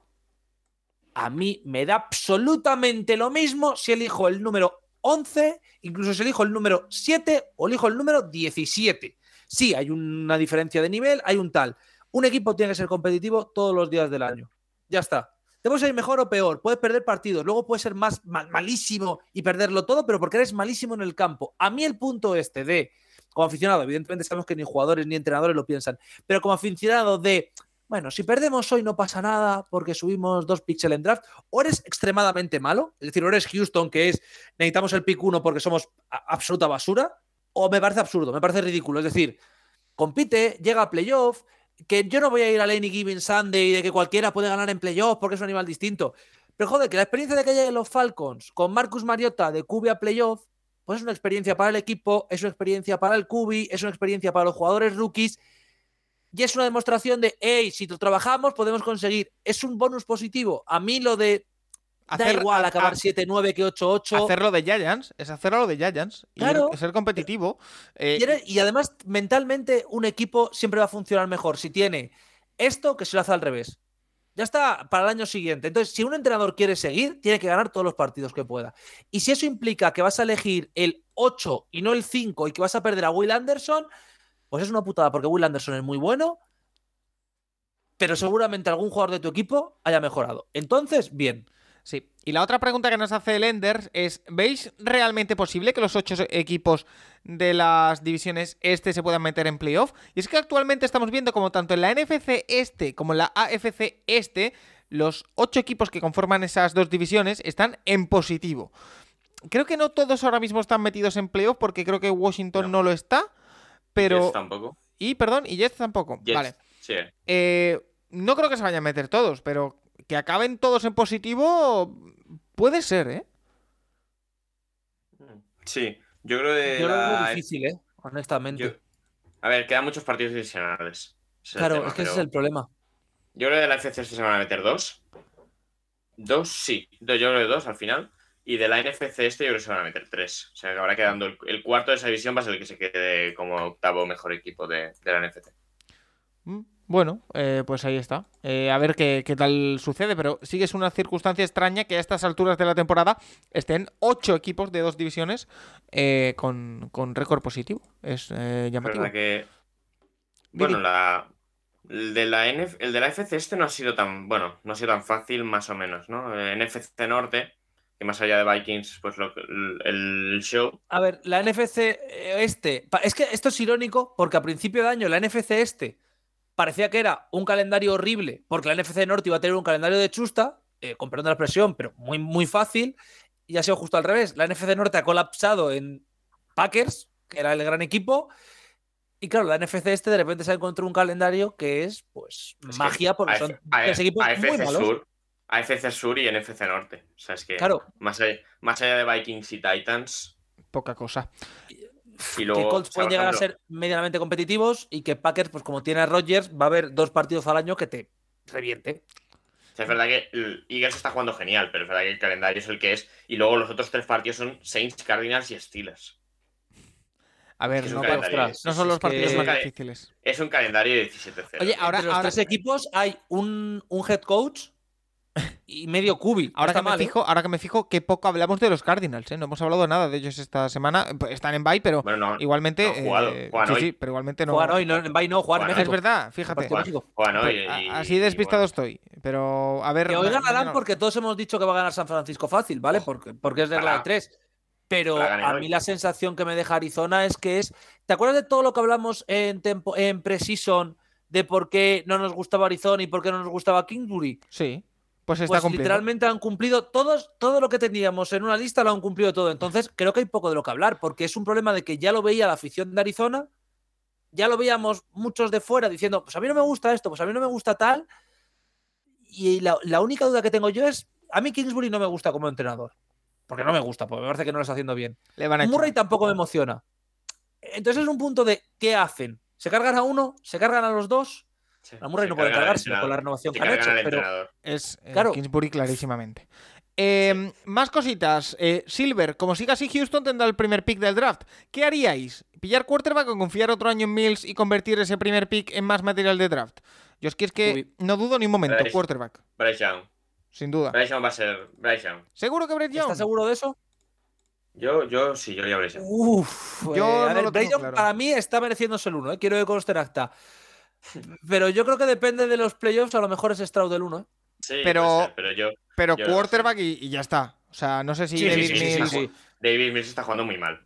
A mí me da absolutamente lo mismo si elijo el número 11, incluso si elijo el número 7 o elijo el número 17. Sí, hay una diferencia de nivel, hay un tal. Un equipo tiene que ser competitivo todos los días del año. Ya está. Te puedes ir mejor o peor, puedes perder partidos, luego puedes ser más mal- malísimo y perderlo todo, pero porque eres malísimo en el campo. A mí el punto este de, como aficionado, evidentemente sabemos que ni jugadores ni entrenadores lo piensan, pero como aficionado de, bueno, si perdemos hoy no pasa nada porque subimos dos píxeles en draft, o eres extremadamente malo, es decir, o eres Houston, que es necesitamos el pick 1 porque somos absoluta basura, o me parece absurdo, me parece ridículo. Es decir, compite, llega a playoff, que yo no voy a ir a Any Given Sunday de que cualquiera puede ganar en playoff porque es un animal distinto. Pero joder, que la experiencia de que lleguen los Falcons con Marcus Mariota de QB a playoff, pues es una experiencia para el equipo, es una experiencia para el Cubi, es una experiencia para los jugadores rookies y es una demostración de, hey, si lo trabajamos podemos conseguir. Es un bonus positivo. A mí lo de da Hacer- igual a- acabar a- 7-9 que 8-8. Hacerlo de Giants, es hacerlo de Giants. Y Claro. ser competitivo. eh, Y, eres- y además, mentalmente, un equipo siempre va a funcionar mejor si tiene esto que se lo hace al revés. Ya está para el año siguiente. Entonces, si un entrenador quiere seguir, tiene que ganar todos los partidos que pueda. Y si eso implica que vas a elegir el 8 y no el 5 y que vas a perder a Will Anderson, pues es una putada, porque Will Anderson es muy bueno, pero seguramente algún jugador de tu equipo haya mejorado. Entonces, bien. Sí. Y la otra pregunta que nos hace el Enders es: ¿veis realmente posible que los ocho equipos de las divisiones este se puedan meter en playoff? Y es que actualmente estamos viendo como tanto en la NFC este como en la AFC este, los ocho equipos que conforman esas dos divisiones están en positivo. Creo que no todos ahora mismo están metidos en playoff porque creo que Washington no, No. lo está. Pero. Jets tampoco. Y perdón, y Jets tampoco. Jets, Vale. Sí. Eh, no creo que se vayan a meter todos, pero que acaben todos en positivo puede ser, ¿eh? Sí. Yo creo que. Yo lo veo la- difícil, ¿eh? Honestamente. yo- A ver, quedan muchos partidos divisionales. Claro, tema, es que ese es el problema. Yo creo que de la FC se van a meter dos. Dos, sí. Yo creo que dos al final. Y de la NFC este yo creo que se van a meter tres. O sea, que habrá quedando el, el cuarto de esa división va a ser el que se quede como octavo mejor equipo de, de la NFC. Mm, Bueno, eh, pues ahí está. Eh, a ver qué, qué tal sucede, pero sí que es una circunstancia extraña que a estas alturas de la temporada estén ocho equipos de dos divisiones eh, con, con récord positivo. Es llamativo. que. Bueno, la. El de la, NF el de la FC este no ha sido tan. Bueno, no ha sido tan fácil, más o menos, ¿no? NFC Norte, que más allá de Vikings, pues lo, el, show. A ver, la NFC este. Es que esto es irónico porque a principio de año la NFC este parecía que era un calendario horrible porque la NFC Norte iba a tener un calendario de chusta, eh, con perdón de la expresión, pero muy, muy fácil. Y ha sido justo al revés. La NFC Norte ha colapsado en Packers, que era el gran equipo. Y claro, la NFC este de repente se ha encontrado un calendario que es, pues, Es magia porque son tres equipos muy malos. Sur, AFC Sur y NFC Norte. O sea, es que Claro, más, allá, más allá de Vikings y Titans. Poca cosa. Y luego, que Colts pueden llegar a ser medianamente competitivos y que Packers, pues como tiene a Rodgers, va a haber dos partidos al año que te reviente. o sea, es verdad que el Eagles está jugando genial, pero es verdad que el calendario es el que es. Y luego los otros tres partidos son Saints, Cardinals y Steelers. A ver, Es no, calendario. no son los partidos más difíciles. Es un calendario de 17-0. Oye, ahora, Entre los ahora, tres equipos hay un, un head coach y medio cubi. ahora que me ¿eh? fijo, ahora que me fijo, qué poco hablamos de los Cardinals, ¿eh? No hemos hablado nada de ellos esta semana. Están en bye, pero Bueno, no, igualmente. no han jugado, eh, sí, hoy. sí, pero igualmente no. Juegan hoy, no, en Bay no, en Juegan Es México. verdad, fíjate. México. Pues, y- así y despistado bueno. estoy. Pero, a ver. Que hoy ganarán porque todos hemos dicho que va a ganar San Francisco fácil, ¿vale? Porque, porque es regla de tres. Pero a hoy. mí la sensación que me deja Arizona es que es. ¿Te acuerdas de todo lo que hablamos en, tempo, en Precision de por qué no nos gustaba Arizona y por qué no nos gustaba Kingsbury? Sí. Pues está Pues literalmente han cumplido todos, todo lo que teníamos en una lista lo han cumplido todo. Entonces creo que hay poco de lo que hablar, porque es un problema de que ya lo veía la afición de Arizona, ya lo veíamos muchos de fuera diciendo, pues a mí no me gusta esto, pues a mí no me gusta tal. Y la, la única duda que tengo yo es, a mí Kingsbury no me gusta como entrenador, porque no me gusta, porque me parece que no lo está haciendo bien. Le van a echar. Murray tampoco me emociona. Entonces es un punto de, ¿qué hacen? ¿Se cargan a uno? ¿Se cargan a los dos? Sí, A Murray se no puede cargarse con la renovación que han hecho, pero. Es eh, Claro. Kingsbury clarísimamente. Eh, Más cositas. Eh, Silver, como siga así, Houston tendrá el primer pick del draft. ¿Qué haríais? ¿Pillar quarterback o confiar otro año en Mills y convertir ese primer pick en más material de draft? Yo es que es que Uy. no dudo ni un momento. Bryce. Quarterback, Bryce Young. sin duda. Bryce Young va a ser Bryce Young. ¿Seguro que Brett Young? ¿estás seguro de eso? Yo, yo sí, yo haría Bryce Young. Uf, Yo eh, no a ver, lo tengo Bryce Young claro. para mí está mereciéndose el 1, eh, quiero que conste en acta. Pero yo creo que depende de los playoffs, a lo mejor es Stroud del 1. ¿eh? Sí, Pero- ser, pero yo. Pero Yo- quarterback y, y ya está. O sea, no sé si Sí, David sí, sí, Mills, sí, sí. David Mills está jugando muy mal.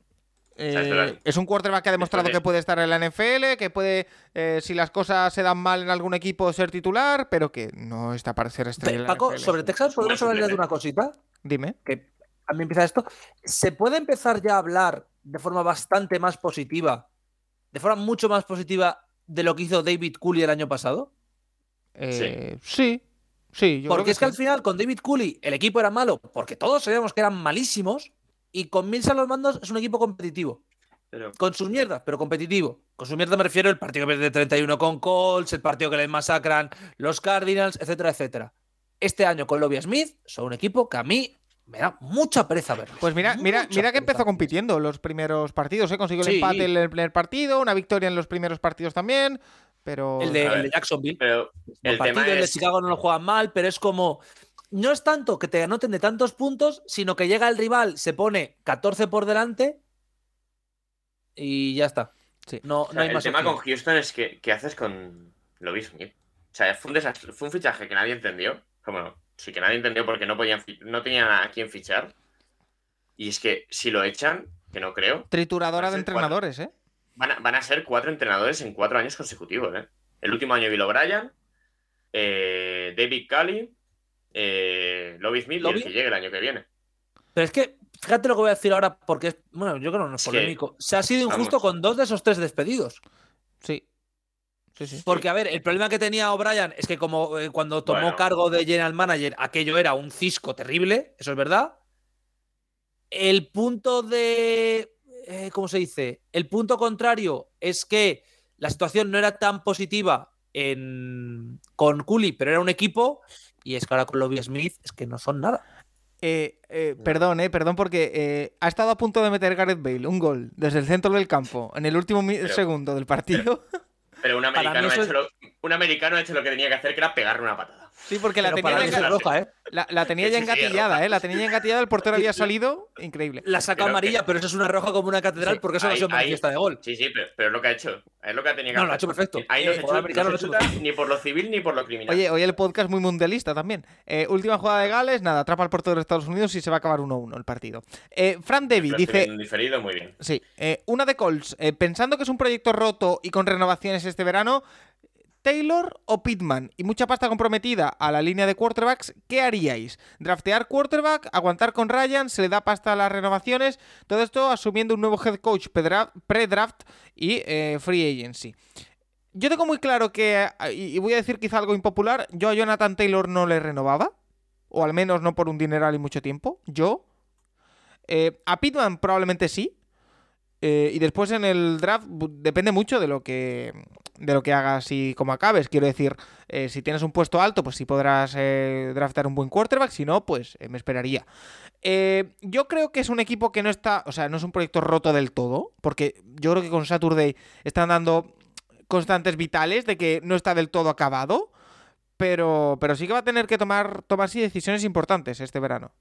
eh, es un quarterback que ha demostrado de- que puede estar en la NFL, que puede, eh, si las cosas se dan mal en algún equipo, ser titular, pero que no está para ser estrella. en la Paco, NFL. sobre Texas podemos Buen hablar ya de una cosita, Dime. que a mí empieza esto. ¿Se puede empezar ya a hablar de forma bastante más positiva, de forma mucho más positiva de lo que hizo David Cooley el año pasado? Eh, sí. Sí, yo creo Porque es que al sí. final con David Cooley el equipo era malo, porque todos sabíamos que eran malísimos, Y con Mills a los mandos es un equipo competitivo. Pero, Con sus mierdas, pero competitivo. Con sus mierdas me refiero al partido que pierde 31 con Colts, el partido que les masacran los Cardinals, etcétera, etcétera. Este año con Lobby Smith son un equipo que a mí me da mucha pereza verlo. Pues mira, mira, Mucha mira que empezó compitiendo los primeros partidos, ¿eh? Consiguió el Sí. empate en el primer partido, una victoria en los primeros partidos también, pero... El de, el de Jacksonville. pero El el partido tema el de. Chicago no lo juegan mal, pero es como. No es tanto que te anoten de tantos puntos, sino que llega el rival, se pone 14 por delante y ya está. Sí. No, o sea, no hay el más. tema con. Houston es que ¿qué haces con Lobby Smith? O sea, fue un desastre, fue un fichaje que nadie entendió. Bueno, sí que nadie entendió porque no podían no tenían a quién fichar. Y es que si lo echan, que no creo, Trituradora de cuatro. entrenadores, ¿eh? van a, van a ser cuatro entrenadores en cuatro años consecutivos, ¿eh? El último año Bill O'Brien, eh, David Cully, eh, Lobby Smith y ¿Lobby? el que llegue el año que viene. Pero es que, fíjate lo que voy a decir ahora, porque es. Bueno, yo creo que no es polémico. Se ha sido injusto vamos. con dos de esos tres despedidos. Sí. Sí, sí. Porque, a ver, el problema que tenía O'Brien es que, como eh, cuando tomó Bueno. cargo de General Manager, aquello era un cisco terrible, eso es verdad. El punto de. eh, ¿Cómo se dice? El punto contrario es que la situación no era tan positiva en, con Cooley, pero era un equipo. Y es que ahora con Lobby Smith es que no son nada. Eh, eh, perdón, eh, perdón, porque eh, ha estado a punto de meter Gareth Bale un gol desde el centro del campo en el último Pero- segundo del partido. Pero un Para americano, ha hecho lo, un americano ha hecho lo que tenía que hacer, que era pegarle una patada. Sí, porque la Pero tenía, ya es roja, ¿eh? la, la tenía ya engatillada. ¿eh? La tenía ya engatillada, el portero había salido. Increíble. La saca Pero amarilla, que- pero eso es una roja como una catedral, Sí, porque eso no ahí- se manifiesta ahí- de gol. Sí, sí, pero, pero es lo que ha hecho. Es lo que tenía que No, hacer. lo ha hecho perfecto. Ahí no Eh, se chuta, no se ha chuta ni por lo civil ni por lo criminal. Oye, hoy el podcast muy mundialista también. Eh, última jugada de Gales, nada, atrapa al portero de Estados Unidos y se va a acabar 1-1 el partido. Eh, Fran Devi dice, diferido, muy bien. Sí, eh, una de Colts. eh, pensando que es un proyecto roto y con renovaciones este verano, Taylor o Pittman y mucha pasta comprometida a la línea de quarterbacks, ¿qué haríais? ¿Draftear quarterback? ¿Aguantar con Ryan? ¿Se le da pasta a las renovaciones? Todo esto asumiendo un nuevo head coach pre-draft y eh, free agency. Yo tengo muy claro que, eh, y voy a decir quizá algo impopular, yo a Jonathan Taylor no le renovaba, o al menos no por un dineral y mucho tiempo, yo. Eh, a Pittman probablemente sí, y después en el draft depende mucho de lo que de lo que hagas y cómo acabes. Quiero decir, eh, si tienes un puesto alto, pues sí podrás eh, draftar un buen quarterback. Si no, pues eh, me esperaría. Yo creo que es un equipo que no está, o sea, no es un proyecto roto del todo, porque yo creo que con Saturday están dando constantes vitales de que no está del todo acabado, pero, pero sí que va a tener que tomar, tomar sí decisiones importantes este verano.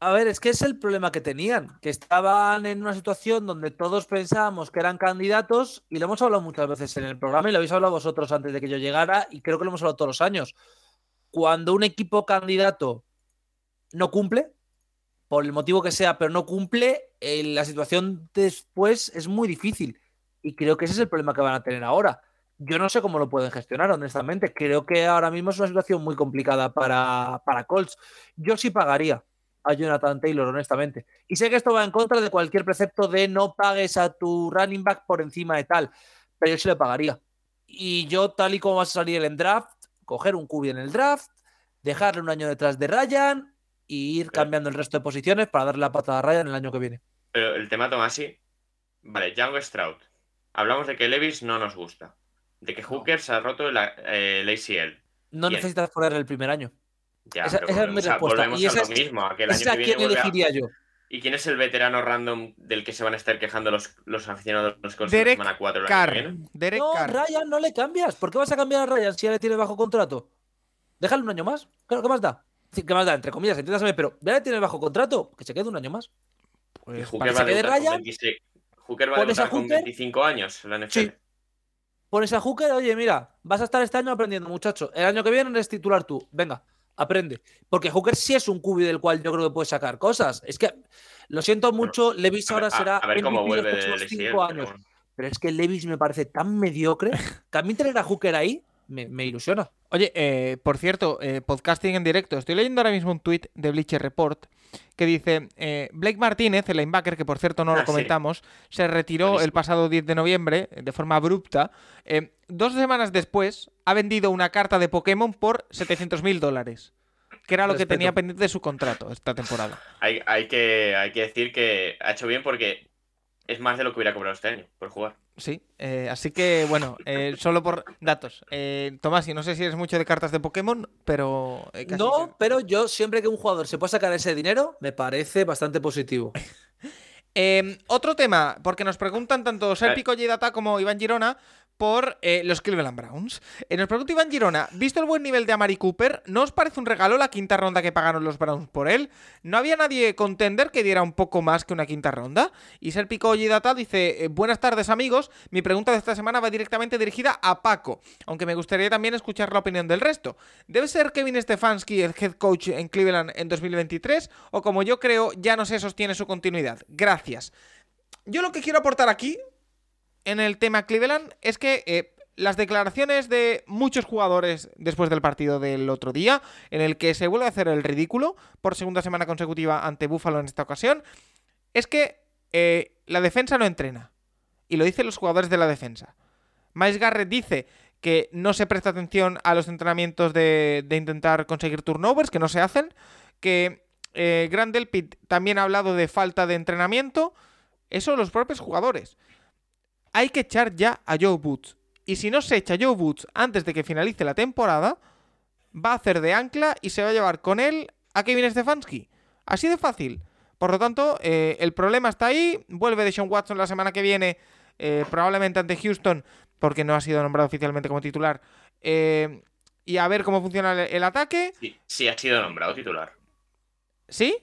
A ver, es que es el problema que tenían, que estaban en una situación donde todos pensábamos que eran candidatos y lo hemos hablado muchas veces en el programa y lo habéis hablado vosotros antes de que yo llegara y creo que lo hemos hablado todos los años. Cuando un equipo candidato no cumple, por el motivo que sea, pero no cumple, eh, la situación después es muy difícil y creo que ese es el problema que van a tener ahora. Yo no sé cómo lo pueden gestionar, honestamente. Creo que ahora mismo es una situación muy complicada para, para Colts. Yo sí pagaría a Jonathan Taylor, honestamente. Y sé que esto va en contra de cualquier precepto de no pagues a tu running back por encima de tal, pero yo sí le pagaría. Y yo, tal y como vas a salir en el draft, coger un QB en el draft, dejarle un año detrás de Ryan y ir cambiando el resto de posiciones para darle la patada a Ryan el año que viene. Pero el tema, Tomasi. Vale, Django Stroud. Hablamos de que Levis no nos gusta. De que Hooker se ha roto la, eh, el ACL. No Bien. necesitas poner el primer año. Ya, Esa- es mi volvemos a- respuesta. volvemos Y a esa lo es- mismo. a que el año a que viene quién a- yo. ¿Y quién es el veterano random del que se van a estar quejando los, los aficionados de los Colts en la Derek semana 4 Carr. Derek No, Carr. Ryan, no le cambias. ¿Por qué vas a cambiar a Ryan si ya le tienes bajo contrato? Déjale un año más. Claro, ¿qué más da? ¿Qué más da? Entre comillas, entiéndaseme, pero ya le tienes bajo contrato. Que se quede un año más. Pues Hooker para va a que con Ryan, 26 Hooker va a pones a debutar con Hooker. 25 años en la NFL. Sí. Pones a Hooker, oye, mira, vas a estar este año aprendiendo, muchacho. El año que viene eres titular tú. Venga, aprende. Porque Hooker sí es un cubi del cual yo creo que puede sacar cosas. Es que, lo siento mucho, Levis ahora a- será a ver cómo los vuelve próximos del cinco años. bueno. Pero es que Levis me parece tan mediocre que a mí tener a Hooker ahí me, me ilusiona. Oye, eh, por cierto, eh, podcasting en directo. Estoy leyendo ahora mismo un tweet de Bleacher Report que dice: eh, Blake Martínez, el linebacker, que por cierto no Ah, lo sí. comentamos, se retiró el pasado 10 de noviembre eh, de forma abrupta. Eh, dos semanas después ha vendido una carta de Pokémon por 700 mil dólares. que era lo que tenía pendiente de su contrato esta temporada. Hay, hay, que, hay que decir que ha hecho bien porque es más de lo que hubiera cobrado este año por jugar. Sí, eh, así que bueno, eh, solo por datos. Eh, Tomás, y no sé si eres mucho de cartas de Pokémon, pero... eh, casi No, se- pero yo siempre que un jugador se pueda sacar ese dinero, me parece bastante positivo. *laughs* Eh, otro tema, porque nos preguntan tanto Serpico Data como Iván Girona por eh, los Cleveland Browns. Eh, nos pregunta Iván Girona, visto el buen nivel de Amari Cooper, ¿no os parece un regalo la quinta ronda que pagaron los Browns por él? ¿No había nadie contender que diera un poco más que una quinta ronda? Y Serpico Data dice, eh, buenas tardes amigos, mi pregunta de esta semana va directamente dirigida a Paco, aunque me gustaría también escuchar la opinión del resto. ¿Debe ser Kevin Stefanski el head coach en Cleveland en 2023 o como yo creo ya no se sostiene su continuidad? Gracias. Yo lo que quiero aportar aquí en el tema Cleveland es que eh, las declaraciones de muchos jugadores después del partido del otro día, en el que se vuelve a hacer el ridículo por segunda semana consecutiva ante Buffalo en esta ocasión, es que eh, la defensa no entrena. Y lo dicen los jugadores de la defensa. Miles Garrett dice que no se presta atención a los entrenamientos de, intentar conseguir turnovers, que no se hacen, que eh, Grant Delpit también ha hablado de falta de entrenamiento. Eso los propios jugadores. Hay que echar ya a Joe Boots. Y si no se echa Joe Boots antes de que finalice la temporada, va a hacer de ancla y se va a llevar con él a Kevin Stefanski. Así de fácil. Por lo tanto, eh, el problema está ahí. Vuelve de Sean Watson la semana que viene, eh, probablemente ante Houston, porque no ha sido nombrado oficialmente como titular. Eh, y a ver cómo funciona el, el ataque. Sí, sí ha sido nombrado titular. ¿Sí?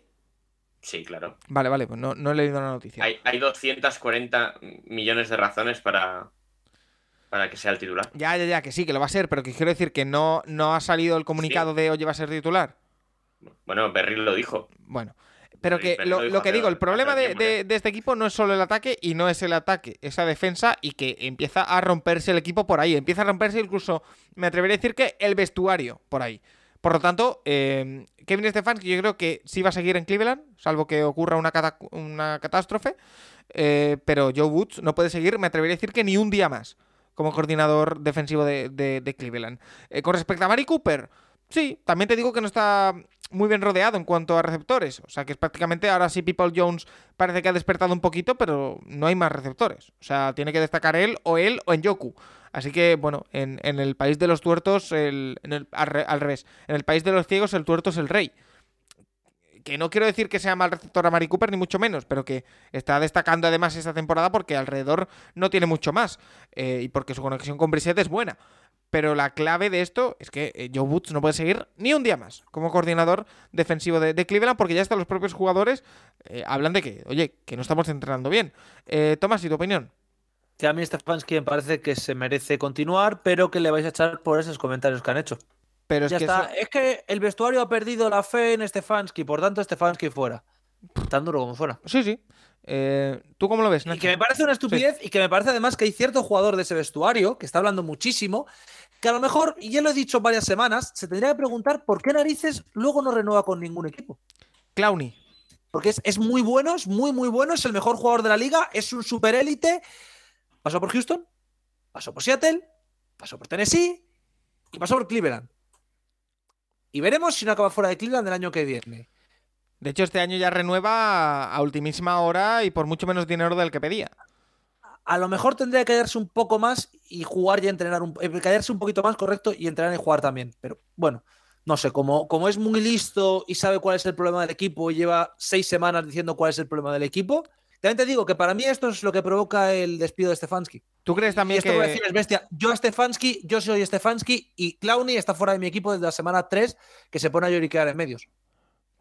Sí, claro. Vale, vale, pues no, no he leído la noticia. Hay, hay 240 millones de razones para, para que sea el titular. Ya, ya, ya, que sí, que lo va a ser, pero que quiero decir que no, no ha salido el comunicado de oye va a ser titular. Bueno, Berry lo dijo. Bueno, pero que lo, lo que digo, el problema de, tiempo, de- ¿eh? de este equipo no es solo el ataque y no es el ataque, esa defensa y que empieza a romperse el equipo por ahí. Empieza a romperse incluso, me atrevería a decir que el vestuario por ahí. Por lo tanto, eh, Kevin Stefanski yo creo que sí va a seguir en Cleveland, salvo que ocurra una, una catástrofe. eh, pero Joe Woods no puede seguir, me atrevería a decir que ni un día más como coordinador defensivo de, de- de Cleveland. Eh, con respecto a Mari Cooper, sí, también te digo que no está muy bien rodeado en cuanto a receptores. O sea que es prácticamente ahora sí People Jones parece que ha despertado un poquito, pero no hay más receptores. O sea, tiene que destacar él o él o en Yoku. Así que, bueno, en, el país de los tuertos, el, en el- al, al revés. En el país de los ciegos, el tuerto es el rey. Que no quiero decir que sea mal receptor a Mari Cooper, ni mucho menos, pero que está destacando además esta temporada porque alrededor no tiene mucho más. eh, y porque su conexión con Brissett es buena. Pero la clave de esto es que eh, Joe Woods no puede seguir ni un día más como coordinador defensivo de, de Cleveland porque ya hasta los propios jugadores eh, hablan de que, oye, que no estamos entrenando bien. Eh, Tomás, ¿y tu opinión? Que a mí Stefanski me parece que se merece continuar, pero que le vais a echar por esos comentarios que han hecho. Pero es ya que está. eso- Es que el vestuario ha perdido la fe en Stefanski, por tanto Stefanski fuera. Tan duro como fuera. Sí, sí. Eh, ¿Tú cómo lo ves, Y que me parece una estupidez y que me parece además que hay cierto jugador de ese vestuario que está hablando muchísimo, que a lo mejor, y ya lo he dicho varias semanas, se tendría que preguntar por qué narices luego no renueva con ningún equipo. Clowny. Porque es, es muy bueno, es muy, muy bueno, es el mejor jugador de la liga, es un super élite. Pasó por Houston, pasó por Seattle, pasó por Tennessee y pasó por Cleveland. Y veremos si no acaba fuera de Cleveland el año que viene. De hecho, este año ya renueva a ultimísima hora y por mucho menos dinero del que pedía. A lo mejor tendría que callarse un poco más y jugar y entrenar, un, eh, callarse un poquito más, correcto, y entrenar y jugar también. Pero bueno, no sé, como, como es muy listo y sabe cuál es el problema del equipo y lleva seis semanas diciendo cuál es el problema del equipo, también te digo que para mí esto es lo que provoca el despido de Stefanski. ¿Tú crees Y también esto lo voy a que... decir es bestia. Yo a Stefanski, yo soy Stefanski y Clowney está fuera de mi equipo desde la semana 3 que se pone a lloriquear en medios.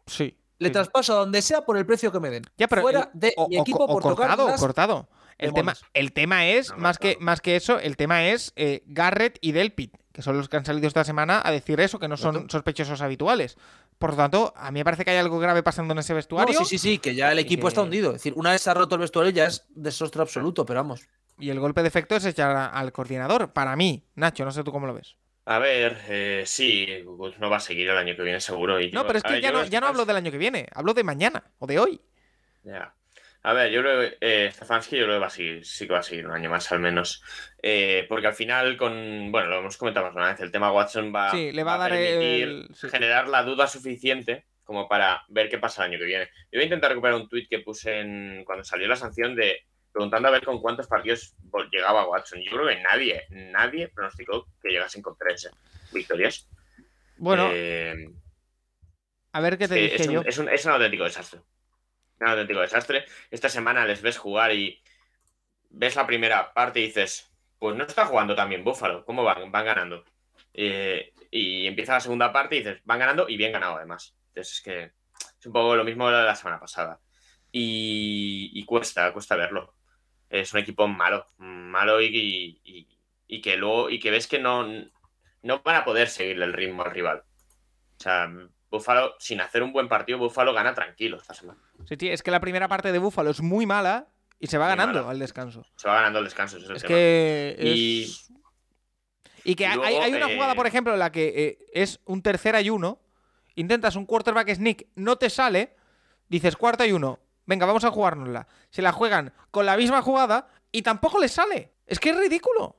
Sí. Le sí. traspaso a donde sea por el precio que me den. Ya, pero fuera el- de o, mi o- equipo o por tocar cortado, las cortado. El tema, el tema es, No, más que, más que eso, el tema es eh, Garrett y Delpit, que son los que han salido esta semana a decir eso, que no son sospechosos habituales. Por lo tanto, a mí me parece que hay algo grave pasando en ese No, vestuario. sí, sí, sí, que ya el equipo que- está hundido. Es decir, una vez se ha roto el vestuario ya es desastre absoluto, pero vamos. Y el golpe de efecto es echar a- al coordinador. Para mí, Nacho, no sé tú cómo lo ves. A ver, eh, sí, Woods no va a seguir el año que viene seguro. Y No, yo- pero es que ver, ya no, ya no hablo del año que viene, hablo de mañana o de hoy. Ya. A ver, yo creo que eh, Stefanski yo creo que va a seguir, sí que va a seguir un año más al menos. Eh, porque al final con, bueno, lo hemos comentado más una vez, el tema Watson va, Sí, le va a dar permitir el- sí. generar la duda suficiente como para ver qué pasa el año que viene. Yo voy a intentar recuperar un tuit que puse en, cuando salió la sanción de preguntando a ver con cuántos partidos llegaba Watson. Yo creo que nadie, nadie pronosticó que llegasen con tres eh, victorias. Bueno, Eh, a ver qué te dije es, un, yo. es un- es un auténtico desastre. Un auténtico desastre. Esta semana les ves jugar y ves la primera parte y dices, pues no está jugando tan bien Búfalo, ¿cómo van? Van ganando. Eh, y empieza la segunda parte y dices, van ganando y bien ganado además. Entonces es que es un poco lo mismo de la semana pasada. Y, cuesta, cuesta verlo. Es un equipo malo, malo y que luego, y que ves que no, no van a poder seguirle el ritmo al rival. O sea, Buffalo, sin hacer un buen partido, Buffalo gana tranquilo esta semana. Sí, sí, es que la primera parte de Búfalo es muy mala y se va Muy ganando mala. al descanso. Se va ganando el descanso. es el Es que. Y- es- Y que y hay, luego, hay una eh, jugada, por ejemplo, en la que eh, es un tercera y uno. Intentas un quarterback sneak, no te sale. Dices cuarta y uno. Venga, vamos a jugárnosla. Se la juegan con la misma jugada y tampoco les sale. Es que es ridículo.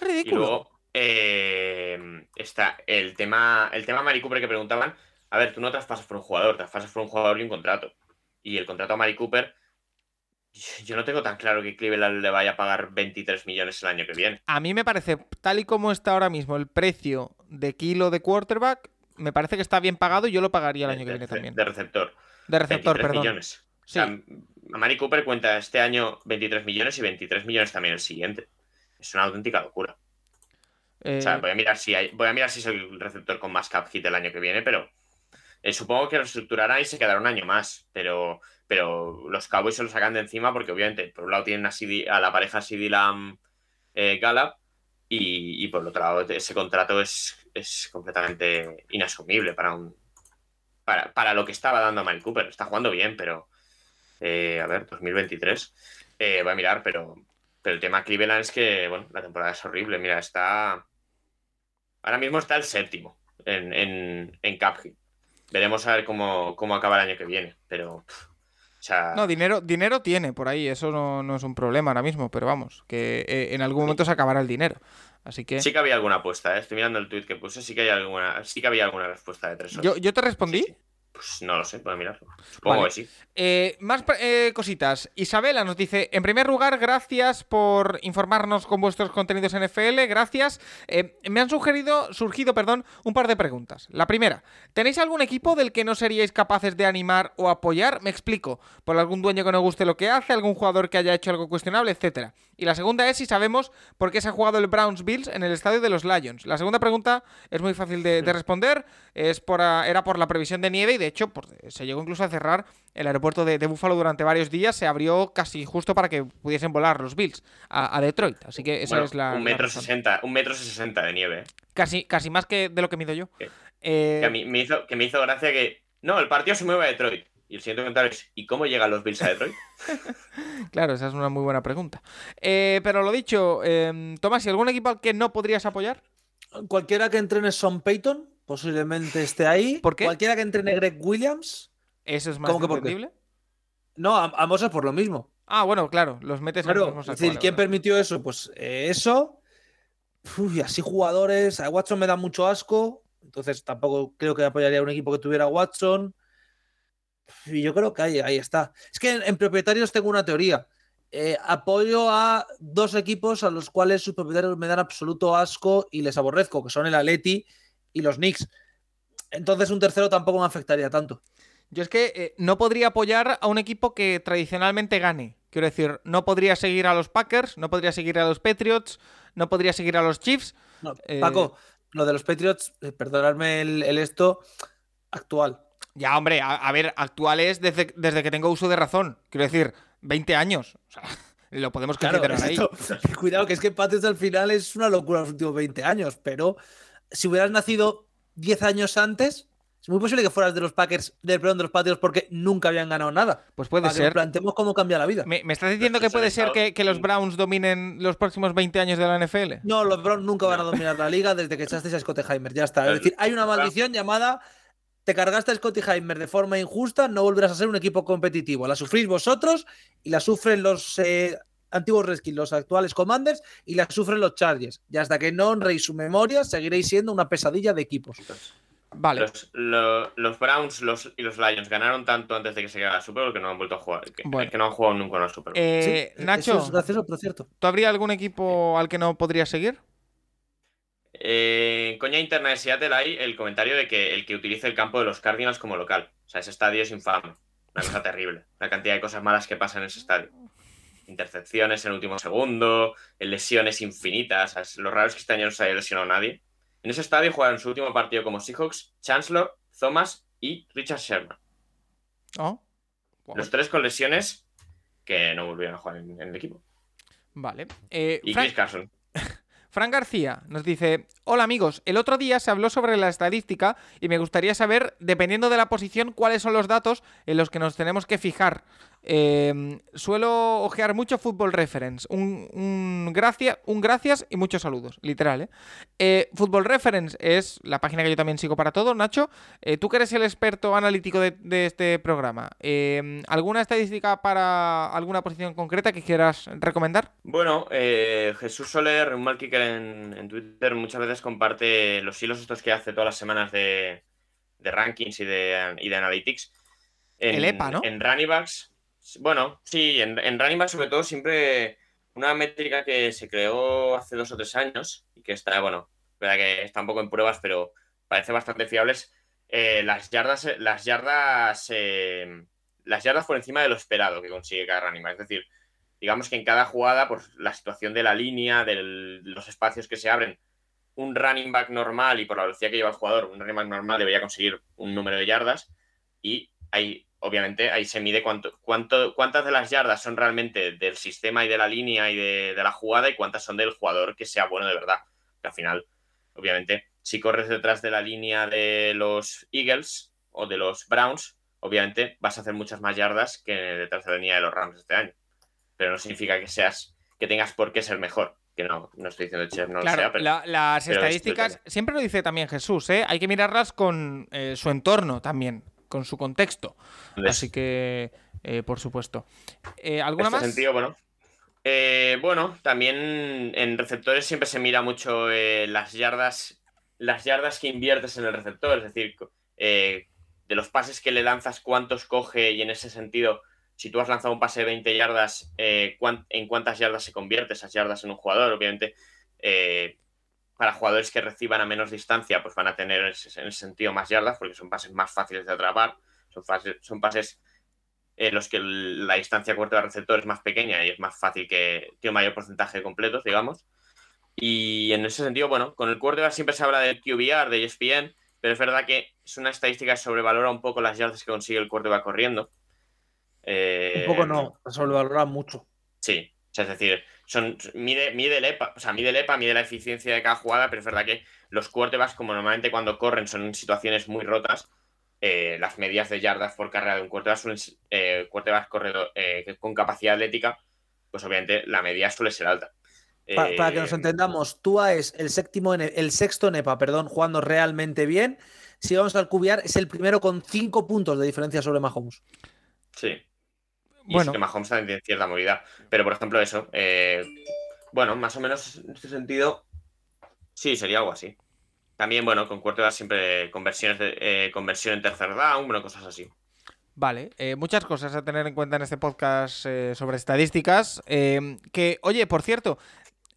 Y ridículo. luego eh, está el tema, el tema Mari Cooper que preguntaban. A ver, tú no traspasas por un jugador, traspasas por un jugador y un contrato. Y el contrato a Mari Cooper, yo no tengo tan claro que Cleveland le vaya a pagar 23 millones el año que viene. A mí me parece, tal y como está ahora mismo el precio de kilo de quarterback, me parece que está bien pagado y yo lo pagaría el año que de, viene rece- también. de receptor. De receptor, 23 perdón. millones. O sea, a Mari Cooper cuenta este año 23 millones y 23 millones también el siguiente. Es una auténtica locura. Eh, O sea, voy a mirar si hay, voy a mirar si es el receptor con más cap hit el año que viene, pero eh, supongo que lo estructurará y se quedará un año más. Pero, pero los Cowboys se lo sacan de encima porque obviamente por un lado tienen a, CD a la pareja CD Lamb eh, y, por otro lado ese contrato es, es completamente inasumible para un para, para lo que estaba dando a Mari Cooper. Está jugando bien, pero eh, a ver, 2023 eh, voy a mirar, pero pero el tema Cleveland es que, bueno, la temporada es horrible. Mira, está. Ahora mismo está el séptimo en, en, en. Veremos a ver cómo, cómo acaba el año que viene. Pero. pff, o sea. No, dinero, dinero tiene por ahí, eso no, no es un problema ahora mismo, pero vamos, que eh, en algún momento se acabará el dinero. Así que. Sí que había alguna apuesta, ¿eh? estoy mirando el tweet que puse, sí que hay alguna, sí que había alguna respuesta de tres horas. Yo, yo te respondí. Sí, sí. Pues no lo sé, puedo mirarlo. Supongo Vale. que sí. Eh, más eh, cositas. Isabela nos dice, en primer lugar, gracias por informarnos con vuestros contenidos NFL, gracias. Eh, me han sugerido, surgido perdón, un par de preguntas. La primera, ¿tenéis algún equipo del que no seríais capaces de animar o apoyar? Me explico, por algún dueño que no guste lo que hace, algún jugador que haya hecho algo cuestionable, etcétera. Y la segunda es si sabemos por qué se ha jugado el Browns Bills en el estadio de los Lions. La segunda pregunta es muy fácil de, de responder, es por, era por la previsión de nieve y de hecho por- se llegó incluso a cerrar el aeropuerto de, de Buffalo durante varios días, se abrió casi justo para que pudiesen volar los Bills a, a Detroit. Así que esa Bueno, es la... un metro sesenta, un metro sesenta de nieve. ¿eh? Casi, casi más que de lo que mido yo. Eh, Que a mí me hizo, que me hizo gracia que. No, el partido se mueve a Detroit. Y el siguiente comentario es: ¿y cómo llegan los Bills a Detroit? *laughs* Claro, esa es una muy buena pregunta. Eh, pero lo dicho, eh, Tomás, ¿y algún equipo al que no podrías apoyar? Cualquiera que entrene Son Payton, posiblemente esté ahí. ¿Por qué? Cualquiera que entrene Greg Williams. Eso es más entendible. No, a, a Moses por lo mismo. Ah, bueno, claro, los metes en Claro, mismo es decir, ¿quién permitió eso? Pues eh, eso. Uy, así jugadores. A Watson me da mucho asco. Entonces tampoco creo que apoyaría a un equipo que tuviera a Watson. Y yo creo que ahí, ahí está. Es que en, en propietarios tengo una teoría. Eh, apoyo a dos equipos a los cuales sus propietarios me dan absoluto asco y les aborrezco, que son el Atleti y los Knicks. Entonces un tercero tampoco me afectaría tanto. Yo es que eh, no podría apoyar a un equipo que tradicionalmente gane. Quiero decir, no podría seguir a los Packers, no podría seguir a los Patriots, no podría seguir a los Chiefs. No, Eh, Paco, lo de los Patriots, eh, perdonadme el, el esto actual. Ya, hombre, a, a ver, actuales desde, desde que tengo uso de razón. Quiero decir, 20 años. O sea, *laughs* lo podemos Claro, considerar ahí. *laughs* cuidado, que es que Patriots al final es una locura los últimos 20 años, pero si hubieras nacido 10 años antes, es muy posible que fueras de los Packers, del perdón, de los Patriots, porque nunca habían ganado nada. Pues puede Para que nos ser. planteemos cómo cambia la vida. ¿Me, me estás diciendo que puede ser que, que los Browns dominen los próximos 20 años de la NFL? No, los Browns nunca van a dominar la liga desde que echasteis a Scott Heimer. Ya está. Es decir, hay una maldición llamada te cargaste a Scotty Heimer de forma injusta, no volverás a ser un equipo competitivo. La sufrís vosotros y la sufren los eh, antiguos Redskins, los actuales Commanders, y la sufren los Chargers. Y hasta que no honréis su memoria, seguiréis siendo una pesadilla de equipos. Vale. Los, lo- los Browns los, y los Lions ganaron tanto antes de que se llegara al Super Bowl que no han vuelto a jugar. Que, Bueno. que no han jugado nunca en el Super Bowl. Eh, Sí, Nacho, es gracioso, pero cierto. ¿tú habría algún equipo al que no podrías seguir? Eh, en Coña Interna de Seattle hay el comentario de que el que utilice el campo de los Cardinals como local. O sea, ese estadio es infame. Una cosa *laughs* terrible. La cantidad de cosas malas que pasan en ese estadio. Intercepciones en el último segundo, lesiones infinitas. O sea, lo raro es que este año no se haya lesionado nadie. En ese estadio jugaron su último partido como Seahawks, Chancellor, Thomas y Richard Sherman. Oh, wow. Los tres con lesiones que no volvieron a jugar en, en el equipo. Vale. Eh, Y Frank- Chris Carson. *laughs* Fran García nos dice, hola amigos, el otro día se habló sobre la estadística y me gustaría saber, dependiendo de la posición, cuáles son los datos en los que nos tenemos que fijar. Eh, suelo ojear mucho Football Reference. Un, un, gracia- un gracias y muchos saludos, literal. ¿eh? Eh, Football Reference es la página que yo también sigo para todo, Nacho. Eh, tú que eres el experto analítico de, este programa, eh, ¿alguna estadística para alguna posición concreta que quieras recomendar? Bueno, eh, Jesús Soler, un mal kicker en, en Twitter, muchas veces comparte los hilos estos que hace todas las semanas de, de rankings y de, y de analytics. En, El EPA, ¿no? En running backs. Bueno, sí, en, en running backs sobre todo siempre una métrica que se creó hace dos o tres años y que está, bueno, verdad que está un poco en pruebas, pero parece bastante fiable. es, eh, las yardas, las yardas, eh, las yardas por encima de lo esperado que consigue cada running back. Es decir, digamos que en cada jugada, por la situación de la línea, de los espacios que se abren, un running back normal y por la velocidad que lleva el jugador, un running back normal debería conseguir un número de yardas y ahí, obviamente, ahí se mide cuánto, cuánto, cuántas de las yardas son realmente del sistema y de la línea y de, la jugada y cuántas son del jugador que sea bueno de verdad. Que al final, obviamente, si corres detrás de la línea de los Eagles o de los Browns, obviamente vas a hacer muchas más yardas que detrás de la línea de los Rams este año pero no significa que seas que tengas por qué ser mejor. Que no, no estoy diciendo Chef no Claro, lo sea, pero la- las pero estadísticas, siempre lo dice también Jesús, ¿eh? hay que mirarlas con eh, su entorno también, con su contexto. Entonces, Así que, eh, por supuesto. Eh, en ¿Alguna este más? sentido, bueno. Bueno, también en receptores siempre se mira mucho las yardas, las yardas que inviertes en el receptor, es decir, de los pases que le lanzas, cuántos coge y en ese sentido, si tú has lanzado un pase de 20 yardas, eh, en cuántas yardas se convierte esas yardas en un jugador, obviamente. eh, para jugadores que reciban a menos distancia, pues van a tener en ese, en ese sentido más yardas, porque son pases más fáciles de atrapar, son, pases en los que la distancia corta del receptor es más pequeña y es más fácil que tiene un mayor porcentaje de completos, digamos. Y en ese sentido, bueno, con el quarterback siempre se habla del QBR, de ESPN, pero es verdad que es una estadística que sobrevalora un poco las yardas que consigue el quarterback corriendo. Eh, Un poco no, sobrevalora mucho. Sí, o sea, es decir, son, mide, mide el EPA, o sea, mide el EPA, mide la eficiencia de cada jugada, pero es verdad que los quarterbacks, como normalmente cuando corren son en situaciones muy rotas, eh, las medidas de yardas por carrera de un quarterback suelen eh, corredor, eh, con capacidad atlética, pues obviamente la media suele ser alta. Pa- Eh, para que nos entendamos, Tua es el séptimo en el sexto en EPA, perdón, jugando realmente bien. Si vamos al cubiar, es el primero con cinco puntos de diferencia sobre Mahomes. Sí. Y Bueno. sí que Mahomes también tiene cierta movilidad. Pero, por ejemplo, eso. eh, bueno, más o menos en este sentido. Sí, sería algo así. También, bueno, con quarterbacks siempre conversiones de, eh, conversión en tercer down, bueno, cosas así. Vale, eh, muchas cosas a tener en cuenta en este podcast eh, sobre estadísticas. eh, que, oye, por cierto,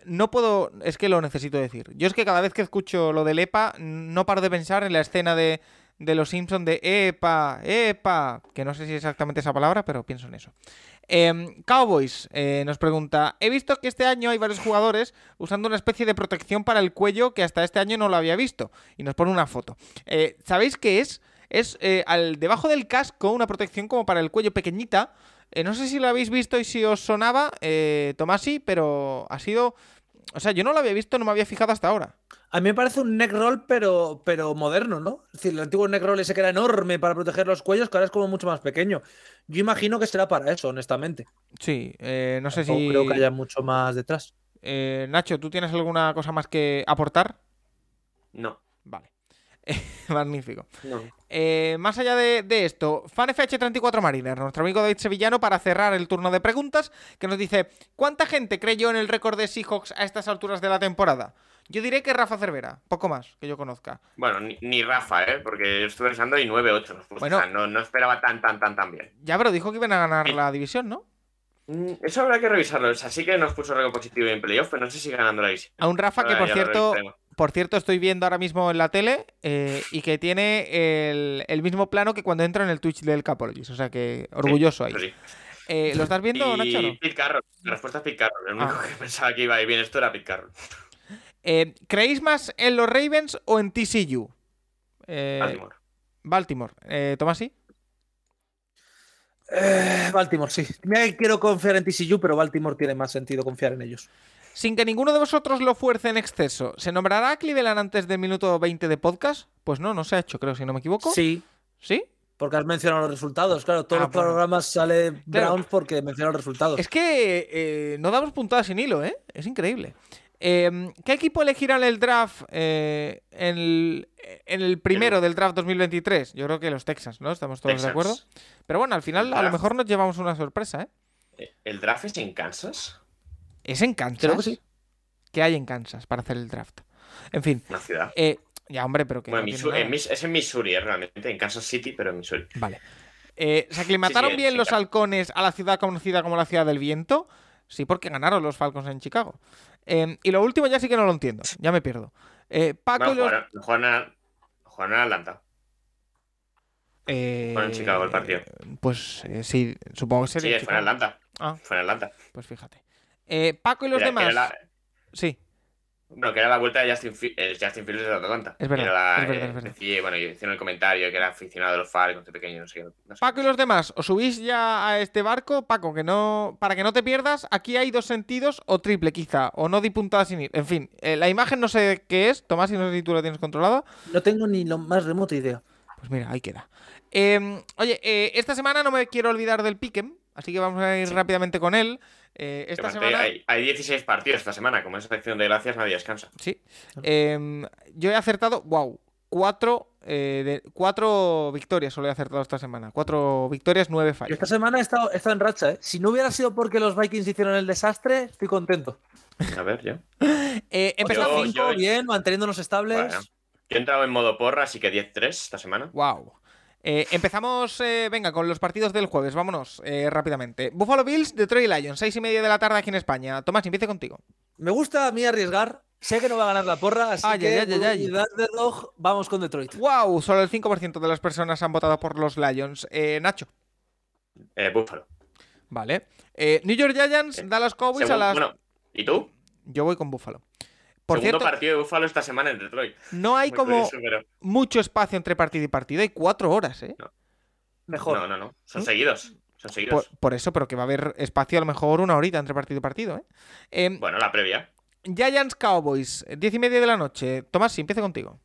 no puedo, es que lo necesito decir. Yo es que cada vez que escucho lo del EPA, no paro de pensar en la escena de, de los Simpsons de EPA, EPA, que no sé si es exactamente esa palabra, pero pienso en eso. Em, Cowboys eh, nos pregunta, he visto que este año hay varios jugadores usando una especie de protección para el cuello que hasta este año no lo había visto. Y nos pone una foto. Eh, ¿Sabéis qué es? Es eh, al debajo del casco una protección como para el cuello pequeñita. No sé si lo habéis visto y si os sonaba, Tomás sí, pero ha sido... O sea, yo no lo había visto, no me había fijado hasta ahora. A mí me parece un neck roll, pero, pero moderno, ¿no? Es decir, el antiguo neck roll ese que era enorme para proteger los cuellos, que ahora es como mucho más pequeño. Yo imagino que será para eso, honestamente. Sí, eh, no sé No si... creo que haya mucho más detrás. Eh, Nacho, ¿tú tienes alguna cosa más que aportar? No. Vale. *laughs* Magnífico. No. Eh, más allá de, de esto, FanFH34 Mariner, nuestro amigo David Sevillano, para cerrar el turno de preguntas, que nos dice: ¿Cuánta gente creyó en el récord de Seahawks a estas alturas de la temporada? Yo diré que Rafa Cervera, poco más que yo conozca. Bueno, ni, ni Rafa, ¿eh? Porque yo estuve pensando y 9-8. nos puso. Bueno. O sea, no, no esperaba tan, tan, tan, tan bien. Ya, pero dijo que iban a ganar Sí. la división, ¿no? Mm, Eso habrá que revisarlo. O sea, sí que nos puso algo positivo en playoff, pero no sé si ganando la división. A un Rafa que, por cierto, por cierto, estoy viendo ahora mismo en la tele eh, y que tiene el, el mismo plano que cuando entra en el Twitch del Capologist. O sea que orgulloso ahí. Sí. Eh, ¿Lo estás viendo, Nacho? no? Y Pete Carroll. La respuesta es Pete Carroll. El único Ah. que pensaba que iba a ir bien esto era Pete Carroll. Eh, ¿Creéis más en los Ravens o en TCU? Baltimore. Baltimore. Eh, ¿Tomasi? Eh, Baltimore, sí. Quiero confiar en TCU, pero Baltimore tiene más sentido confiar en ellos. Sin que ninguno de vosotros lo fuerce en exceso, ¿se nombrará a Cleveland antes del minuto 20 de podcast? Pues no, no se ha hecho, creo, si no me equivoco. Sí, ¿Sí? porque has mencionado los resultados. Claro, todos Ah, los bueno. programas sale Claro. Browns porque mencionan los resultados. Es que eh, no damos puntadas sin hilo, ¿eh? Es increíble. Eh, ¿Qué equipo elegirá en el draft eh, en, el, en el primero del draft 2023? Yo creo que los Texans, ¿no? Estamos todos de acuerdo. Pero bueno, al final a lo mejor nos llevamos una sorpresa, ¿eh? ¿El draft es en Kansas? ¿Es en Kansas? Creo que sí. ¿Qué hay en Kansas para hacer el draft? En fin, Una ciudad. eh, ya hombre, pero que... Bueno, no tiene Missouri- nada. en Mis- es en Missouri, eh, realmente. En Kansas City, pero en Missouri. Vale. Eh, ¿Se aclimataron Sí, sí, bien los halcones a la ciudad conocida como la ciudad del viento? Sí, porque ganaron los Falcons en Chicago. Eh, y lo último ya sí que no lo entiendo. Ya me pierdo. Eh, Paco y los... jugaron, jugaron a- jugaron en Atlanta. Eh, Fue en Chicago el partido. Pues eh, sí, supongo que Sí, sería en fue en. Atlanta. Ah, Fue en Atlanta. pues fíjate. Eh, Paco y los demás. la- Sí, Bueno, que era la vuelta de Justin, el Justin Fields de Atlanta. Es verdad, Era la- es verdad, eh, es verdad. decía- bueno, yo hicieron el comentario que era aficionado de los Falcons de pequeño, no sé qué. no sé Paco y los demás, ¿os subís ya a este barco? Paco, que no. Para que no te pierdas, aquí hay dos sentidos o triple, quizá. O no di puntada sin ir. En fin, eh, la imagen no sé qué es. Tomás, si no sé si tú la tienes controlada. No tengo ni lo más remota idea. Pues mira, ahí queda. Eh, oye, eh, esta semana no me quiero olvidar del Piquen, así que vamos a ir rápidamente con él. Eh, esta semana. hay, hay 16 partidos esta semana. Como es sección de gracias, nadie descansa. Sí. Em, yo he acertado, wow, cuatro, eh, de- cuatro victorias solo he acertado esta semana. Cuatro victorias, nueve Yo fallos. esta semana he estado, he estado en racha, ¿eh? Si no hubiera sido porque los Vikings hicieron el desastre, estoy contento. A ver, yo. *laughs* Eh, empezamos. Yo- Cinco, yo- bien, manteniéndonos estables. Bueno, yo he entrado en modo porra, así que 10-3 esta semana. Wow. Eh, empezamos, eh, venga, con los partidos del jueves. Vámonos eh, rápidamente. Buffalo Bills, Detroit Lions, seis y media de la tarde aquí en España. Tomás, empiece contigo. Me gusta a mí arriesgar. Sé que no va a ganar la porra, así Ay, que ay, ay, de vamos con Detroit. Wow, solo el 5% de las personas han votado por los Lions. Eh, Nacho. Eh, Búfalo. Vale. Eh, New York Giants, Dallas Cowboys a las. Bueno, ¿y tú? Yo voy con Buffalo. Por Segundo cierto, partido de Búfalo esta semana en Detroit. no hay Muy como curioso, pero- mucho espacio entre partido y partido. Hay cuatro horas, ¿eh? Mejor. No, no, no. Son seguidos. Son seguidos. por eso, pero que va a haber espacio a lo mejor una horita entre partido y partido, ¿eh? Em, Bueno, la previa. Giants Cowboys, diez y media de la noche. Tomás, si empieza contigo.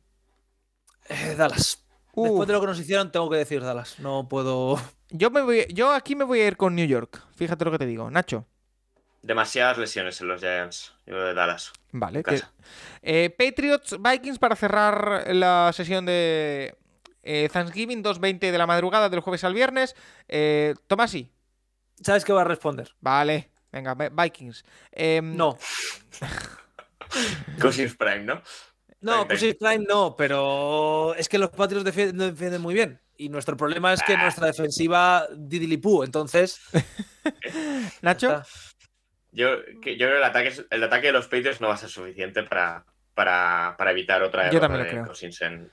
Eh, Dallas. Uh, Después de lo que nos hicieron, tengo que decir Dallas. No puedo. yo, me voy, yo aquí me voy a ir con New York. Fíjate lo que te digo. Nacho. Demasiadas lesiones en los Giants. Yo de Dallas. Vale. Que- eh, Patriots Vikings para cerrar la sesión de eh, Thanksgiving 2.20 de la madrugada del jueves al viernes. Eh, Tomasi. ¿Sabes qué va a responder? Vale. Venga, Vi- Vikings. Em, No. *laughs* Cousins Prime, ¿no? No, sí, Prime no, pero es que los Patriots defi- no defienden muy bien. Y nuestro problema es que Ah. nuestra defensiva didilipú, entonces. *laughs* Nacho. Yo, que, yo creo que el ataque, el ataque de los Patriots no va a ser suficiente para, para, para evitar otra Yo derrota también lo de creo. Cousins en,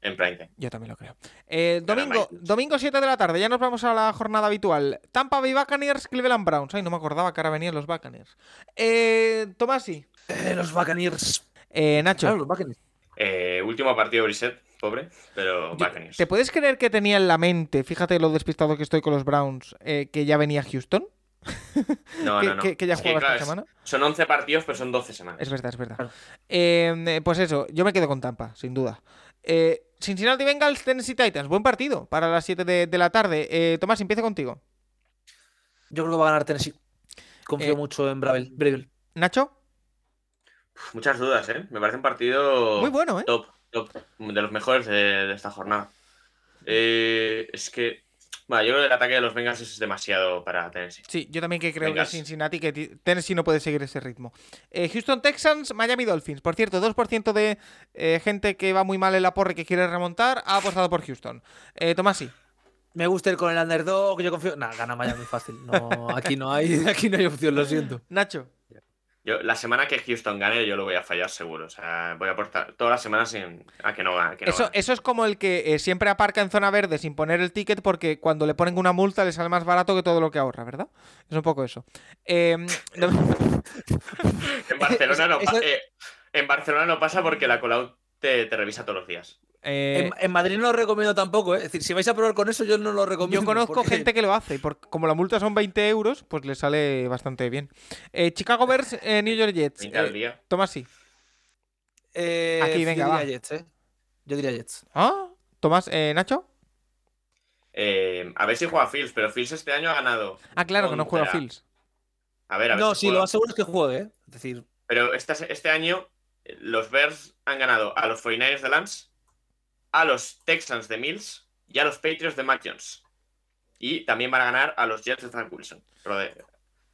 en prime time. Yo también lo creo. Eh, domingo, domingo 7 de la tarde, ya nos vamos a la jornada habitual. Tampa Bay Buccaneers, Cleveland Browns. Ay, no me acordaba que ahora venían los Buccaneers. Eh, Tomasi. Eh, los Buccaneers. Eh, Nacho. Claro, los Buccaneers. Eh, último partido de Brissett, pobre, pero Buccaneers. ¿Te puedes creer que tenía en la mente, fíjate lo despistado que estoy con los Browns, eh, que ya venía Houston? No, que, no, no. ya Es jugaba claro, esta es- semana. Son 11 partidos, pero son 12 semanas. Es verdad, es verdad. Claro. Eh, eh, pues eso, yo me quedo con Tampa, sin duda. Eh, Cincinnati Bengals, Tennessee Titans. Buen partido para las 7 de, de la tarde. Eh, Tomás, empieza contigo. Yo creo que va a ganar Tennessee. Confío Eh, mucho en Bravel. Bravel. Nacho. Muchas dudas, ¿eh? Me parece un partido Muy bueno, ¿eh? top. top, de los mejores de, de esta jornada. Eh, es que, bueno, yo creo que el ataque de los Bengals es demasiado para Tennessee. Sí, yo también que creo Vengas. que Cincinnati, que ti- Tennessee no puede seguir ese ritmo. Eh, Houston Texans, Miami Dolphins. Por cierto, 2% de eh, gente que va muy mal en la porra y que quiere remontar ha apostado por Houston. Eh, Tomasi, Me gusta ir con el underdog, yo confío. Nah, gana Miami fácil. No, aquí no hay, *laughs* aquí no hay opción, lo siento. Nacho. Yo, la semana que Houston gane, yo lo voy a fallar seguro. O sea, voy a aportar todas las semanas sin, a que no gane. no Eso, gane. eso es como el que eh, siempre aparca en zona verde sin poner el ticket porque cuando le ponen una multa le sale más barato que todo lo que ahorra, ¿verdad? Es un poco eso. Eh, *laughs* no- En Barcelona, no, Eso- pa- eh, en Barcelona no pasa porque la Colau te, te revisa todos los días. Eh, En, en Madrid no lo recomiendo tampoco, ¿eh? es decir, si vais a probar con eso, yo no lo recomiendo. yo conozco porque- gente que lo hace y por- como la multa son 20 euros, pues le sale bastante bien. Eh, Chicago Bears, eh, New York Jets. 20 al Eh, día. Tomasi. Eh, Aquí, venga, yo va. diría Jets, ¿eh? Yo diría Jets. ¿Ah? Tomás, eh, Nacho. Eh, a ver si juega Fields, pero Fields este año ha ganado. Ah, claro, que no juega Fields. A ver, a ver. No, si sí, lo más seguro es que juegue, ¿eh? Es decir, Pero este, este año los Bears han ganado a los 49ers de Lance, a los Texans de Mills y a los Patriots de Mac Jones. Y también van a ganar a los Jets de Frank Wilson. Pero de-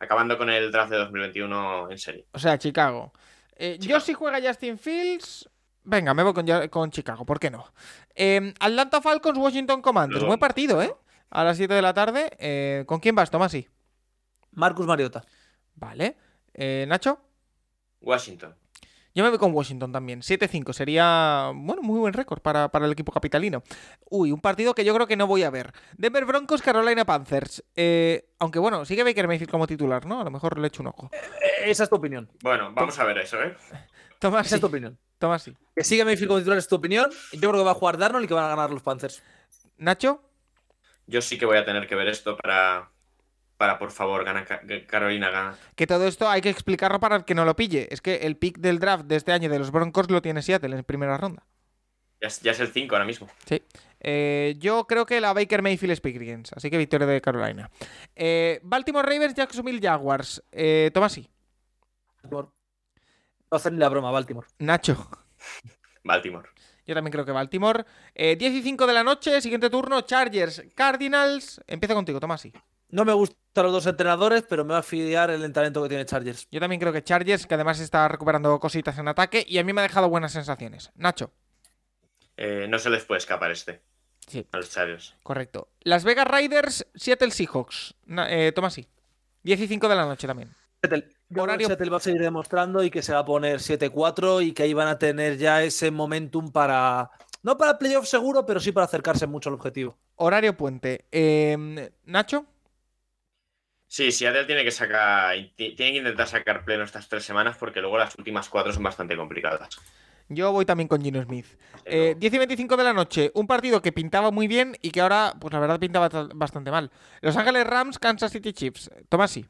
acabando con el draft de 2021 en serie. O sea, Chicago. Eh, Yo Chicago. si juega Justin Fields. Venga, me voy con, con Chicago, ¿por qué no? Eh, Atlanta Falcons, Washington Commanders. Buen partido, ¿eh? A las 7 de la tarde. Eh, ¿Con quién vas, Tomasi? Marcus Mariota. Vale. Eh, Nacho. Washington. Yo me voy con Washington también. 7-5 sería, bueno, muy buen récord para, para el equipo capitalino. Uy, un partido que yo creo que no voy a ver. Denver Broncos, Carolina Panthers. Eh, aunque bueno, sigue Baker Mayfield como titular, ¿no? A lo mejor le echo un ojo. Eh, esa es tu opinión. Bueno, vamos a ver eso, ¿eh? *laughs* Tomás, Esa es tu opinión. Tomás, sí. Que sigue Mayfield como titular es tu opinión. Yo creo que va a jugar Darnold y que van a ganar los Panthers. Nacho. Yo sí que voy a tener que ver esto para, para por favor, gana Carolina gana. Que todo esto hay que explicarlo para el que no lo pille. Es que el pick del draft de este año de los Broncos lo tiene Seattle en primera ronda. Ya es, ya es el 5 ahora mismo. Sí. Eh, yo creo que la Baker Mayfield Experience. Así que victoria de Carolina. Eh, Baltimore Ravens, Jacksonville Jaguars. Eh, Tomasi. Baltimore. No hacer ni la broma, Baltimore. Nacho. Baltimore. Yo también creo que Baltimore. Eh, 10 y 5 de la noche, siguiente turno, Chargers, Cardinals. Empieza contigo, Tomasi. No me gustan los dos entrenadores, pero me va a fiar el talento que tiene Chargers. Yo también creo que Chargers, que además está recuperando cositas en ataque y a mí me ha dejado buenas sensaciones. Nacho. Eh, no se les puede escapar este. Sí. A los Chargers. Correcto. Las Vegas Raiders, Seattle Seahawks. Eh, Tomasi. 10 y 5 de la noche también. Seattle. Yo Horario- creo que Seattle va a seguir demostrando y que se va a poner 7-4 y que ahí van a tener ya ese momentum para. No para playoff seguro, pero sí para acercarse mucho al objetivo. Horario puente. Eh, Nacho. Sí, Seattle tiene que sacar. ti- Tiene que intentar sacar pleno estas tres semanas porque luego las últimas cuatro son bastante complicadas. Yo voy también con Gino Smith. Eh, 10 y 25 de la noche. Un partido que pintaba muy bien y que ahora, pues la verdad, pintaba ta- bastante mal. Los Ángeles Rams, Kansas City Chiefs. Tomasi.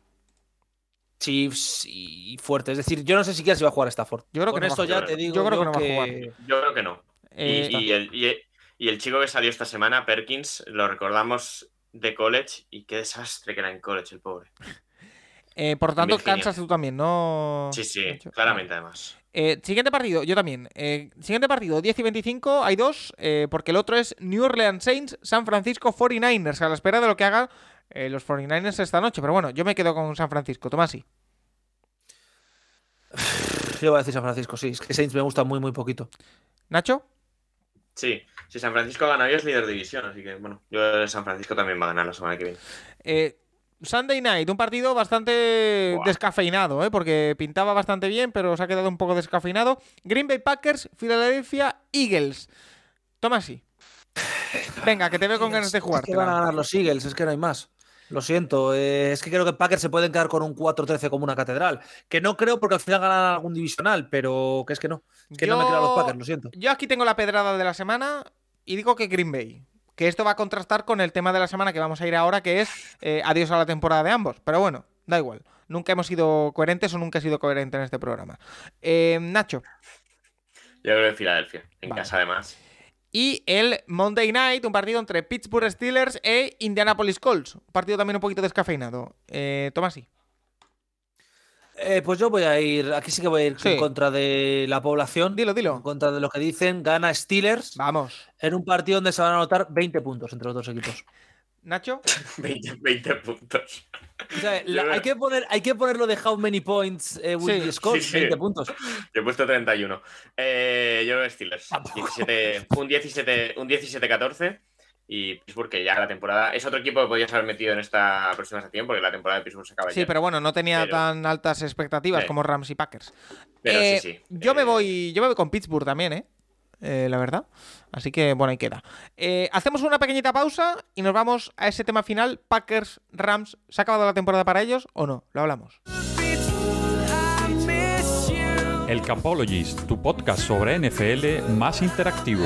Chiefs y fuerte. Es decir, yo no sé siquiera si va a jugar Stafford. Yo creo Con que no va esto ya te digo Yo creo que no va a jugar. Yo creo que no. Y- Eh, y, el, y, y el chico que salió esta semana, Perkins, lo recordamos de college y qué desastre que era en college el pobre. *laughs* eh, por lo tanto, Virginia. Kansas tú también, ¿no? Sí, sí, claramente además. Eh, siguiente partido, yo también. Eh, siguiente partido, 10 y 25, hay dos, eh, porque el otro es New Orleans Saints, San Francisco 49ers, a la espera de lo que hagan eh, los 49ers esta noche. Pero bueno, yo me quedo con San Francisco, Tomasi. *sighs* Yo voy a decir San Francisco, sí. Es que Saints me gusta muy, muy poquito. Nacho, Sí, si San Francisco gana hoy es líder de división, así que bueno, yo San Francisco también va a ganar la semana que viene. eh, Sunday Night, un partido bastante descafeinado, ¿eh? porque pintaba bastante bien, pero se ha quedado un poco descafeinado. Green Bay Packers, Philadelphia Eagles. Tomasi. Venga, que te veo con ganas de jugar. Es que van a ganar los Eagles, es que no hay más. Lo siento, eh, es que creo que Packers se pueden quedar con un 4-13 como una catedral. Que no creo porque al final ganan algún divisional, pero que es que no. Que no me creo a los Packers, lo siento. Yo aquí tengo la pedrada de la semana y digo que Green Bay. Que esto va a contrastar con el tema de la semana que vamos a ir ahora, que es eh, adiós a la temporada de ambos. Pero bueno, da igual. Nunca hemos sido coherentes o nunca he sido coherente en este programa. Eh, Nacho. Yo creo que Filadelfia, en Vale. casa además. Y el Monday Night, un partido entre Pittsburgh Steelers e Indianapolis Colts. Un partido también un poquito descafeinado. Eh, Tomasi. Eh, pues yo voy a ir, aquí sí que voy a ir Sí. en contra de la población. Dilo, En dilo. contra de lo que dicen, gana Steelers Vamos. en un partido donde se van a anotar 20 puntos entre los dos equipos. Nacho. *laughs* 20, 20 puntos. O sea, *laughs* la- hay, que poner, hay que ponerlo de how many points eh, will Sí, you score, sí, sí. 20 puntos. Yo he puesto 31. Eh, yo Steelers. 17, un 17 un 17-14. Y Pittsburgh, que ya la temporada. Es otro equipo que podías haber metido en esta próxima sección, porque la temporada de Pittsburgh se acaba Sí, ya. pero bueno, no tenía Pero- tan altas expectativas como Rams y Packers. Pero Eh, sí, sí. Yo me Eh, voy. Yo me voy con Pittsburgh también, ¿eh? Eh, la verdad. Así que bueno, ahí queda. Eh, hacemos una pequeñita pausa y nos vamos a ese tema final. Packers, Rams, ¿se ha acabado la temporada para ellos o no? Lo hablamos. El Capologist, tu podcast sobre NFL más interactivo.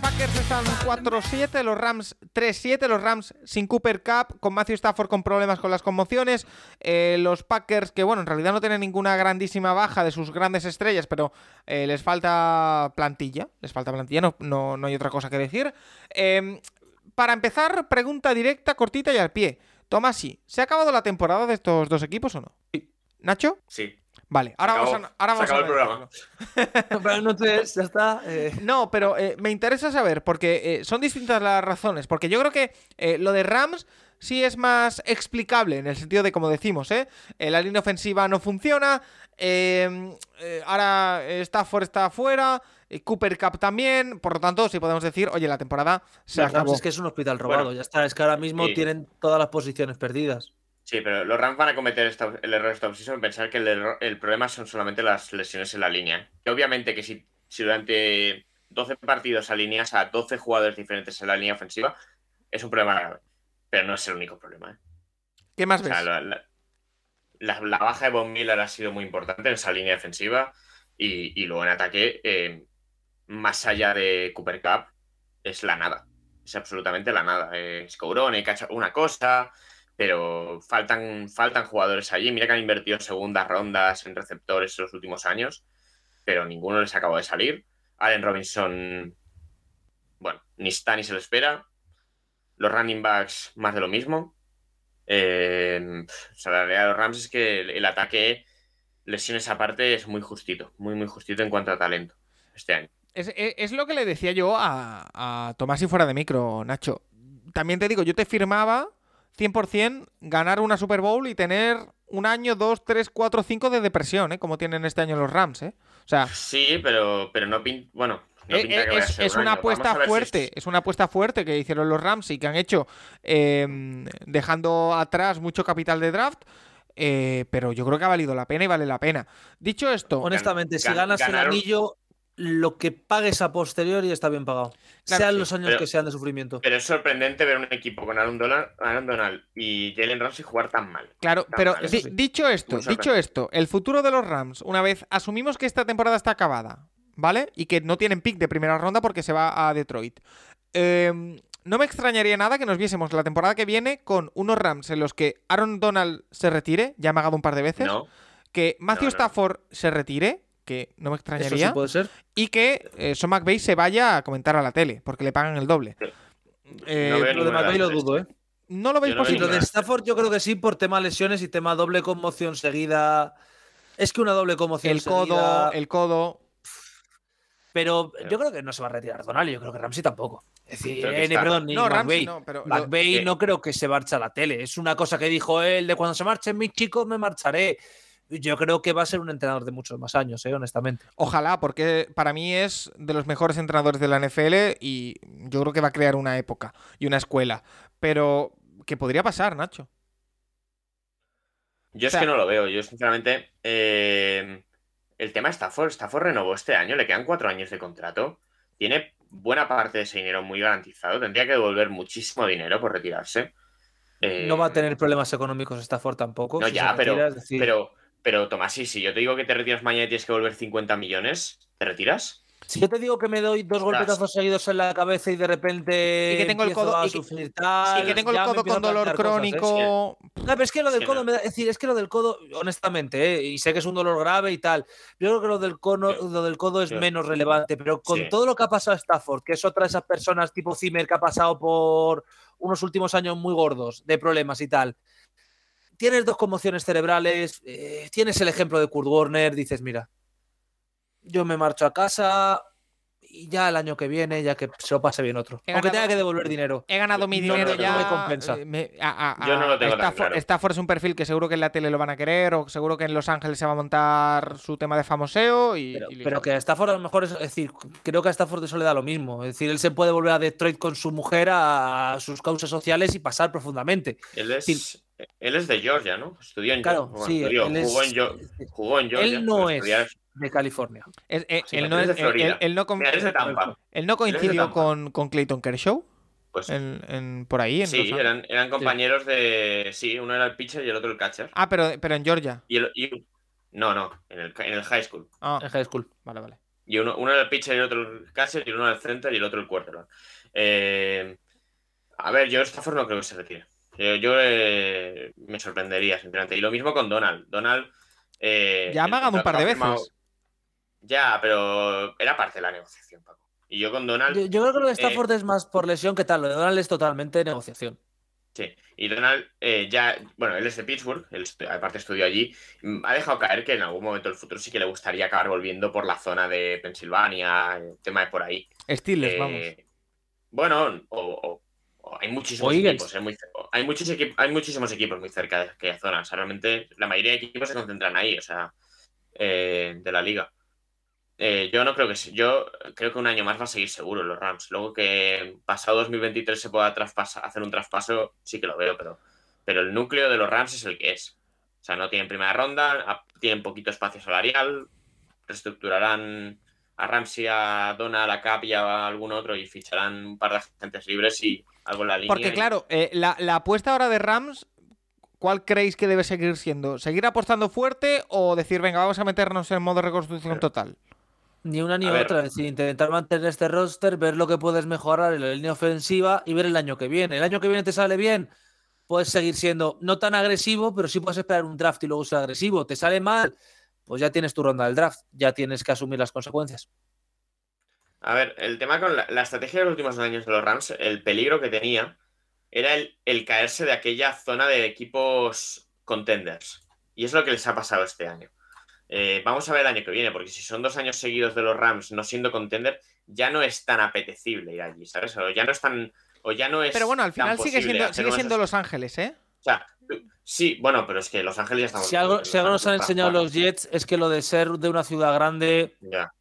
Packers están 4-7, los Rams 3-7, los Rams sin Cooper Cup, con Matthew Stafford con problemas con las conmociones, eh, los Packers que bueno, en realidad no tienen ninguna grandísima baja de sus grandes estrellas, pero eh, les falta plantilla, les falta plantilla, no, no, no hay otra cosa que decir. Eh, para empezar, pregunta directa, cortita y al pie. Tomasi, ¿se ha acabado la temporada de estos dos equipos o no? ¿Nacho? Sí. Vale, ahora acabó. vamos a, ahora Se vamos a el programa. *laughs* analizarlo. Buenas noches, ya está. eh. No, pero eh, me interesa saber, porque eh, son distintas las razones. Porque yo creo que eh, lo de Rams sí es más explicable, en el sentido de, como decimos, ¿eh? Eh, la línea ofensiva no funciona, eh, eh, ahora Stafford está afuera, Cooper Cup también, por lo tanto, sí podemos decir, oye, la temporada se acabó. es que es un hospital robado, Bueno, ya está. Es que ahora mismo sí. tienen todas las posiciones perdidas. Sí, pero los Rams van a cometer esta- el error esta offseason en pensar que el, error- el problema son solamente las lesiones en la línea. Que obviamente que si, si durante 12 partidos alineas a 12 jugadores diferentes en la línea ofensiva, es un problema grave. Pero no es el único problema. ¿eh? ¿Qué más O ves? la, la- la- la baja de Von Miller ha sido muy importante en esa línea defensiva y, y luego en ataque, eh, más allá de Cooper Cup, es la nada. Es absolutamente la nada. Eh, Scourone, cacha una cosa, pero faltan, faltan jugadores allí. Mira que han invertido segundas rondas en receptores en los últimos años, pero ninguno les acabó de salir. Allen Robinson, bueno, ni está ni se lo espera. Los running backs, más de lo mismo. Eh, la realidad de los Rams es que el, ataque, lesiones aparte, es muy justito, muy, muy justito en cuanto a talento este año. Es, es- es lo que le decía yo a, a Tomás y fuera de micro, Nacho. También te digo, yo te firmaba 100% ganar una Super Bowl y tener un año, dos, tres, cuatro, cinco de depresión, ¿eh? Como tienen este año los Rams, ¿eh? O sea, Sí, pero, pero no pinta. Bueno, no eh, pinta eh, que a es, es un una año. Apuesta si fuerte, es- es una apuesta fuerte que hicieron los Rams y que han hecho eh, dejando atrás mucho capital de draft. eh, pero yo creo que ha valido la pena y vale la pena. Dicho esto, Honestamente, si gan- ganas el anillo, lo que pagues a posteriori está bien pagado. Claro, sean sí, los años pero- que sean de sufrimiento. Pero es sorprendente ver un equipo con Aaron Donald, Aaron Donald y Jalen Ramsey jugar tan mal. Claro, Tan pero mal, eso di- sí. dicho esto, dicho esto, el futuro de los Rams, una vez asumimos que esta temporada está acabada, ¿vale? Y que no tienen pick de primera ronda porque se va a Detroit. Eh, no me extrañaría nada que nos viésemos la temporada que viene con unos Rams en los que Aaron Donald se retire, ya me ha un par de veces, No, que Matthew No, no. Stafford se retire, que no me Eso extrañaría, sí puede ser. y que eh, Sean McVay se vaya a comentar a la tele, porque le pagan el doble. Eh, no Lo de McVay lo dudo, ¿eh? ¿No lo veis no posible? lo de. Stafford yo creo que sí, por tema lesiones y tema doble conmoción seguida. Es que una doble conmoción El codo, seguida- el codo. Pero Pero- yo creo que no se va a retirar Donald y yo creo que Ramsey tampoco. Es decir, eh, está- perdón, ni No, McVay. no, pero lo- McVay que- no creo que se marche a la tele. Es una cosa que dijo él de cuando se marchen mis chicos me marcharé. Yo creo que va a ser un entrenador de muchos más años, eh, honestamente. Ojalá, porque para mí es de los mejores entrenadores de la NFL y yo creo que va a crear una época y una escuela. Pero, ¿qué podría pasar, Nacho? Yo O sea- es que no lo veo. Yo, sinceramente, eh, el tema Stafford, Stafford renovó este año, le quedan cuatro años de contrato. Tiene buena parte de ese dinero muy garantizado. Tendría que devolver muchísimo dinero por retirarse. Eh, No va a tener problemas económicos Stafford tampoco. No, si ya, pero, retira, decir, pero, pero Tomás, sí, si yo te digo que te retiras mañana y tienes que devolver 50 millones, ¿te retiras? Si yo te digo que me doy dos Ostras. golpetazos seguidos en la cabeza y de repente Y que tengo el codo- a y que- sufrir tal, y que tengo el codo con dolor cosas, ¿eh? crónico. No, pero es que lo del codo, no. me da- es decir, es que lo del codo, honestamente, ¿eh? y sé que es un dolor grave y tal, yo creo que lo del, cono- Sí. lo del codo es Sí. menos relevante, pero con Sí. todo lo que ha pasado a Stafford, que es otra de esas personas tipo Zimmer que ha pasado por unos últimos años muy gordos de problemas y tal, tienes dos conmociones cerebrales, eh, tienes el ejemplo de Kurt Warner, dices, mira, yo me marcho a casa y ya el año que viene, ya que se lo pase bien otro. He Aunque ganado- tenga que devolver dinero. He ganado mi No, dinero no, no ya. me compensa. eh, me- a- a- Yo no lo tengo Stafford, claro. Stafford es un perfil que seguro que en la tele lo van a querer, o seguro que en Los Ángeles se va a montar su tema de famoseo. Y, Pero, y listo. pero que a Stafford a lo mejor es, es decir, creo que a Stafford eso le da lo mismo. Es decir, él se puede volver a Detroit con su mujer a, sus causas sociales y pasar profundamente. Él es. Él es de Georgia, ¿no? Estudió en Claro, Georgia. sí, estudió, él es- jugó, en, Geo- jugó en Georgia. él no es de California. Es- eh, Sí, él, no es de él- Florida. él- él no con- Mira, de Tampa. él no de coincidió Tampa. con, con Clayton Kershaw Pues en, en- por ahí. En sí, eran, eran compañeros de. Sí, uno era el pitcher y el otro el catcher. Ah, pero, pero en Georgia. Y el, y- no, no, en el, en el high school. Ah, En high school. vale, vale. Y uno, uno era el pitcher y el otro el catcher, y uno era el center y el otro el quarterback. Eh, a ver, yo Stafford no creo que se retire. Yo, yo, eh, me sorprendería, sinceramente. Y lo mismo con Donald. Donald. eh, Ya ha ganado un par de veces. Ya, pero era parte de la negociación, Paco. Y yo con Donald. Yo, yo creo que lo de Stafford es más por lesión que tal. Lo de Donald es totalmente negociación. Sí, y Donald eh, ya, bueno, él es de Pittsburgh, él estu- aparte estudió allí, mm, ha dejado caer que en algún momento del futuro sí que le gustaría acabar volviendo por la zona de Pensilvania, el tema de por ahí. Steelers, Eh, vamos. Bueno, o hay muchísimos equipos, eh, muy hay, muchos equip- hay muchísimos equipos muy cerca de aquella zona, o sea, realmente la mayoría de equipos se concentran ahí, o sea, eh, de la liga. Eh, yo no creo que. Yo creo que un año más va a seguir seguro los Rams. Luego que pasado 2023 se pueda traspasa- hacer un traspaso, sí que lo veo, pero, pero el núcleo de los Rams es el que es. O sea, no tienen primera ronda, tienen poquito espacio salarial, reestructurarán a Ramsey, a Donald, a Cap y a algún otro y ficharán un par de agentes libres y algo en la línea. Porque y- claro, eh, la, la apuesta ahora de Rams, ¿cuál creéis que debe seguir siendo? ¿Seguir apostando fuerte o decir, venga, vamos a meternos en modo reconstrucción total? Ni una ni A ver. otra. Es decir, intentar mantener este roster, ver lo que puedes mejorar en la línea ofensiva y ver el año que viene. El año que viene te sale bien, puedes seguir siendo no tan agresivo, pero sí puedes esperar un draft y luego ser agresivo. Te sale mal, pues ya tienes tu ronda del draft, ya tienes que asumir las consecuencias. A ver, el tema con la, la estrategia de los últimos años de los Rams, el peligro que tenía era el, el caerse de aquella zona de equipos contenders. Y es lo que les ha pasado este año. Eh, vamos a ver el año que viene, porque si son dos años seguidos de los Rams no siendo contender, ya no es tan apetecible ir allí, ¿sabes? O ya no es tan. O ya no es. Pero bueno, al final sigue siendo Los Ángeles, ¿eh? O sea, sí, bueno, pero es que Los Ángeles ya estamos. Si algo, si algo nos han enseñado los Jets es que lo de ser de una ciudad grande. Ya.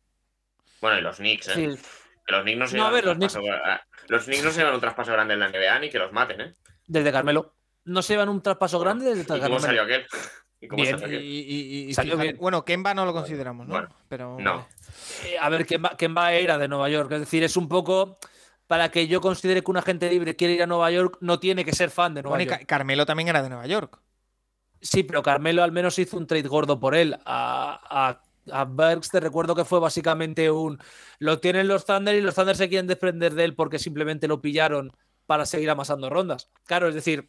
Bueno, y los Knicks, ¿eh? sí, Que los Knicks no se No, a llevan ver, un los Knicks no se llevan un traspaso grande en la NBA ni que los maten, ¿eh? desde Carmelo. No se llevan un traspaso grande desde ¿Y cómo Carmelo. salió aquel? ¿Y cómo Bien, salió Y, aquel? y- Salió bien. Bueno, Kemba no lo consideramos, ¿no? Bueno, Pero, no. Eh, a ver, Kemba, Kemba era de Nueva York. Es decir, es un poco. Para que yo considere que un agente libre quiere ir a Nueva York, no tiene que ser fan de Nueva Bueno, York. Ca- Carmelo también era de Nueva York. Sí, pero Carmelo al menos hizo un trade gordo por él. A, a, a te recuerdo que fue básicamente un. Lo tienen los Thunder y los Thunder se quieren desprender de él porque simplemente lo pillaron para seguir amasando rondas. Claro, es decir,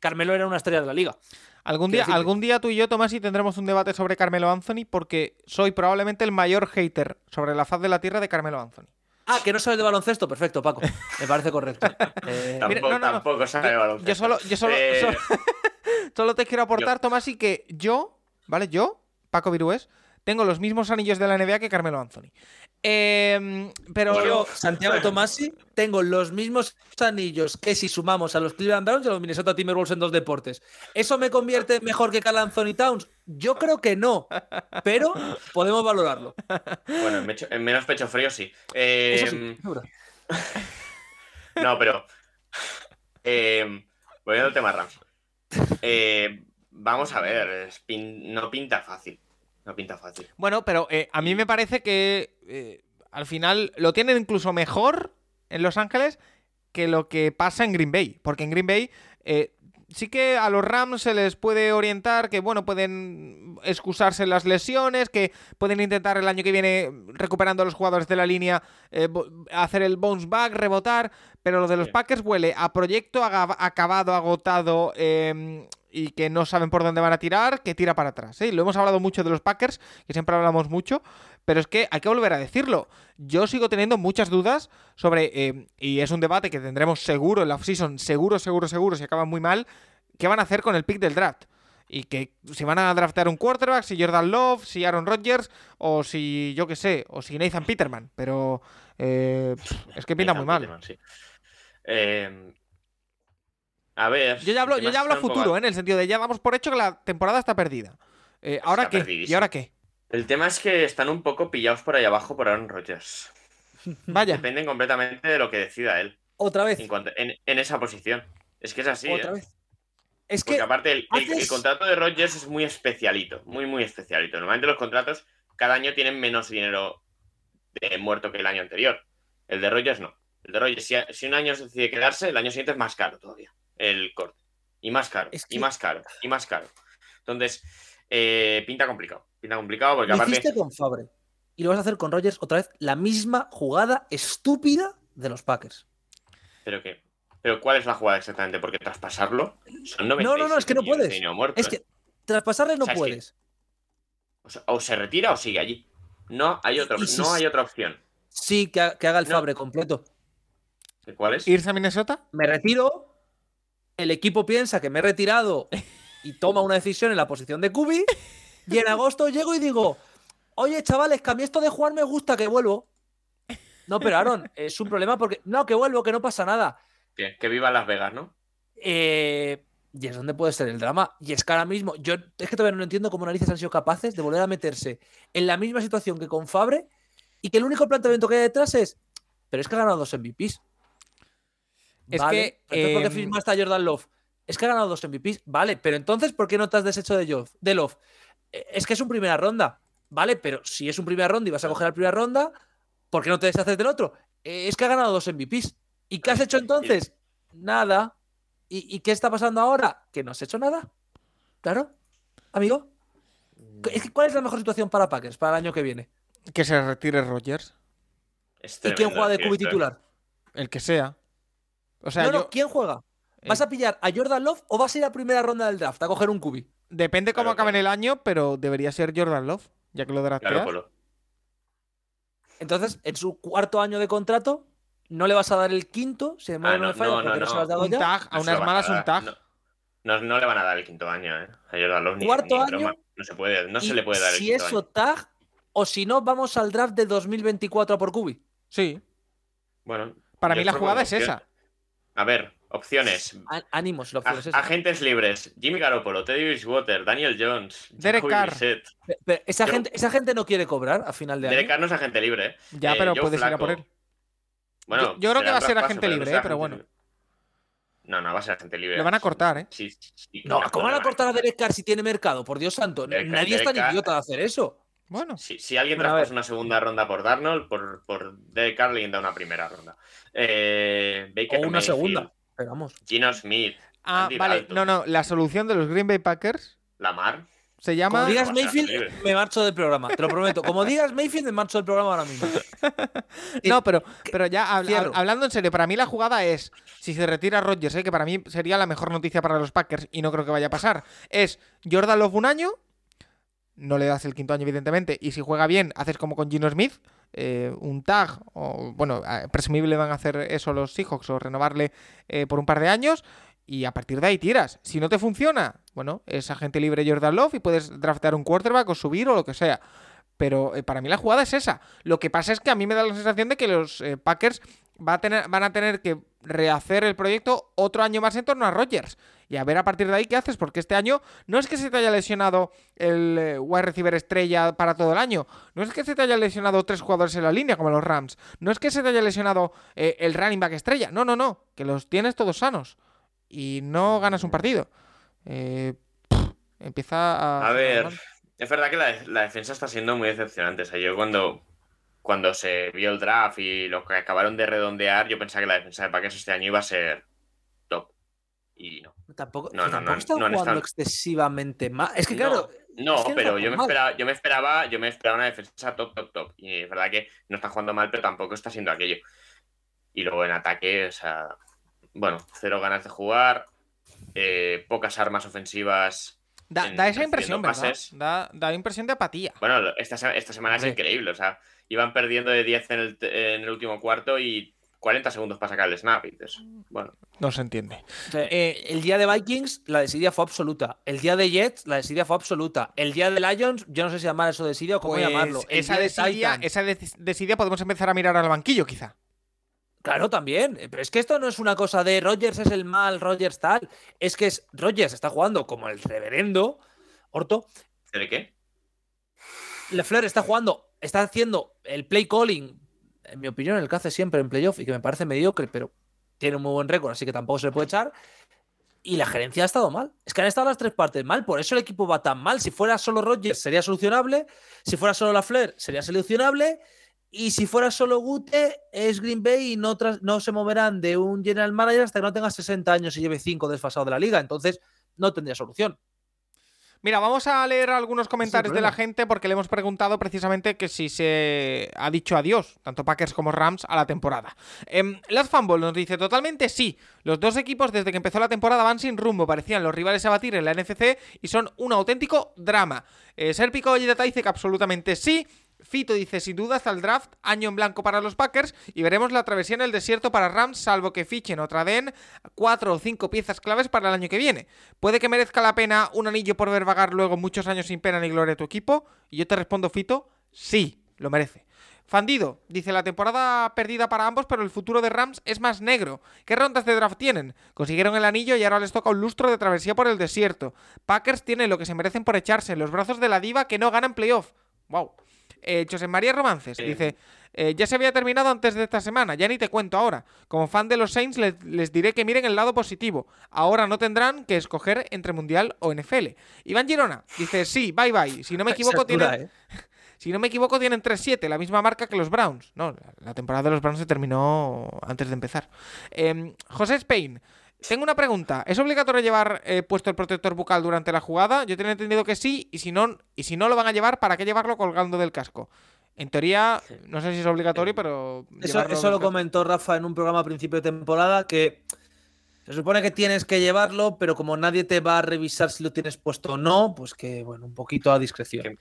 Carmelo era una estrella de la liga. Algún día, decirte- algún día tú y yo, Tomás, y tendremos un debate sobre Carmelo Anthony porque soy probablemente el mayor hater sobre la faz de la tierra de Carmelo Anthony. Ah, que no sabes de baloncesto. Perfecto, Paco. Me parece correcto. *laughs* Eh, Tampoco, Mira, no, no, no. tampoco sabe baloncesto. Yo solo, yo solo, Eh, solo, *laughs* solo te quiero aportar, Tomás, y que yo, ¿vale? Yo, Paco Virués, tengo los mismos anillos de la NBA que Carmelo Anthony. Em, pero Bueno. Yo, Santiago Tomasi, tengo los mismos anillos que si sumamos a los Cleveland Browns y a los Minnesota Timberwolves en dos deportes. ¿Eso me convierte mejor que Carl Anthony Towns? Yo creo que no, pero podemos valorarlo. Bueno, en, mecho- en menos pecho frío sí. Eh, Eso sí, seguro. *laughs* No, pero. Eh, volviendo al tema Rams. Eh, vamos a ver, pin- no pinta fácil. No pinta fácil. bueno, pero eh, a mí me parece que eh, al final lo tienen incluso mejor en Los Ángeles que lo que pasa en Green Bay. Porque en Green Bay eh, sí que a los Rams se les puede orientar que, bueno, pueden excusarse las lesiones, que pueden intentar el año que viene, recuperando a los jugadores de la línea, eh, hacer el bounce back, rebotar, pero lo de los. Packers huele a proyecto acabado, agotado eh, y que no saben por dónde van a tirar, que tira para atrás. ¿eh? Lo hemos hablado mucho de los Packers, que siempre hablamos mucho, pero es que hay que volver a decirlo. Yo sigo teniendo muchas dudas sobre, eh, y es un debate que tendremos seguro en la offseason, seguro, seguro, seguro, si acaban muy mal, qué van a hacer con el pick del draft. Y que si van a draftear un quarterback, si Jordan Love, si Aaron Rodgers, o si yo qué sé, o si Nathan Peterman. Pero eh, es que pinta muy mal. Peterman, sí. Eh, a ver. Yo ya hablo, yo ya hablo futuro, ¿eh? en el sentido de ya damos por hecho que la temporada está perdida. Eh, ¿Ahora Está qué? ¿Y ahora qué? El tema es que están un poco pillados por ahí abajo por Aaron Rodgers. *laughs* Vaya. Dependen completamente de lo que decida él Otra vez. en, cuanto- en- en esa posición. Es que es así. otra ¿eh? vez. Es Porque que aparte el, el- el haces- contrato de Rodgers es muy especialito, muy, muy especialito. Normalmente los contratos cada año tienen menos dinero de muerto que el año anterior. El de Rodgers no. El de Rodgers, si, si un año se decide quedarse, el año siguiente es más caro todavía el corte. Y más caro, Es y más caro, y más caro. Entonces, eh, pinta complicado. Pinta complicado porque lo aparte... hiciste con Fabre. Y lo vas a hacer con Rogers otra vez. La misma jugada estúpida de los Packers. Pero que... Pero ¿cuál es la jugada exactamente? Porque traspasarlo son 90 No, no, no, es que no puedes. Es que traspasarle no O sea, es que- puedes. o, se retira o sigue allí. No hay si no hay otra opción. Sí, que haga el No. Fabre completo. ¿Cuál es? ¿Irse a Minnesota? Me retiro. El equipo piensa que me he retirado *laughs* y toma una decisión en la posición de Kubi. Y en agosto llego y digo: Oye, chavales, que a mí esto de jugar me gusta, que vuelvo. No, pero Aaron, es un problema porque. No, que vuelvo, que no pasa nada. Que, que viva Las Vegas, ¿no? Eh, y es donde puede ser el drama. Y es que ahora mismo, yo es que todavía no entiendo cómo narices han sido capaces de volver a meterse en la misma situación que con Fabre y que el único planteamiento que hay detrás es, pero es que ha ganado dos MVPs. Es Vale, que, ¿por qué firmaste a Jordan Love? Es que ha ganado dos MVPs, vale, pero entonces, ¿por qué no te has deshecho de, Love, de Love? Eh, Es que es un primera ronda, vale, pero si es un primera ronda y vas a coger la primera ronda, ¿por qué no te deshaces del otro? Eh, es que ha ganado dos MVPs. ¿Y qué has hecho entonces? Nada. ¿Y, y qué está pasando ahora? Que no has hecho nada. Claro, amigo. Es que, ¿Cuál es la mejor situación para Packers para el año que viene? Que se retire Rogers. Es ¿Y quién juega de ¿eh? titular? El que sea. O sea, no, no, yo- ¿quién juega? ¿Vas Eh. a pillar a Jordan Love o vas a ir a primera ronda del draft a coger un cubi? depende cómo acabe en claro. el año, pero debería ser Jordan Love, ya que lo drafteas. Claro, Polo. Entonces, en su cuarto año de contrato, no le vas a dar el quinto, si además Ah, no, no, me falla, no, porque no, no, se lo has dado un ya. tag, a unas a malas un dar, tag. No, no, no le van a dar el quinto año, ¿eh? A Jordan Love ni, Cuarto ni año, broma. No se puede, no se le puede dar el Si quinto eso año. tag, o si no, vamos al draft de 2024 a por cubi. Sí. Bueno, Para mí la jugada es esa. A ver, opciones. Á- Ánimos, la opción es esa. agentes libres. Jimmy Garoppolo, Teddy Bridgewater, Daniel Jones, Derek Jacoby Carr. Brissett. Pe- pero esa, Yo- gente, esa gente no quiere cobrar a final de año. Derek Carr no es agente libre, ¿eh? Ya, Eh, pero Joe puedes ir a por él. Bueno, Yo- yo creo que va a ser traspaso, agente libre, será ¿eh? Pero agente bueno. libre. No, no, va a ser agente libre. Lo van a cortar, ¿eh? Sí, sí, sí, No, no, ¿cómo van a no, cortar a. Derek Carr si tiene mercado? Por Dios santo. Derek- Nadie es tan Derek Carr- idiota de hacer eso. Bueno. Si, si alguien Bueno, traspasa una segunda ronda por Darnold, por, por Derek Carr le da una primera ronda. Eh, Baker O una Mayfield, segunda. Gino Smith, Ah, Andy vale. Dalton. No, no. La solución de los Green Bay Packers Lamar. se Como llama. digas o sea, Mayfield, me marcho del programa. Te lo prometo. Como digas Mayfield, me marcho del programa ahora mismo. *laughs* No, pero, pero ya hab- Cierro. hab- hablando en serio, para mí la jugada es, si se retira Rodgers, ¿eh? que para mí sería la mejor noticia para los Packers y no creo que vaya a pasar, es Jordan Love un año, no le das el quinto año evidentemente, y si juega bien, haces como con Gino Smith, eh, un tag, o bueno, presumible van a hacer eso los Seahawks o renovarle eh, por un par de años. Y a partir de ahí tiras. Si no te funciona, bueno, es agente libre Jordan Love y puedes draftear un quarterback o subir o lo que sea. Pero eh, para mí la jugada es esa. Lo que pasa es que a mí me da la sensación de que los Packers va a tener, van a tener que rehacer el proyecto otro año más en torno a Rodgers. Y a ver a partir de ahí qué haces, porque este año no es que se te haya lesionado el eh, wide receiver estrella para todo el año. No es que se te haya lesionado tres jugadores en la línea como los Rams. No es que se te haya lesionado eh, el running back estrella. No, no, no. Que los tienes todos sanos. Y no ganas un partido. Eh, pff, empieza a... A ver, es verdad que la, la defensa está siendo muy decepcionante. O sea, yo cuando, cuando se vio el draft y lo que acabaron de redondear, yo pensaba que la defensa de Packers este año iba a ser top. Y no. Tampoco, No, no, tampoco no, están no jugando estado- excesivamente mal. Es que, claro. No, es que pero están yo me, mal. esperaba, yo me esperaba, yo me esperaba una defensa top, top, top. Y es verdad que no está jugando mal, pero tampoco está siendo aquello. Y luego en ataque, o sea, bueno, cero ganas de jugar, eh, pocas armas ofensivas. Da, en- da esa impresión, ¿verdad? pases. Da, da impresión de apatía. Bueno, esta, esta semana Hombre. es increíble, o sea, iban perdiendo de 10 en el, te- en el último cuarto y 40 segundos para sacar el snap. Y dices, bueno, No se entiende. O sea, eh, el día de Vikings, la desidia fue absoluta. El día de Jets, la desidia fue absoluta. El día de Lions, yo no sé si llamar eso desidia o cómo Pues llamarlo. El esa de desidia, esa des- desidia podemos empezar a mirar al banquillo, quizá. Claro, también. Pero es que esto no es una cosa de Rogers es el mal, Rogers tal. Es que es, Rogers está jugando como el reverendo. Orto. ¿de qué? Lefleur está jugando, está haciendo el play calling, en mi opinión, el que hace siempre en playoff y que me parece mediocre, pero tiene un muy buen récord, así que tampoco se le puede echar. Y la gerencia ha estado mal. Es que han estado las tres partes mal, por eso el equipo va tan mal. Si fuera solo Rogers sería solucionable, si fuera solo Lafleur sería solucionable, y si fuera solo Gute es Green Bay y no, no se moverán de un general manager hasta que no tenga 60 años y lleve 5 desfasado de la liga. Entonces no tendría solución. Mira, vamos a leer algunos comentarios de la gente porque le hemos preguntado precisamente que si se ha dicho adiós, tanto Packers como Rams, a la temporada. Em, Last Fumble nos dice totalmente sí. Los dos equipos desde que empezó la temporada van sin rumbo, parecían los rivales a batir en la NFC y son un auténtico drama. Eh, Serpico Olleta dice que absolutamente sí. Fito dice sin duda hasta el draft, año en blanco para los Packers y veremos la travesía en el desierto para Rams, salvo que fichen otra den cuatro o cinco piezas claves para el año que viene. Puede que merezca la pena un anillo por ver vagar luego muchos años sin pena ni gloria a tu equipo. Y yo te respondo, Fito, sí, lo merece. Fandido, dice la temporada perdida para ambos, pero el futuro de Rams es más negro. ¿Qué rondas de draft tienen? Consiguieron el anillo y ahora les toca un lustro de travesía por el desierto. Packers tienen lo que se merecen por echarse, los brazos de la diva que no ganan playoff. Wow. Eh, José María Romances dice: eh, Ya se había terminado antes de esta semana, ya ni te cuento ahora. Como fan de los Saints, les, les diré que miren el lado positivo. Ahora no tendrán que escoger entre Mundial o NFL. Iván Girona dice: Sí, bye bye. Si no me *laughs* equivoco, dura, tienen, ¿eh? *laughs* si no me equivoco, tienen 3-7, la misma marca que los Browns. No, la- la temporada de los Browns se terminó antes de empezar. Em, José Spain, tengo una pregunta. ¿Es obligatorio llevar eh, puesto el protector bucal durante la jugada? Yo tenía entendido que sí, y si no, y si no lo van a llevar, ¿para qué llevarlo colgando del casco? En teoría, no sé si es obligatorio, pero. Eso, eso lo comentó Rafa en un programa a principio de temporada que se supone que tienes que llevarlo, pero como nadie te va a revisar si lo tienes puesto o no, pues que bueno, un poquito a discreción. Que-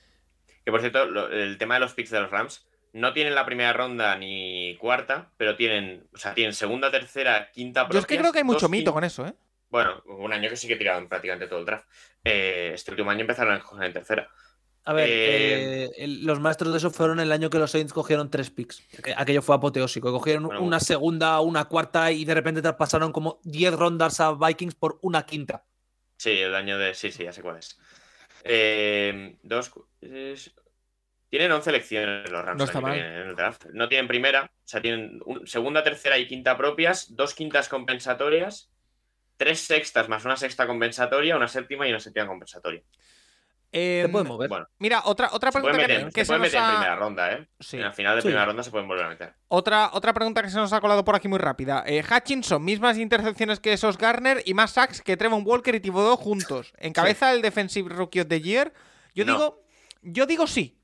Que por cierto, lo- el tema de los picks de los Rams no tienen la primera ronda ni cuarta, pero tienen, o sea, tienen segunda, tercera, quinta. Yo es que propias, creo que hay mucho dos mito con eso, ¿eh? Bueno, un año que sí que tiraban prácticamente todo el draft. Eh, este último año empezaron a coger en tercera. A ver, Eh, eh, el- los maestros de eso fueron el año que los Saints cogieron tres picks. Aqu- Aquello fue apoteósico. Cogieron Bueno, una segunda, una cuarta y de repente traspasaron como 10 rondas a Vikings por una quinta. Sí, el año de. Sí, sí, ya sé cuál es. Eh, dos. Tienen 11 elecciones los Rams No en el draft. No tienen primera, o sea, tienen un- segunda, tercera y quinta propias, dos quintas compensatorias, tres sextas más una sexta compensatoria, una séptima y una séptima compensatoria. Se Em, puede mover. Bueno, Mira, otra, otra pueden pregunta que, meter, que se se pueden nos meter en ha- primera ronda, ¿eh? Sí. En la final de Sí. primera ronda se pueden volver a meter. Otra, otra pregunta que se nos ha colado por aquí muy rápida. Eh, Hutchinson, mismas intercepciones que esos Garner y más sacks que Trevon Walker y Thibodeau juntos. ¿Encabeza el Defensive Rookie of the Year? Yo No. digo, yo digo sí.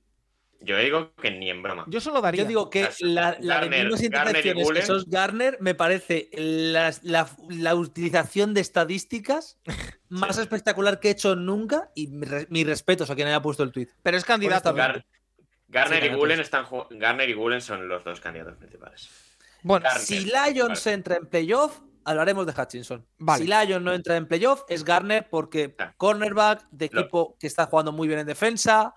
Yo digo que ni en broma. Yo solo daría. Yo digo que la, la de Garner- menos Garner y intercepciones que sos Garner me parece la, la- la utilización de estadísticas *laughs* más espectacular que he hecho nunca y re- mis respetos a quien haya puesto el tweet. Pero es candidato. Gar- Garner, Sí, y Gulen están Garner y Gulen son los dos candidatos principales. Bueno, Garner. Si Lions entra en playoff, hablaremos de Hutchinson. Vale. Si Lions no entra en playoff, es Garner porque Ah. cornerback de Lo- equipo que está jugando muy bien en defensa.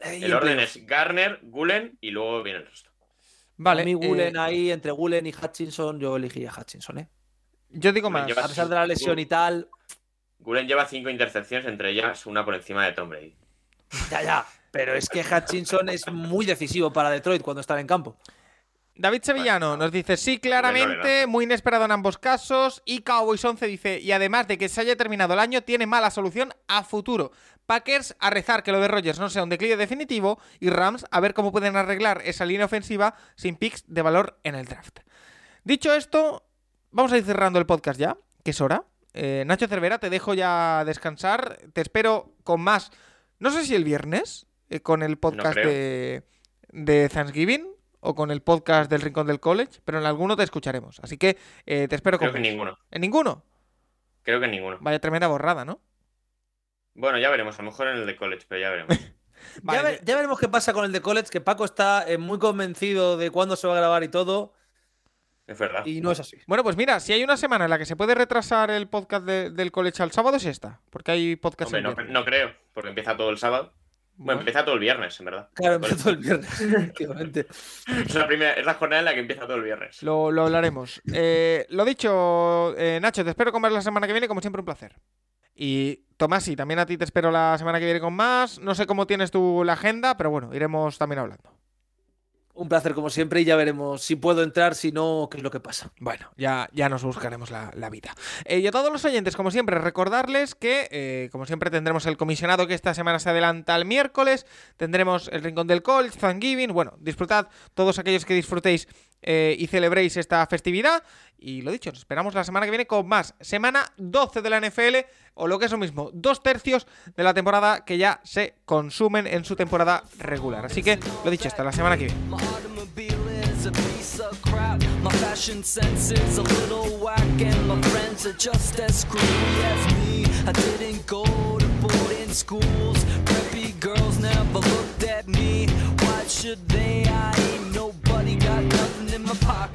Eh, El en orden playoff. es Garner, Gulen y luego viene el resto. vale. A mí eh, Gulen ahí, entre Gulen y Hutchinson, yo elegiría Hutchinson, ¿eh? yo digo Gulen más. lleva- A pesar de la lesión y tal. Gulen lleva cinco intercepciones, entre ellas una por encima de Tom Brady. Ya, ya. Pero es que Hutchinson es muy decisivo para Detroit cuando están en campo. David Sevillano nos dice sí, Bueno, claramente, muy inesperado en ambos casos. Y Cowboys 11 dice, y además de que se haya terminado el año, tiene mala solución a futuro. Packers a rezar que lo de Rogers no sea un declive definitivo. Y Rams a ver cómo pueden arreglar esa línea ofensiva sin picks de valor en el draft. Dicho esto, vamos a ir cerrando el podcast ya, que es hora. Eh, Nacho Cervera, te dejo ya descansar. Te espero con más. No sé si el viernes, eh, con el podcast creo. de, de Thanksgiving o con el podcast del Rincón del College, pero en alguno te escucharemos. Así que eh, te espero con Creo que más. ninguno. ¿En ninguno? Creo que ninguno. Vaya tremenda borrada, ¿no? Bueno, ya veremos. A lo mejor en el de college, pero ya veremos. *laughs* Vale, ya, ve- ya veremos qué pasa con el de College, que Paco está eh, muy convencido de cuándo se va a grabar y todo, Es verdad. y no es así. Bueno, pues mira, si hay una semana en la que se puede retrasar el podcast de- del college al sábado, es esta. Porque hay podcast Hombre, el no, no creo, porque empieza todo el sábado. Bueno, empieza todo el viernes, en verdad. Claro, *laughs* empezó el viernes, *laughs* efectivamente. Es la, primera, es la jornada en la que empieza todo el viernes. Lo, lo hablaremos. Eh, lo dicho, eh, Nacho, te espero con ver la semana que viene, como siempre, un placer. Y Tomás, sí, también a ti te espero la semana que viene con más. No sé cómo tienes tú la agenda, pero bueno, iremos también hablando. Un placer como siempre y ya veremos si puedo entrar, si no, qué es lo que pasa. Bueno, ya, ya nos buscaremos la, la vida. Eh, y a todos los oyentes, como siempre, recordarles que, eh, como siempre, tendremos el comisionado que esta semana se adelanta el miércoles. Tendremos el Rincón del College, Thanksgiving. Bueno, disfrutad todos aquellos que disfrutéis eh, y celebréis esta festividad. Y lo dicho, nos esperamos la semana que viene con más. Semana 12 de la NFL, o lo que es lo mismo, dos tercios de la temporada que ya se consumen en su temporada regular. Así que, lo dicho, hasta la semana que viene. I boarding schools. Preppy girls never looked at me. Why should they money, got nothing in my pocket.